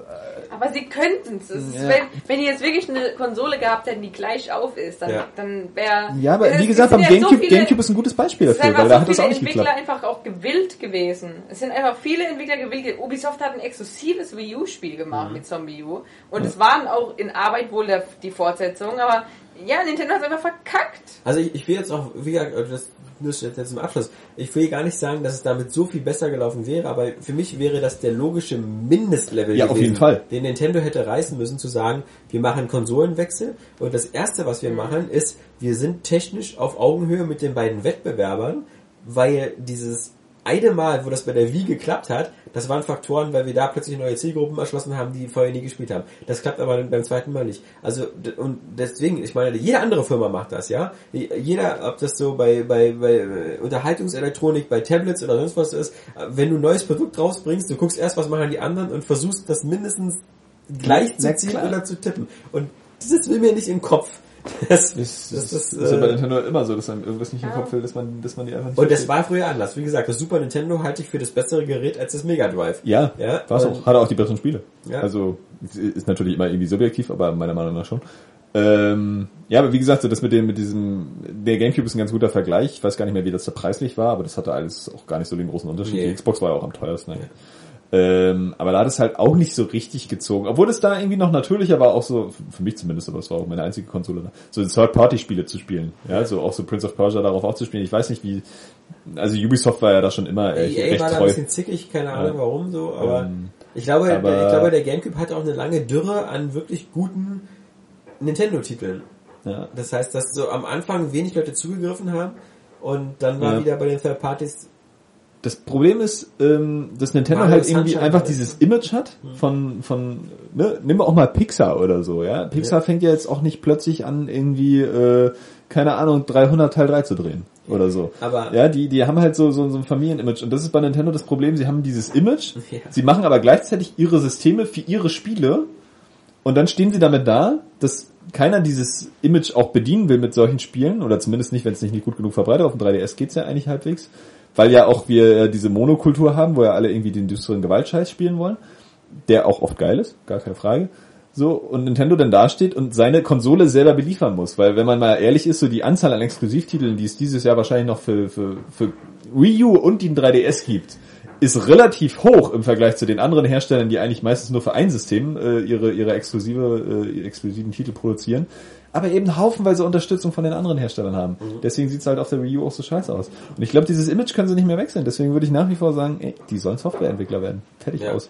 Aber sie könnten es. Es Ja. Wenn, wenn die jetzt wirklich eine Konsole gehabt hätten, die gleich auf ist, dann, Ja. dann wäre... ja, aber es- wie es gesagt, beim ja so GameCube, viele- GameCube ist ein gutes Beispiel Es sind dafür, einfach weil da so hat viele auch nicht Entwickler geklappt. einfach auch gewillt gewesen. Es sind einfach viele Entwickler gewillt. Ubisoft hat ein exklusives Wii U-Spiel gemacht Mhm. mit Zombie U. Und es waren auch in Arbeit wohl der, die Fortsetzungen, aber ja, Nintendo hat einfach verkackt. Also ich, ich will jetzt auch, wie gesagt, das ist jetzt zum Abschluss. Ich will gar nicht sagen, dass es damit so viel besser gelaufen wäre, aber für mich wäre das der logische Mindestlevel Ja, auf gewesen, jeden Fall. den Nintendo hätte reißen müssen, zu sagen, wir machen Konsolenwechsel und das erste, was wir machen, ist, wir sind technisch auf Augenhöhe mit den beiden Wettbewerbern, weil dieses eine Mal, wo das bei der Wii geklappt hat, das waren Faktoren, weil wir da plötzlich neue Zielgruppen erschlossen haben, die vorher nie gespielt haben. Das klappt aber beim zweiten Mal nicht. Also und deswegen, ich meine, jede andere Firma macht das, ja. Jeder, ob das so bei bei, bei äh, Unterhaltungselektronik, bei Tablets oder sonst was ist, wenn du ein neues Produkt rausbringst, du guckst erst, was machen die anderen und versuchst das mindestens gleich zu ziehen oder zu tippen. Und das will mir nicht im Kopf. Das, Das, das, das, das, ist ja bei äh, Nintendo immer so, dass einem irgendwas nicht im Ja. Kopf will, dass man, dass man die einfach nicht und das war früher anders. Wie gesagt, das Super Nintendo halte ich für das bessere Gerät als das Mega Drive. Ja, Ja, war's und- auch. Hat auch die besseren Spiele. Ja. Also ist natürlich immer irgendwie subjektiv, aber meiner Meinung nach schon. Ähm, ja, aber wie gesagt, so das mit dem, mit diesem, der Gamecube ist ein ganz guter Vergleich. Ich weiß gar nicht mehr, wie das da preislich war, aber das hatte alles auch gar nicht so den großen Unterschied. Nee. Die Xbox war ja auch am teuersten. eigentlich. Ähm, aber da hat es halt auch nicht so richtig gezogen. Obwohl es da irgendwie noch natürlicher war, auch so, für mich zumindest, aber es war auch meine einzige Konsole, so Third-Party-Spiele zu spielen. Ja, so auch so Prince of Persia darauf auch zu spielen. Ich weiß nicht wie, also Ubisoft war ja da schon immer echt, EA recht war da ein bisschen zickig, keine Ahnung warum so, aber Ähm, ich glaube, aber- der, ich glaube, der Gamecube hatte auch eine lange Dürre an wirklich guten Nintendo-Titeln. Ja. Das heißt, dass so am Anfang wenig Leute zugegriffen haben und dann war Ja. wieder bei den Third Parties Das Problem ist, ähm, dass Nintendo Mario halt irgendwie Sunshine einfach dieses Image hat von, von, ne, nimm auch mal Pixar oder so, ja. Pixar Ja. fängt ja jetzt auch nicht plötzlich an, irgendwie, äh, keine Ahnung, 300 Teil 3 zu drehen oder so. Aber- ja, die, die haben halt so, so, so ein Familienimage und das ist bei Nintendo das Problem, sie haben dieses Image, Ja. sie machen aber gleichzeitig ihre Systeme für ihre Spiele und dann stehen sie damit da, dass keiner dieses Image auch bedienen will mit solchen Spielen, oder zumindest nicht, wenn es nicht gut genug verbreitet. Auf dem 3DS geht's ja eigentlich halbwegs. Weil ja auch wir äh, diese Monokultur haben, wo ja alle irgendwie den düsteren Gewaltscheiß spielen wollen, der auch oft geil ist, gar keine Frage. So, und Nintendo dann dasteht und seine Konsole selber beliefern muss. Weil wenn man mal ehrlich ist, so die Anzahl an Exklusivtiteln, die es dieses Jahr wahrscheinlich noch für, für, für Wii U und den 3DS gibt, ist relativ hoch im Vergleich zu den anderen Herstellern, die eigentlich meistens nur für ein System äh, ihre, ihre exklusive, äh, exklusiven Titel produzieren, aber eben haufenweise Unterstützung von den anderen Herstellern haben. Deswegen sieht's halt auf der Wii U auch so scheiße aus. Und ich glaube, dieses Image können sie nicht mehr wechseln. Deswegen würde ich nach wie vor sagen, ey, die sollen Softwareentwickler werden. Fertig Ja. aus.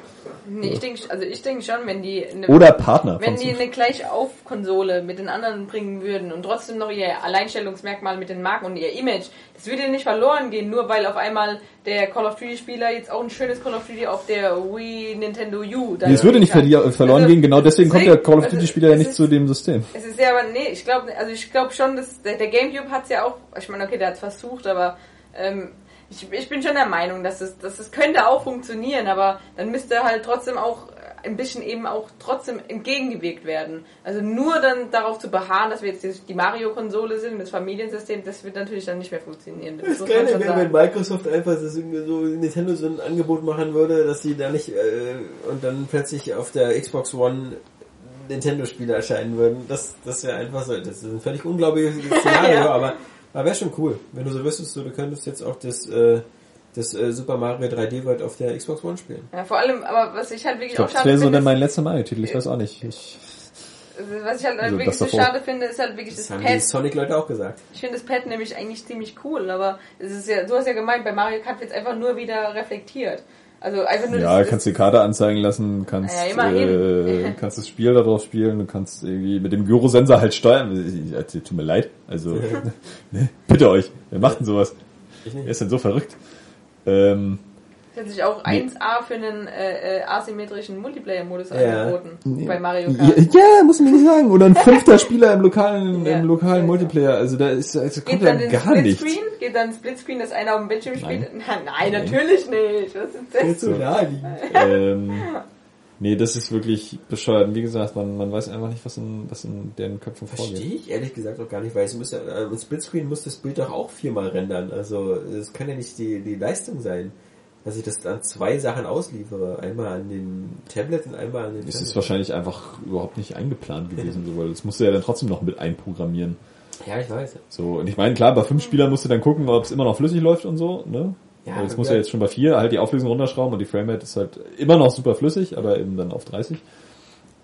Nee, ich denke, also ich denke schon, wenn die eine, Oder Partner. wenn die eine Gleich-auf-Konsole mit den anderen bringen würden und trotzdem noch ihr Alleinstellungsmerkmal mit den Marken und ihr Image, das würde nicht verloren gehen, nur weil auf einmal der Call of Duty Spieler jetzt auch ein schönes Call of Duty auf der Wii Nintendo U. Nee, es würde nicht verli- verloren Also, gehen, genau deswegen kommt der Call of also, Duty Spieler ja es nicht ist- zu dem System. Es ist ja aber, nee, ich glaube, also ich glaube schon, dass der, der Gamecube hat's ja auch, ich meine, okay, der hat's versucht, aber ähm, ich, ich bin schon der Meinung, dass es, dass es könnte auch funktionieren, aber dann müsste halt trotzdem auch ein bisschen eben auch trotzdem entgegengewirkt werden. Also nur dann darauf zu beharren, dass wir jetzt die- Mario-Konsole sind, das Familiensystem, das wird natürlich dann nicht mehr funktionieren. Das, Das schon wäre, wenn sagen. Microsoft einfach das irgendwie so Nintendo so ein Angebot machen würde, dass sie da nicht äh, und dann plötzlich auf der Xbox One Nintendo-Spiele erscheinen würden. Das, das wäre einfach so, das ist ein völlig unglaubliches Szenario, Ja. aber, aber wäre schon cool. Wenn du so wüsstest, so, du könntest jetzt auch das, äh, das äh, Super Mario 3D World auf der Xbox One spielen. Ja, vor allem, aber was ich halt wirklich Ich glaube, auch das schade wäre so finde, dann mein ist- letzter Mario-Titel. Ich weiß auch nicht. Ich, was ich halt Also, wirklich das so schade finde, ist halt wirklich Das das haben die Pad. Sonic-Leute auch gesagt. Ich finde das Pad nämlich eigentlich ziemlich cool, aber es ist ja, du hast ja gemeint, bei Mario Kart wird es einfach nur wieder reflektiert. Also einfach nur ja, das, kannst die Karte anzeigen lassen, kannst, Ja, äh, kannst das Spiel darauf spielen, du kannst irgendwie mit dem Gyrosensor halt steuern. Also, tut mir leid. Also, ne, bitte euch, wer macht denn sowas? Ich Wer ist denn so verrückt? Ähm, das hat sich auch Nee. 1A für einen äh, äh, asymmetrischen Multiplayer-Modus Ja. angeboten bei Mario ja, Kart. ja, muss man nicht sagen. Oder ein fünfter Spieler im lokalen, Ja. im lokalen Ja, Multiplayer. Also da ist, also kommt Geht dann ja gar nichts. Splitscreen? Geht dann Splitscreen, dass einer auf dem Bildschirm spielt? Nein. Nein, nein, natürlich nicht. Was ist das? Jetzt so naheliegend. ähm, nee, das ist wirklich bescheuert. Und wie gesagt, man, man weiß einfach nicht, was in, was in deren Köpfen vorgeht. Verstehe ich ehrlich gesagt auch gar nicht, weil es muss ja, äh, im Splitscreen muss das Bild doch auch viermal rendern. Also es kann ja nicht die, die Leistung sein, dass ich das an zwei Sachen ausliefere. Einmal an den Tablet und einmal an den Es ist wahrscheinlich einfach überhaupt nicht eingeplant gewesen, so, weil das musst du ja dann trotzdem noch mit einprogrammieren. Ja, ich weiß. So, und ich meine, klar, bei fünf Spielern musst du dann gucken, ob es immer noch flüssig läuft und so, ne? Ja, Ja, das muss ja- jetzt schon bei vier halt die Auflösung runterschrauben und die Framerate ist halt immer noch super flüssig, aber eben dann auf 30.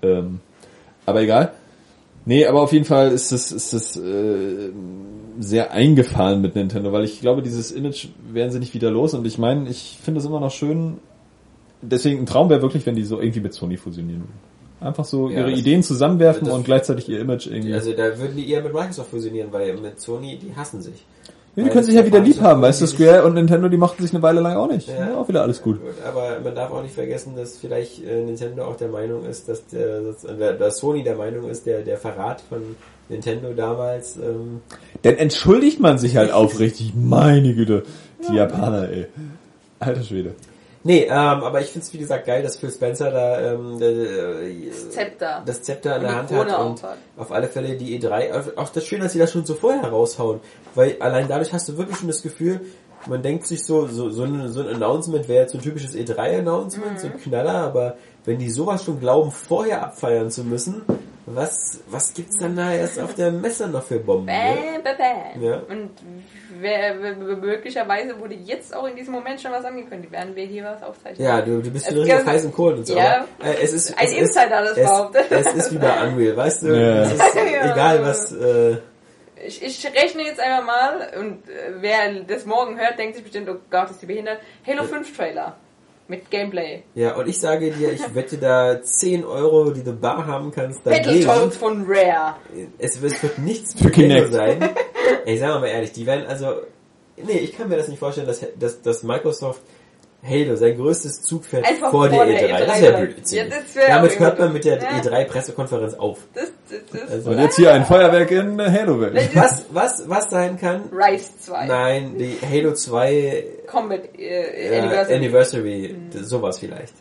Ähm, aber egal. Nee, aber auf jeden Fall ist es ist es äh, sehr eingefahren mit Nintendo, weil ich glaube, dieses Image werden sie nicht wieder los und ich meine, ich finde es immer noch schön. Deswegen ein Traum wäre wirklich, wenn die so irgendwie mit Sony fusionieren würden. Einfach so Ja, ihre Ideen zusammenwerfen und gleichzeitig ihr Image irgendwie. Also da würden die eher mit Microsoft fusionieren, weil mit Sony, die hassen sich. Ja, die können sich ja wieder lieb haben, weißt du, Square und Nintendo, die machten sich eine Weile lang auch nicht. Ja. Ja, auch wieder alles gut. Gut, aber man darf auch nicht vergessen, dass vielleicht äh, Nintendo auch der Meinung ist, dass der, dass, äh, dass Sony der Meinung ist, der, der Verrat von Nintendo damals, ähm, Dann entschuldigt man sich halt aufrichtig. Meine Güte. Die Japaner, ey. Alter Schwede. Nee, ähm, aber ich find's wie gesagt geil, dass Phil Spencer da ähm, äh, Das Zepter. das Zepter in der Hand Krone hat und hat. auf alle Fälle die E3. Auch- das schön, dass sie das schon so vorher raushauen, weil allein dadurch hast du wirklich schon das Gefühl, man denkt sich so, so, so, ein, so ein Announcement wäre jetzt so ein typisches E3-Announcement, so Mhm. ein Knaller, aber wenn die sowas schon glauben, vorher abfeiern zu müssen, was, was gibt's dann da erst auf der Messe noch für Bomben? Ne? Bäm, bäm, bäm. Ja. Und möglicherweise wurde jetzt auch in diesem Moment schon was angekündigt, während wir hier was aufzeichnen. Ja, du, du bist wieder richtig auf gibt- heißen Kohlen und so. Ja. Aber, äh, es ist, Ein es Insider das behauptet. es, es ist wie bei Unreal, weißt du? Ja. Es ist Ja. egal was, äh, Ich, ich rechne jetzt einfach mal und äh, wer das morgen hört, denkt sich bestimmt, oh Gott, ist die behindert. Halo 5 Trailer. Mit Gameplay. Ja, und ich sage dir, ich wette da 10 Euro, die du bar haben kannst. Battletoads von Rare. Es, es wird nichts Für Kinect. sein. Ey, sagen wir mal ehrlich, die werden also... Nee, ich kann mir das nicht vorstellen, dass, dass, dass Microsoft Halo sein größtes Zugpferd vor, vor der der E3. E3 Das. Blödsinn. Ja, das wär Damit hört man mit der Ja. E3-Pressekonferenz auf. Das, das, das. Also- Und jetzt hier ein Feuerwerk in äh, Halo-Welt. Was, was, was sein kann? Rise 2. Nein, die Halo 2 Combat äh, äh, Anniversary. Anniversary, d- sowas vielleicht.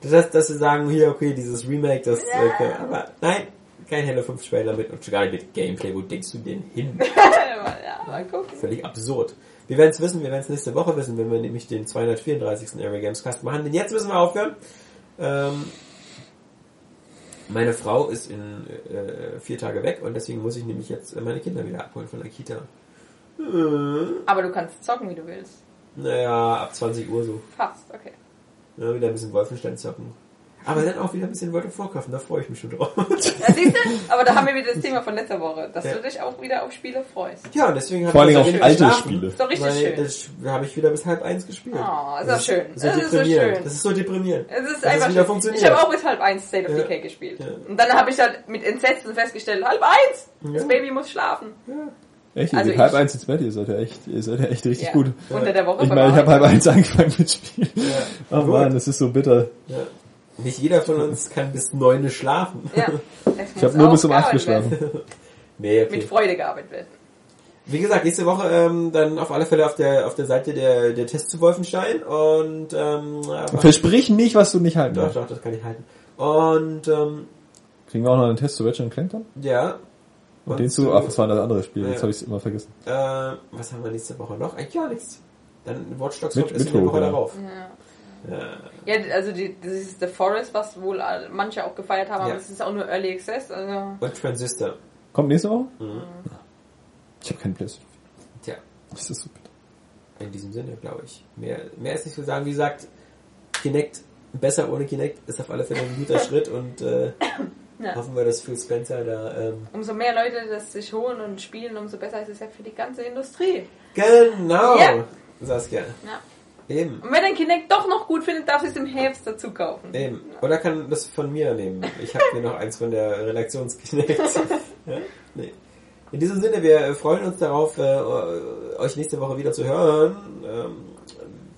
Das heißt, dass sie sagen, hier, okay, dieses Remake, das, Ja. äh, können- aber nein, kein Halo 5 Trailer mit und schon gar nicht mit Gameplay, wo denkst du denn hin? ja, mal gucken. Völlig absurd. Wir werden es wissen, wir werden es nächste Woche wissen, wenn wir nämlich den 234. Area Games Cast machen. Denn jetzt müssen wir aufhören. Ähm, meine Frau ist in äh, vier Tage weg und deswegen muss ich nämlich jetzt äh, meine Kinder wieder abholen von der Kita. Äh, Aber du kannst zocken, wie du willst. naja, ab 20 Uhr so. Fast, okay. Ja, wieder ein bisschen Wolfenstein zocken. Aber dann auch wieder ein bisschen World of Warcraft, da freue ich mich schon drauf. Ja, siehst du? Aber da haben wir wieder das Thema von letzter Woche, dass Ja. du dich auch wieder auf Spiele freust. ja, und deswegen habe Vor allem ich auf alte geschlafen, Spiele. Ist doch richtig weil schön. Das habe ich wieder bis halb eins gespielt. Oh, ist das doch schön. So Das ist so deprimierend. schön. Das ist so deprimierend. Es ist einfach wieder schön. funktioniert. Ich habe auch bis halb eins State of Ja. Decay gespielt. Ja. Und dann habe ich halt mit Entsetzen festgestellt, halb eins! Das. Baby muss schlafen. Echt? Ihr Also halb eins ins Bett, ihr seid ja echt, ihr seid ja echt richtig Ja. gut. Unter der Woche. Ich meine, ich habe halb eins angefangen mit Spielen. Ja. Oh Gut. man, das ist so bitter. Ja. Nicht jeder von uns kann bis neun schlafen. Ja. Ich habe nur bis um acht geschlafen. Nee, Mit okay. Freude gearbeitet werden. Wie gesagt, nächste Woche ähm, dann auf alle Fälle auf der auf der Seite der, der Tests zu Wolfenstein und ähm, äh, Versprich nicht, was du nicht halten doch, darfst. doch, das kann ich halten. Und ähm, Kriegen wir auch noch einen Test zu Ratchet Clank dann? ja. Und den zu, ach, das war das andere Spiel, jetzt Ja. habe ich es immer vergessen. Äh, was haben wir nächste Woche noch? Eigentlich gar nichts. Dann Watch Dogs Mit- kommt erst mit in der hoch, Woche ja. darauf. Ja. Ja. Ja, also die, das ist The Forest, was wohl manche auch gefeiert haben, Ja. aber es ist auch nur Early Access. Also Und Transistor. Kommt nächste Woche? Mhm. Ich habe keinen Playstation. Tja, Das ist so bitter. in diesem Sinne, glaube ich. Mehr, mehr ist nicht zu sagen. Wie gesagt, Kinect, besser ohne Kinect, ist auf alle Fälle ein guter Schritt und äh, Ja. hoffen wir, dass Phil Spencer da... Ähm, umso mehr Leute das sich holen und spielen, umso besser ist es ja für die ganze Industrie. genau! Ja. Saskia. Ja. Eben. Und wenn ein Kinect doch noch gut findet, darf es im Herbst dazu kaufen. Eben. Oder kann das von mir nehmen. Ich habe hier noch eins von der Redaktionsknecht. ja? nee. In diesem Sinne, wir freuen uns darauf, äh, euch nächste Woche wieder zu hören. Ähm,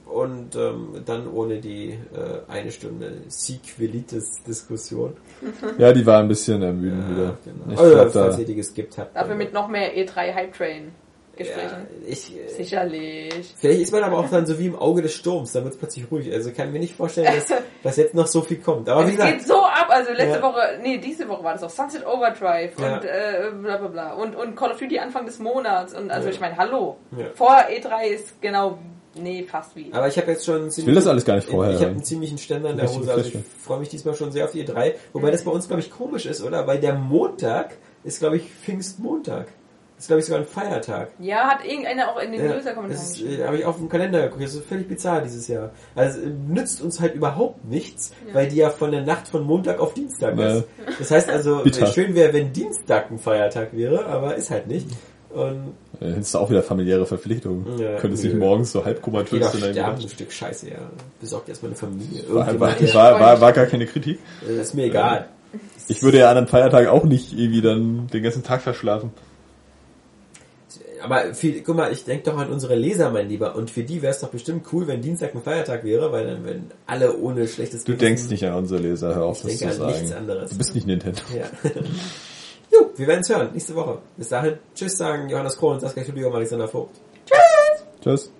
und ähm, dann ohne die äh, eine Stunde Sequelitis-Diskussion. Ja, die war ein bisschen ermüdend wieder. genau. Ich Oder glaub, falls da, ihr die geskippt habt. Dafür mit noch mehr E3 Hype Train ja, Gesprächen. ich, äh, Sicherlich. Vielleicht ist man aber auch dann so wie im Auge des Sturms, dann wird es plötzlich ruhig. Also kann mir nicht vorstellen, dass, dass jetzt noch so viel kommt. Aber wie Es gesagt, geht so ab, also letzte Ja. Woche, nee, diese Woche war das auch Sunset Overdrive Ja. und äh, bla bla bla und, und Call of Duty Anfang des Monats und also Ja. ich meine, hallo. Ja. Vor E3 ist genau, nee, fast wie. Aber ich habe jetzt schon einen will das alles gar nicht vorher Ich habe einen ziemlichen Ständer in der Hose. Also ich freue mich diesmal schon sehr auf die E3. Wobei das bei uns, glaube ich, komisch ist, oder? Weil der Montag ist, glaube ich, Pfingstmontag. Ist, glaube ich, sogar ein Feiertag. Ja, hat irgendeiner auch in den Ja, User-Kommentaren das äh, habe ich auf dem Kalender geguckt. Das ist völlig bizarr dieses Jahr. Also es äh, nützt uns halt überhaupt nichts, weil die ja von der Nacht von Montag auf Dienstag Ja. ist. Das heißt also, äh, schön wäre, wenn Dienstag ein Feiertag wäre, aber ist halt nicht. Und Äh, Das ist auch wieder familiäre Verpflichtung. Ja, Könntest nö. dich morgens so halb komatös jeder in deinem ein Stück Scheiße, ja. Besorgt erstmal eine Familie. war, war, war, war, war gar keine Kritik. äh, ist mir egal. Ich würde ja an einem Feiertag auch nicht irgendwie dann den ganzen Tag verschlafen. Aber viel, guck mal, ich denke doch an unsere Leser, mein Lieber. Und für die wäre es doch bestimmt cool, wenn Dienstag ein Feiertag wäre, weil dann würden alle ohne schlechtes Du Gewissen- denkst nicht an unsere Leser, hör auf, das Ich zu an nichts sagen. anderes. Du bist nicht Nintendo. Ja. jo, wir werden es hören, nächste Woche. Bis dahin, tschüss sagen Johannes Krohn und Saskia Studio und Alexander Vogt. Tschüss.